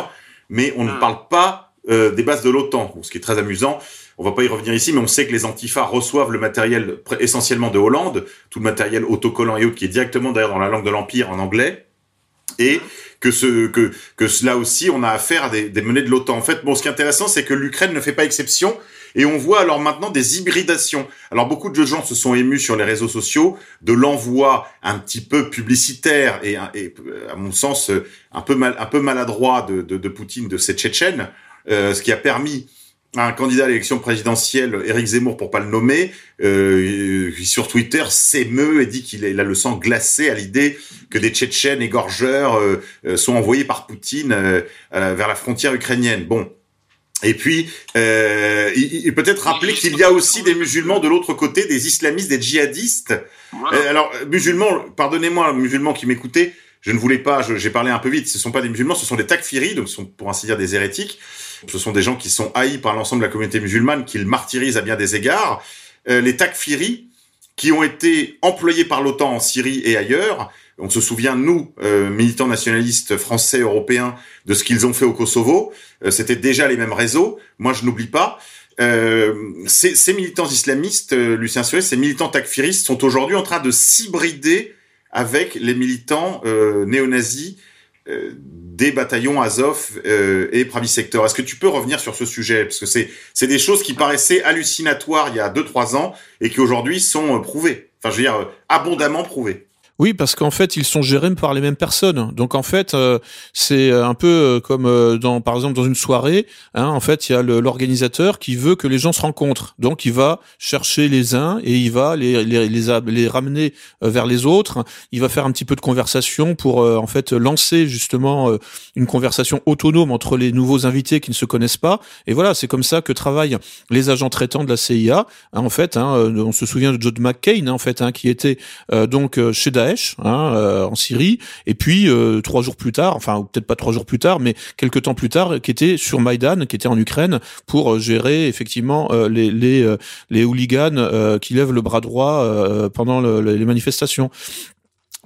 mais on ne ah. parle pas euh, des bases de l'OTAN. ce qui est très amusant. On va pas y revenir ici, mais on sait que les antifas reçoivent le matériel essentiellement de Hollande, tout le matériel autocollant et autres qui est directement d'ailleurs dans la langue de l'Empire en anglais, et que ce que que cela aussi, on a affaire à des, menées de l'OTAN. En fait, bon, ce qui est intéressant, c'est que l'Ukraine ne fait pas exception. Et on voit alors maintenant des hybridations. Alors beaucoup de gens se sont émus sur les réseaux sociaux de l'envoi un petit peu publicitaire et, à mon sens un peu mal, un peu maladroit de Poutine de ces Tchétchènes, euh, ce qui a permis un candidat à l'élection présidentielle, Éric Zemmour pour pas le nommer, euh, sur Twitter s'émeut et dit qu'il a le sang glacé à l'idée que des Tchétchènes égorgeurs euh, euh sont envoyés par Poutine euh, vers la frontière ukrainienne. Bon. Et puis, euh, peut-être rappeler qu'il y a aussi des musulmans de l'autre côté, des islamistes, des djihadistes. Alors, musulmans, pardonnez-moi, musulmans qui m'écoutaient, je ne voulais pas, j'ai parlé un peu vite, ce sont pas des musulmans, ce sont des takfiris, donc ce sont pour ainsi dire des hérétiques. Ce sont des gens qui sont haïs par l'ensemble de la communauté musulmane, qu'ils martyrisent à bien des égards. Euh, les takfiris, qui ont été employés par l'OTAN en Syrie et ailleurs. On se souvient, nous, euh, militants nationalistes français, européens, de ce qu'ils ont fait au Kosovo. Euh, C'était déjà les mêmes réseaux. Moi, je n'oublie pas. Euh, ces, ces, militants islamistes, euh, Lucien Suez, ces militants takfiristes sont aujourd'hui en train de s'hybrider avec les militants euh, néo-nazis euh, des bataillons Azov euh, et Pravi Sector. Est-ce que tu peux revenir sur ce sujet? Parce que c'est c'est des choses qui paraissaient hallucinatoires il y a deux trois ans et qui aujourd'hui sont prouvées. Enfin, je veux dire abondamment prouvées. Oui, parce qu'en fait, ils sont gérés par les mêmes personnes. Donc en fait, euh, c'est un peu euh, comme euh, dans, par exemple, dans une soirée. Hein, en fait, il y a l'organisateur qui veut que les gens se rencontrent. Donc il va chercher les uns et il va les les, ramener vers les autres. Il va faire un petit peu de conversation pour en fait lancer justement une conversation autonome entre les nouveaux invités qui ne se connaissent pas. Et voilà, c'est comme ça que travaillent les agents traitants de la CIA. Hein, en fait, hein, on se souvient de John McCain, en fait, qui était donc chez Daesh hein, euh, en Syrie, et puis euh, trois jours plus tard, enfin peut-être pas trois jours plus tard, mais quelques temps plus tard, qui était sur Maïdan, qui était en Ukraine pour euh, gérer effectivement les hooligans qui lèvent le bras droit pendant le, les manifestations.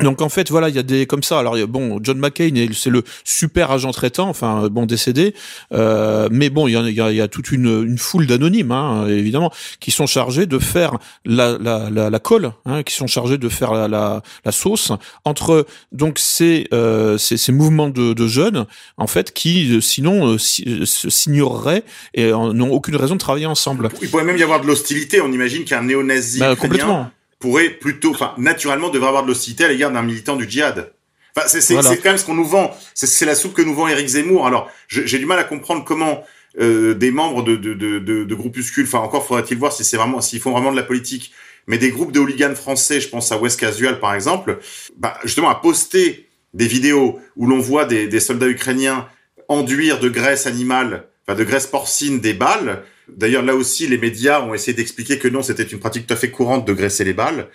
Donc en fait voilà il y a des comme ça. Alors bon John McCain c'est le super agent traitant enfin bon décédé. Euh, mais bon il y a, il y y a toute une, une foule d'anonymes hein, évidemment qui sont chargés de faire la, la, la, la colle hein, qui sont chargés de faire la, la, la sauce entre donc ces, euh, ces, ces mouvements de, de, jeunes en fait qui sinon euh, s'ignoreraient et n'ont aucune raison de travailler ensemble. Il pourrait même y avoir de l'hostilité. On imagine qu'un néo-nazi bah, complètement pourrait plutôt, enfin, naturellement devrait avoir de l'hostilité à l'égard d'un militant du djihad. Enfin, c'est voilà. quand même ce qu'on nous vend. C'est la soupe que nous vend Éric Zemmour. Alors, j'ai du mal à comprendre comment euh, des membres de, de, de, de, de groupuscules, enfin, encore faudrait-il voir si c'est vraiment, s'ils font vraiment de la politique, mais des groupes de hooligans français, je pense à West Casual par exemple, bah, justement à poster des vidéos où l'on voit des, des soldats ukrainiens enduire de graisse animale, enfin de graisse porcine des balles, D'ailleurs, là aussi, les médias ont essayé d'expliquer que non, c'était une pratique tout à fait courante de graisser les balles.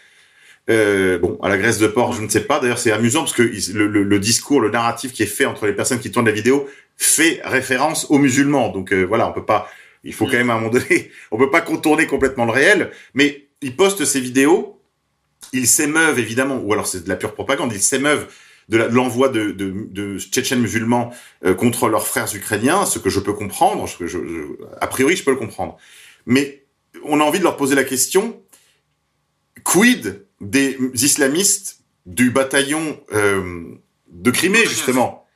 Euh, bon, à la graisse de porc, je ne sais pas. D'ailleurs, c'est amusant parce que le, le, le, discours, le narratif qui est fait entre les personnes qui tournent la vidéo fait référence aux musulmans. Donc euh, voilà, on peut pas. Il faut quand même à un moment donné, (laughs) on peut pas contourner complètement le réel. Mais ils postent ces vidéos, ils s'émeuvent évidemment, ou alors c'est de la pure propagande. Ils s'émeuvent de l'envoi de, de, de, Tchétchènes musulmans euh, contre leurs frères ukrainiens, ce que je peux comprendre, ce que je, je, a priori je peux le comprendre. Mais on a envie de leur poser la question, quid des islamistes du bataillon euh, de Crimée, justement?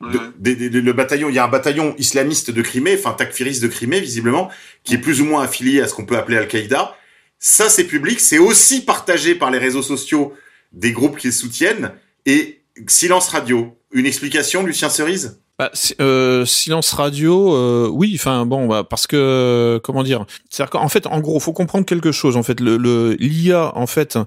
de, de, de, le bataillon, il y a un bataillon islamiste de Crimée, enfin takfiriste de Crimée visiblement, qui est plus ou moins affilié à ce qu'on peut appeler Al-Qaïda. Ça, c'est public, c'est aussi partagé par les réseaux sociaux des groupes qu'ils soutiennent, et Silence radio. Une explication, Lucien Cerise? Bah, euh, silence radio, euh, oui, enfin bon, bah, parce que comment dire, c'est-à-dire qu'en fait, en gros, faut comprendre quelque chose. En fait, le, le l'IA, en fait,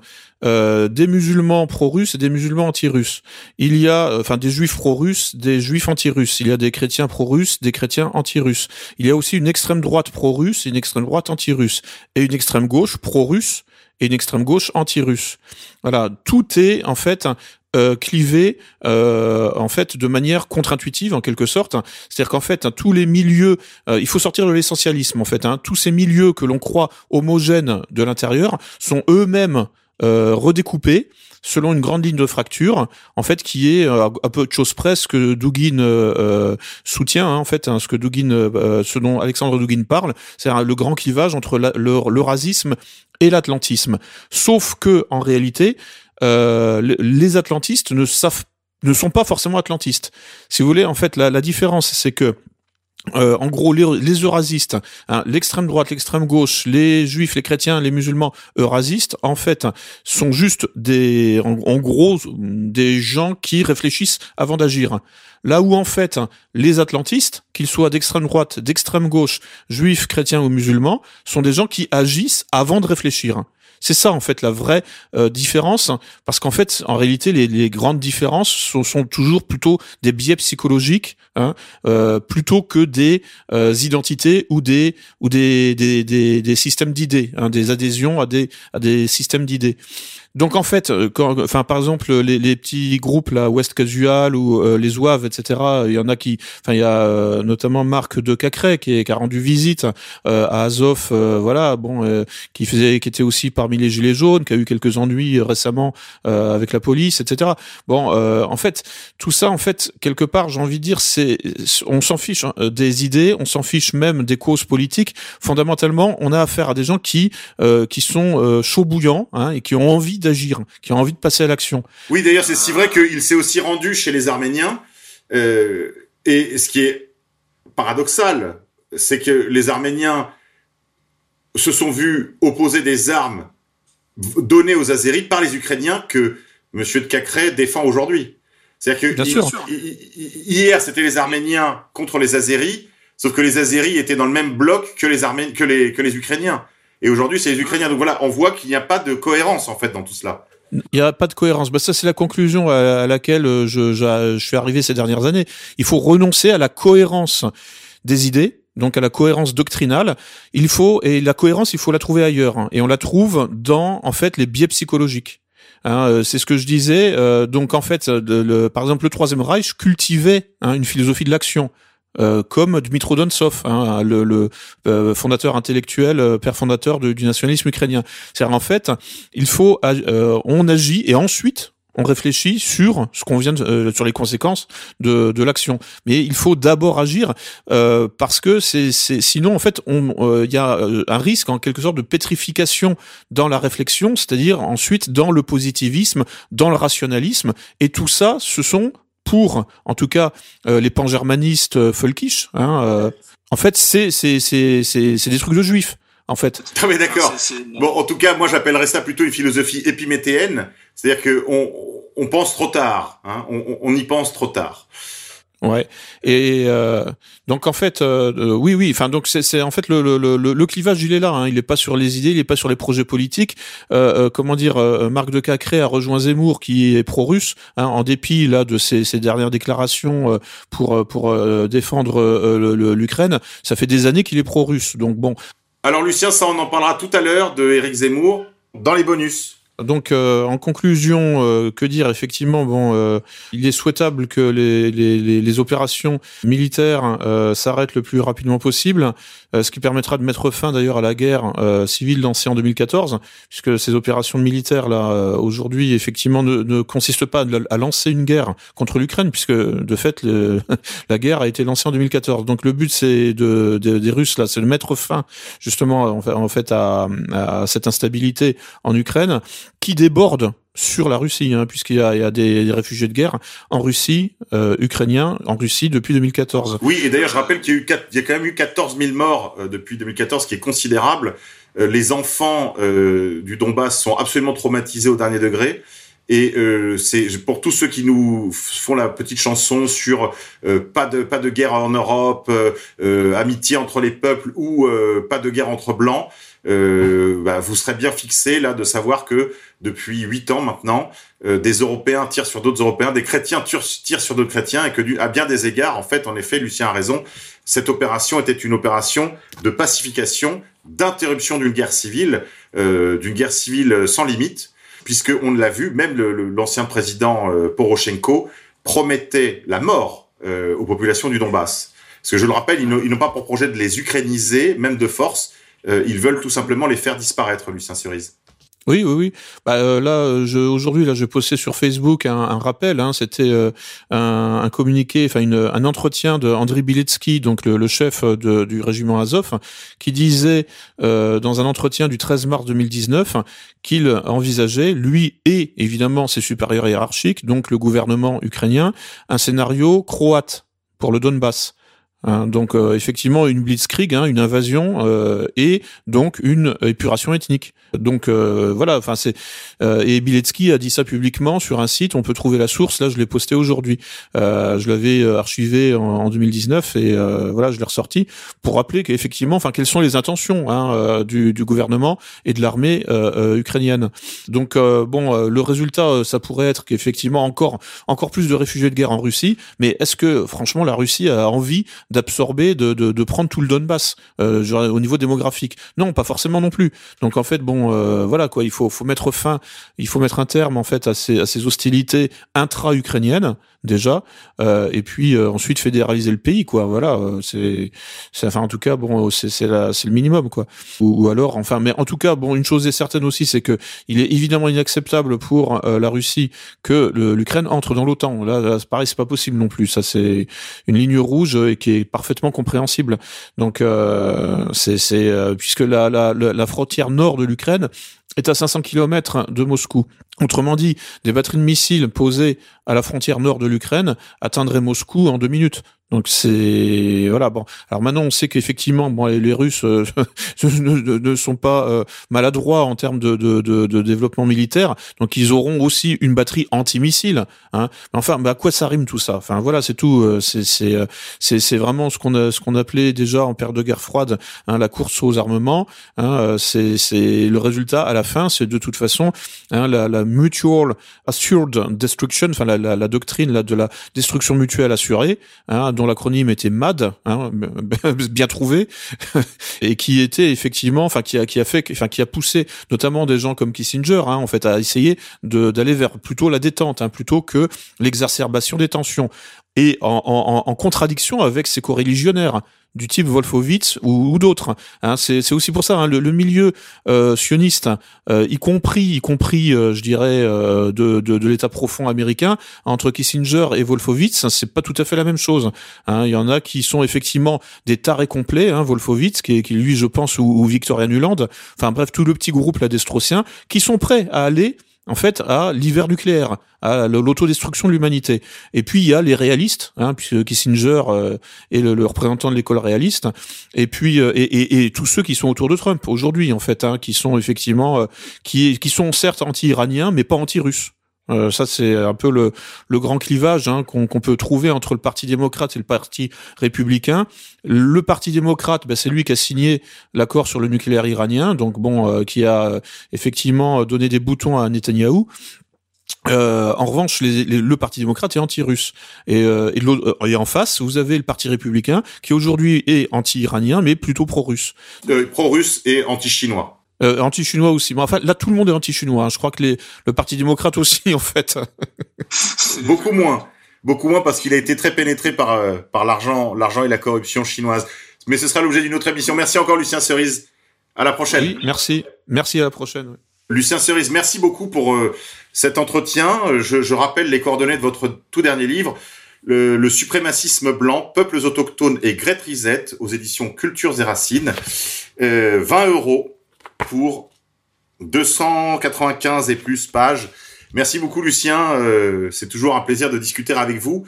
euh, des musulmans pro-russes et des musulmans anti-russes. Il y a, euh, enfin, des juifs pro-russes, des juifs anti-russes. Il y a des chrétiens pro-russes, des chrétiens anti-russes. Il y a aussi une extrême droite pro-russe et une extrême droite anti-russe et une extrême gauche pro-russe et une extrême gauche anti-russe. Voilà, tout est en fait euh, clivé euh, en fait de manière contre-intuitive en quelque sorte. C'est-à-dire qu'en fait hein, tous les milieux, euh, il faut sortir de l'essentialisme en fait. Hein, tous ces milieux que l'on croit homogènes de l'intérieur sont eux-mêmes euh, redécoupés selon une grande ligne de fracture, en fait, qui est euh, à peu de choses près ce que Dugin euh, soutient, hein, en fait, hein, ce que Dugin, euh, ce dont Alexandre Dugin parle, c'est le grand clivage entre l'eurasisme et l'atlantisme. Sauf que, en réalité, euh, les atlantistes ne savent ne sont pas forcément atlantistes. Si vous voulez, en fait, la, la différence, c'est que euh, en gros, les, les eurasistes, hein, l'extrême droite, l'extrême gauche, les juifs, les chrétiens, les musulmans eurasistes, en fait, sont juste des, en, en gros, des gens qui réfléchissent avant d'agir. Là où en fait, les atlantistes, qu'ils soient d'extrême droite, d'extrême gauche, juifs, chrétiens ou musulmans, sont des gens qui agissent avant de réfléchir. C'est ça en fait la vraie euh, différence, parce qu'en fait, en réalité, les, grandes différences sont, sont, toujours plutôt des biais psychologiques, hein, euh, plutôt que des euh, identités ou des ou des des, des, des systèmes d'idées, hein, des adhésions à des à des systèmes d'idées. Donc en fait, euh, quand, enfin par exemple les, les, petits groupes là, West Casual ou euh, les Zouaves, etc. Il y en a qui, enfin il y a euh, notamment Marc de Cacré qui, qui a rendu visite euh, à Azov, voilà, bon, qui faisait, qui était aussi parmi les gilets jaunes, qui a eu quelques ennuis récemment avec la police, etc. Bon, en fait, tout ça, en fait, quelque part, j'ai envie de dire, c'est, on s'en fiche hein, des idées, on s'en fiche même des causes politiques. Fondamentalement, on a affaire à des gens qui, qui sont chauds bouillants hein, et qui ont envie d'agir, qui ont envie de passer à l'action. Oui, d'ailleurs, c'est si vrai qu'il s'est aussi rendu chez les Arméniens. Euh, et ce qui est paradoxal, c'est que les Arméniens se sont vus opposer des armes données aux Azéris par les Ukrainiens que Monsieur de Cacré défend aujourd'hui. C'est-à-dire que il, hier, c'était les Arméniens contre les Azéris, sauf que les Azéris étaient dans le même bloc que les, Armé que les, que les Ukrainiens. Et aujourd'hui, c'est les Ukrainiens. Donc voilà, on voit qu'il n'y a pas de cohérence en fait dans tout cela. Il n'y a pas de cohérence. Bah, ça, c'est la conclusion à, laquelle je, je, je suis arrivé ces dernières années. Il faut renoncer à la cohérence des idées, donc à la cohérence doctrinale. Il faut et la cohérence, il faut la trouver ailleurs. Hein. Et on la trouve dans en fait les biais psychologiques. Hein, c'est ce que je disais. Euh, donc en fait, par exemple, le Troisième Reich cultivait hein, une philosophie de l'action. Euh, comme Dmitro Donsov, hein, le, le euh, fondateur intellectuel, euh, père fondateur de, du nationalisme ukrainien. C'est-à-dire en fait, il faut, on agit et ensuite on réfléchit sur ce qu'on vient de, sur les conséquences de, de l'action. Mais il faut d'abord agir euh, parce que c'est sinon en fait il euh, y a un risque en quelque sorte de pétrification dans la réflexion, c'est-à-dire ensuite dans le positivisme, dans le rationalisme et tout ça ce sont pour, en tout cas, euh, les pan-germanistes euh, folkish, hein, euh, en fait, c'est c'est c'est c'est des trucs de juifs. En fait. Ah mais d'accord. Bon, en tout cas, moi j'appellerais ça plutôt une philosophie épiméthéenne, c'est-à-dire que on, on pense trop tard, hein, on, on y pense trop tard. Ouais. Et euh, donc en fait, euh, euh oui, oui. Enfin donc c'est en fait le, le, le, le, clivage il est là. Hein, il est pas sur les idées, il est pas sur les projets politiques. Euh, euh comment dire Marc de Cacré a rejoint Zemmour qui est pro-russe hein, en dépit là de ses, ses dernières déclarations pour pour défendre l'Ukraine. Ça fait des années qu'il est pro-russe. Donc bon. Alors Lucien, ça on en parlera tout à l'heure de Éric Zemmour dans les bonus. Donc, euh, en conclusion, euh, que dire? Effectivement, bon, euh, il est souhaitable que les, les, les opérations militaires s'arrêtent le plus rapidement possible, ce qui permettra de mettre fin d'ailleurs à la guerre civile lancée en 2014, puisque ces opérations militaires là aujourd'hui, effectivement, ne, ne, consistent pas à lancer une guerre contre l'Ukraine, puisque de fait, le, (laughs) la guerre a été lancée en 2014. Donc, le but, c'est de, de, des Russes là, c'est de mettre fin justement en fait à, à cette instabilité en Ukraine qui déborde sur la Russie, hein, puisqu'il y a, des, réfugiés de guerre en Russie, euh, ukrainiens, en Russie depuis 2014. Oui, et d'ailleurs, je rappelle qu'il y a, eu quand même eu 14 000 morts euh, depuis 2014, ce qui est considérable. Euh, les enfants euh, du Donbass sont absolument traumatisés au dernier degré. Et euh, c'est pour tous ceux qui nous font la petite chanson sur euh, pas de pas de guerre en Europe, euh, amitié entre les peuples ou pas de guerre entre blancs. Bah, vous serez bien fixé là de savoir que depuis huit ans maintenant, des Européens tirent sur d'autres Européens, des chrétiens tirent sur d'autres chrétiens, et que à bien des égards, en fait, en effet, Lucien a raison, cette opération était une opération de pacification, d'interruption d'une guerre civile, d'une guerre civile sans limite puisque on l'a vu, même l'ancien président euh, Poroshenko promettait la mort euh, aux populations du Donbass. Parce que je le rappelle, ils n'ont pas pour projet de les ukrainiser, même de force. Euh, ils veulent tout simplement les faire disparaître, Lucien Cerise. Oui, oui, oui. Bah, euh, là, je, aujourd'hui, là, je postais sur Facebook un, rappel. Hein, C'était euh, un, un, communiqué, enfin un entretien de Andriy Biletsky, donc le, chef du régiment Azov, qui disait euh, dans un entretien du 13 mars 2019 qu'il envisageait, lui et évidemment ses supérieurs hiérarchiques, donc le gouvernement ukrainien, un scénario croate pour le Donbass. Hein, donc euh, effectivement une blitzkrieg, hein, une invasion euh, et donc une épuration ethnique. Donc euh, voilà, enfin c'est et Biletsky a dit ça publiquement sur un site. On peut trouver la source. Là, je l'ai posté aujourd'hui. je l'avais archivé en, 2019 et voilà, je l'ai ressorti pour rappeler qu'effectivement, enfin quelles sont les intentions hein, du, du, gouvernement et de l'armée ukrainienne. Donc bon, le résultat, ça pourrait être qu'effectivement encore encore plus de réfugiés de guerre en Russie. Mais est-ce que franchement la Russie a envie d'absorber, de, de, prendre tout le Donbass euh, au niveau démographique. Non, pas forcément non plus. Donc en fait, bon, euh, voilà quoi, il faut, faut mettre fin, il faut mettre un terme en fait à ces, à ces hostilités intra-ukrainiennes déjà, euh, et puis euh, ensuite fédéraliser le pays, quoi. Voilà, euh, c'est, enfin en tout cas, bon, c'est c'est le minimum, quoi. Ou, ou, alors, enfin, mais en tout cas, bon, une chose est certaine aussi, c'est que il est évidemment inacceptable pour la Russie que l'Ukraine entre dans l'OTAN. Là, là pareil, c'est pas possible non plus. Ça, c'est une ligne rouge et qui est parfaitement compréhensible. Donc, c'est c'est puisque la, la la frontière nord de l'Ukraine est à 500 km de Moscou. Autrement dit, des batteries de missiles posées à la frontière nord de l'Ukraine atteindraient Moscou en deux minutes. Donc c'est voilà bon. Alors maintenant on sait qu'effectivement bon les, Russes euh, (laughs) ne, sont pas euh, maladroits en termes de, de, développement militaire. Donc ils auront aussi une batterie anti-missile. Hein. Enfin bah, à quoi ça rime tout ça? Enfin voilà c'est tout. Euh, c'est c'est vraiment ce qu'on a ce qu'on appelait déjà en période de guerre froide hein, la course aux armements. Hein, c'est c'est le résultat à la fin c'est de toute façon hein, la, mutual assured destruction. Enfin la, la, la doctrine là de la destruction mutuelle assurée. Hein, dont l'acronyme était MAD, hein, (laughs) bien trouvé, (laughs) et qui était effectivement, enfin qui a fait, enfin qui a poussé notamment des gens comme Kissinger, hein, en fait, à essayer d'aller vers plutôt la détente, hein, plutôt que l'exacerbation des tensions, et en, contradiction avec ses coreligionnaires du type Wolfowitz ou, d'autres. Hein, c'est aussi pour ça hein, le, milieu euh, sioniste, euh, y compris, y compris, euh, je dirais, de, de, l'État profond américain, entre Kissinger et Wolfowitz, c'est pas tout à fait la même chose. Hein, il y en a qui sont effectivement des tarés complets, hein, Wolfowitz, qui, lui, je pense, ou, ou Victoria Nuland, enfin bref, tout le petit groupe là d'Estrociens, qui sont prêts à aller en fait, à l'hiver nucléaire, à l'autodestruction de l'humanité. Et puis il y a les réalistes, hein, puisque Kissinger euh, est le, représentant de l'école réaliste, et puis euh, et, tous ceux qui sont autour de Trump aujourd'hui, en fait, hein, qui sont effectivement, euh, qui, qui sont certes anti-iraniens, mais pas anti-russes. Euh, ça, c'est un peu le, grand clivage hein, qu'on peut trouver entre le Parti démocrate et le Parti républicain. Le Parti démocrate, ben, c'est lui qui a signé l'accord sur le nucléaire iranien, donc bon, euh, qui a euh, effectivement donné des boutons à Netanyahou. Euh, en revanche, les, le Parti démocrate est anti-russe. Et, et, et, en face, vous avez le Parti républicain qui aujourd'hui est anti-iranien, mais plutôt pro-russe. pro-russe et anti-chinois. Euh, anti-chinois aussi. Mais enfin, là, tout le monde est anti-chinois. Hein. Je crois que les, le Parti démocrate aussi, (laughs) en fait. Beaucoup moins. Beaucoup moins parce qu'il a été très pénétré par, euh, par l'argent, l'argent et la corruption chinoise. Mais ce sera l'objet d'une autre émission. Merci encore, Lucien Cerise. À la prochaine. Oui, merci. Merci à la prochaine. Lucien Cerise, merci beaucoup pour euh, cet entretien. Je, je, rappelle les coordonnées de votre tout dernier livre. Le, le suprémacisme blanc, peuples autochtones et Grete Risette aux éditions Cultures et Racines. 20 euros pour 295 et plus pages. Merci beaucoup Lucien, euh, c'est toujours un plaisir de discuter avec vous.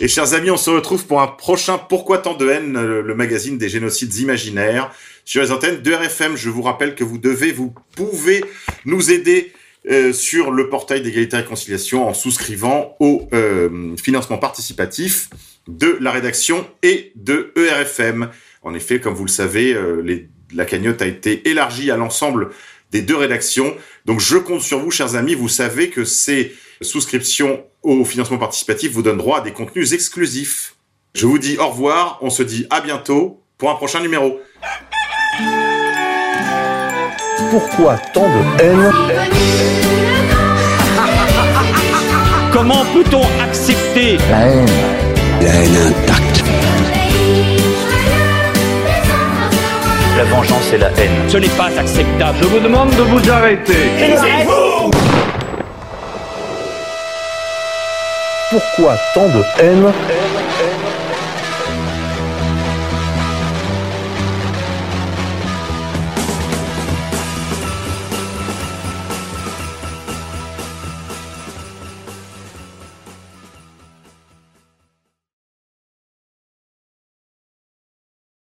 Et chers amis, on se retrouve pour un prochain Pourquoi tant de haine, le magazine des génocides imaginaires sur les antennes de RFM. Je vous rappelle que vous devez, vous pouvez nous aider euh, sur le portail d'égalité et réconciliation en souscrivant au euh, financement participatif de la rédaction et de ERFM. En effet, comme vous le savez, les la cagnotte a été élargie à l'ensemble des deux rédactions. Donc je compte sur vous, chers amis. Vous savez que ces souscriptions au financement participatif vous donnent droit à des contenus exclusifs. Je vous dis au revoir. On se dit à bientôt pour un prochain numéro. Pourquoi tant de haine? Comment peut-on accepter? La haine La haine La vengeance c'est la haine. Ce n'est pas acceptable. Je vous demande de vous arrêter. Pourquoi tant de haine?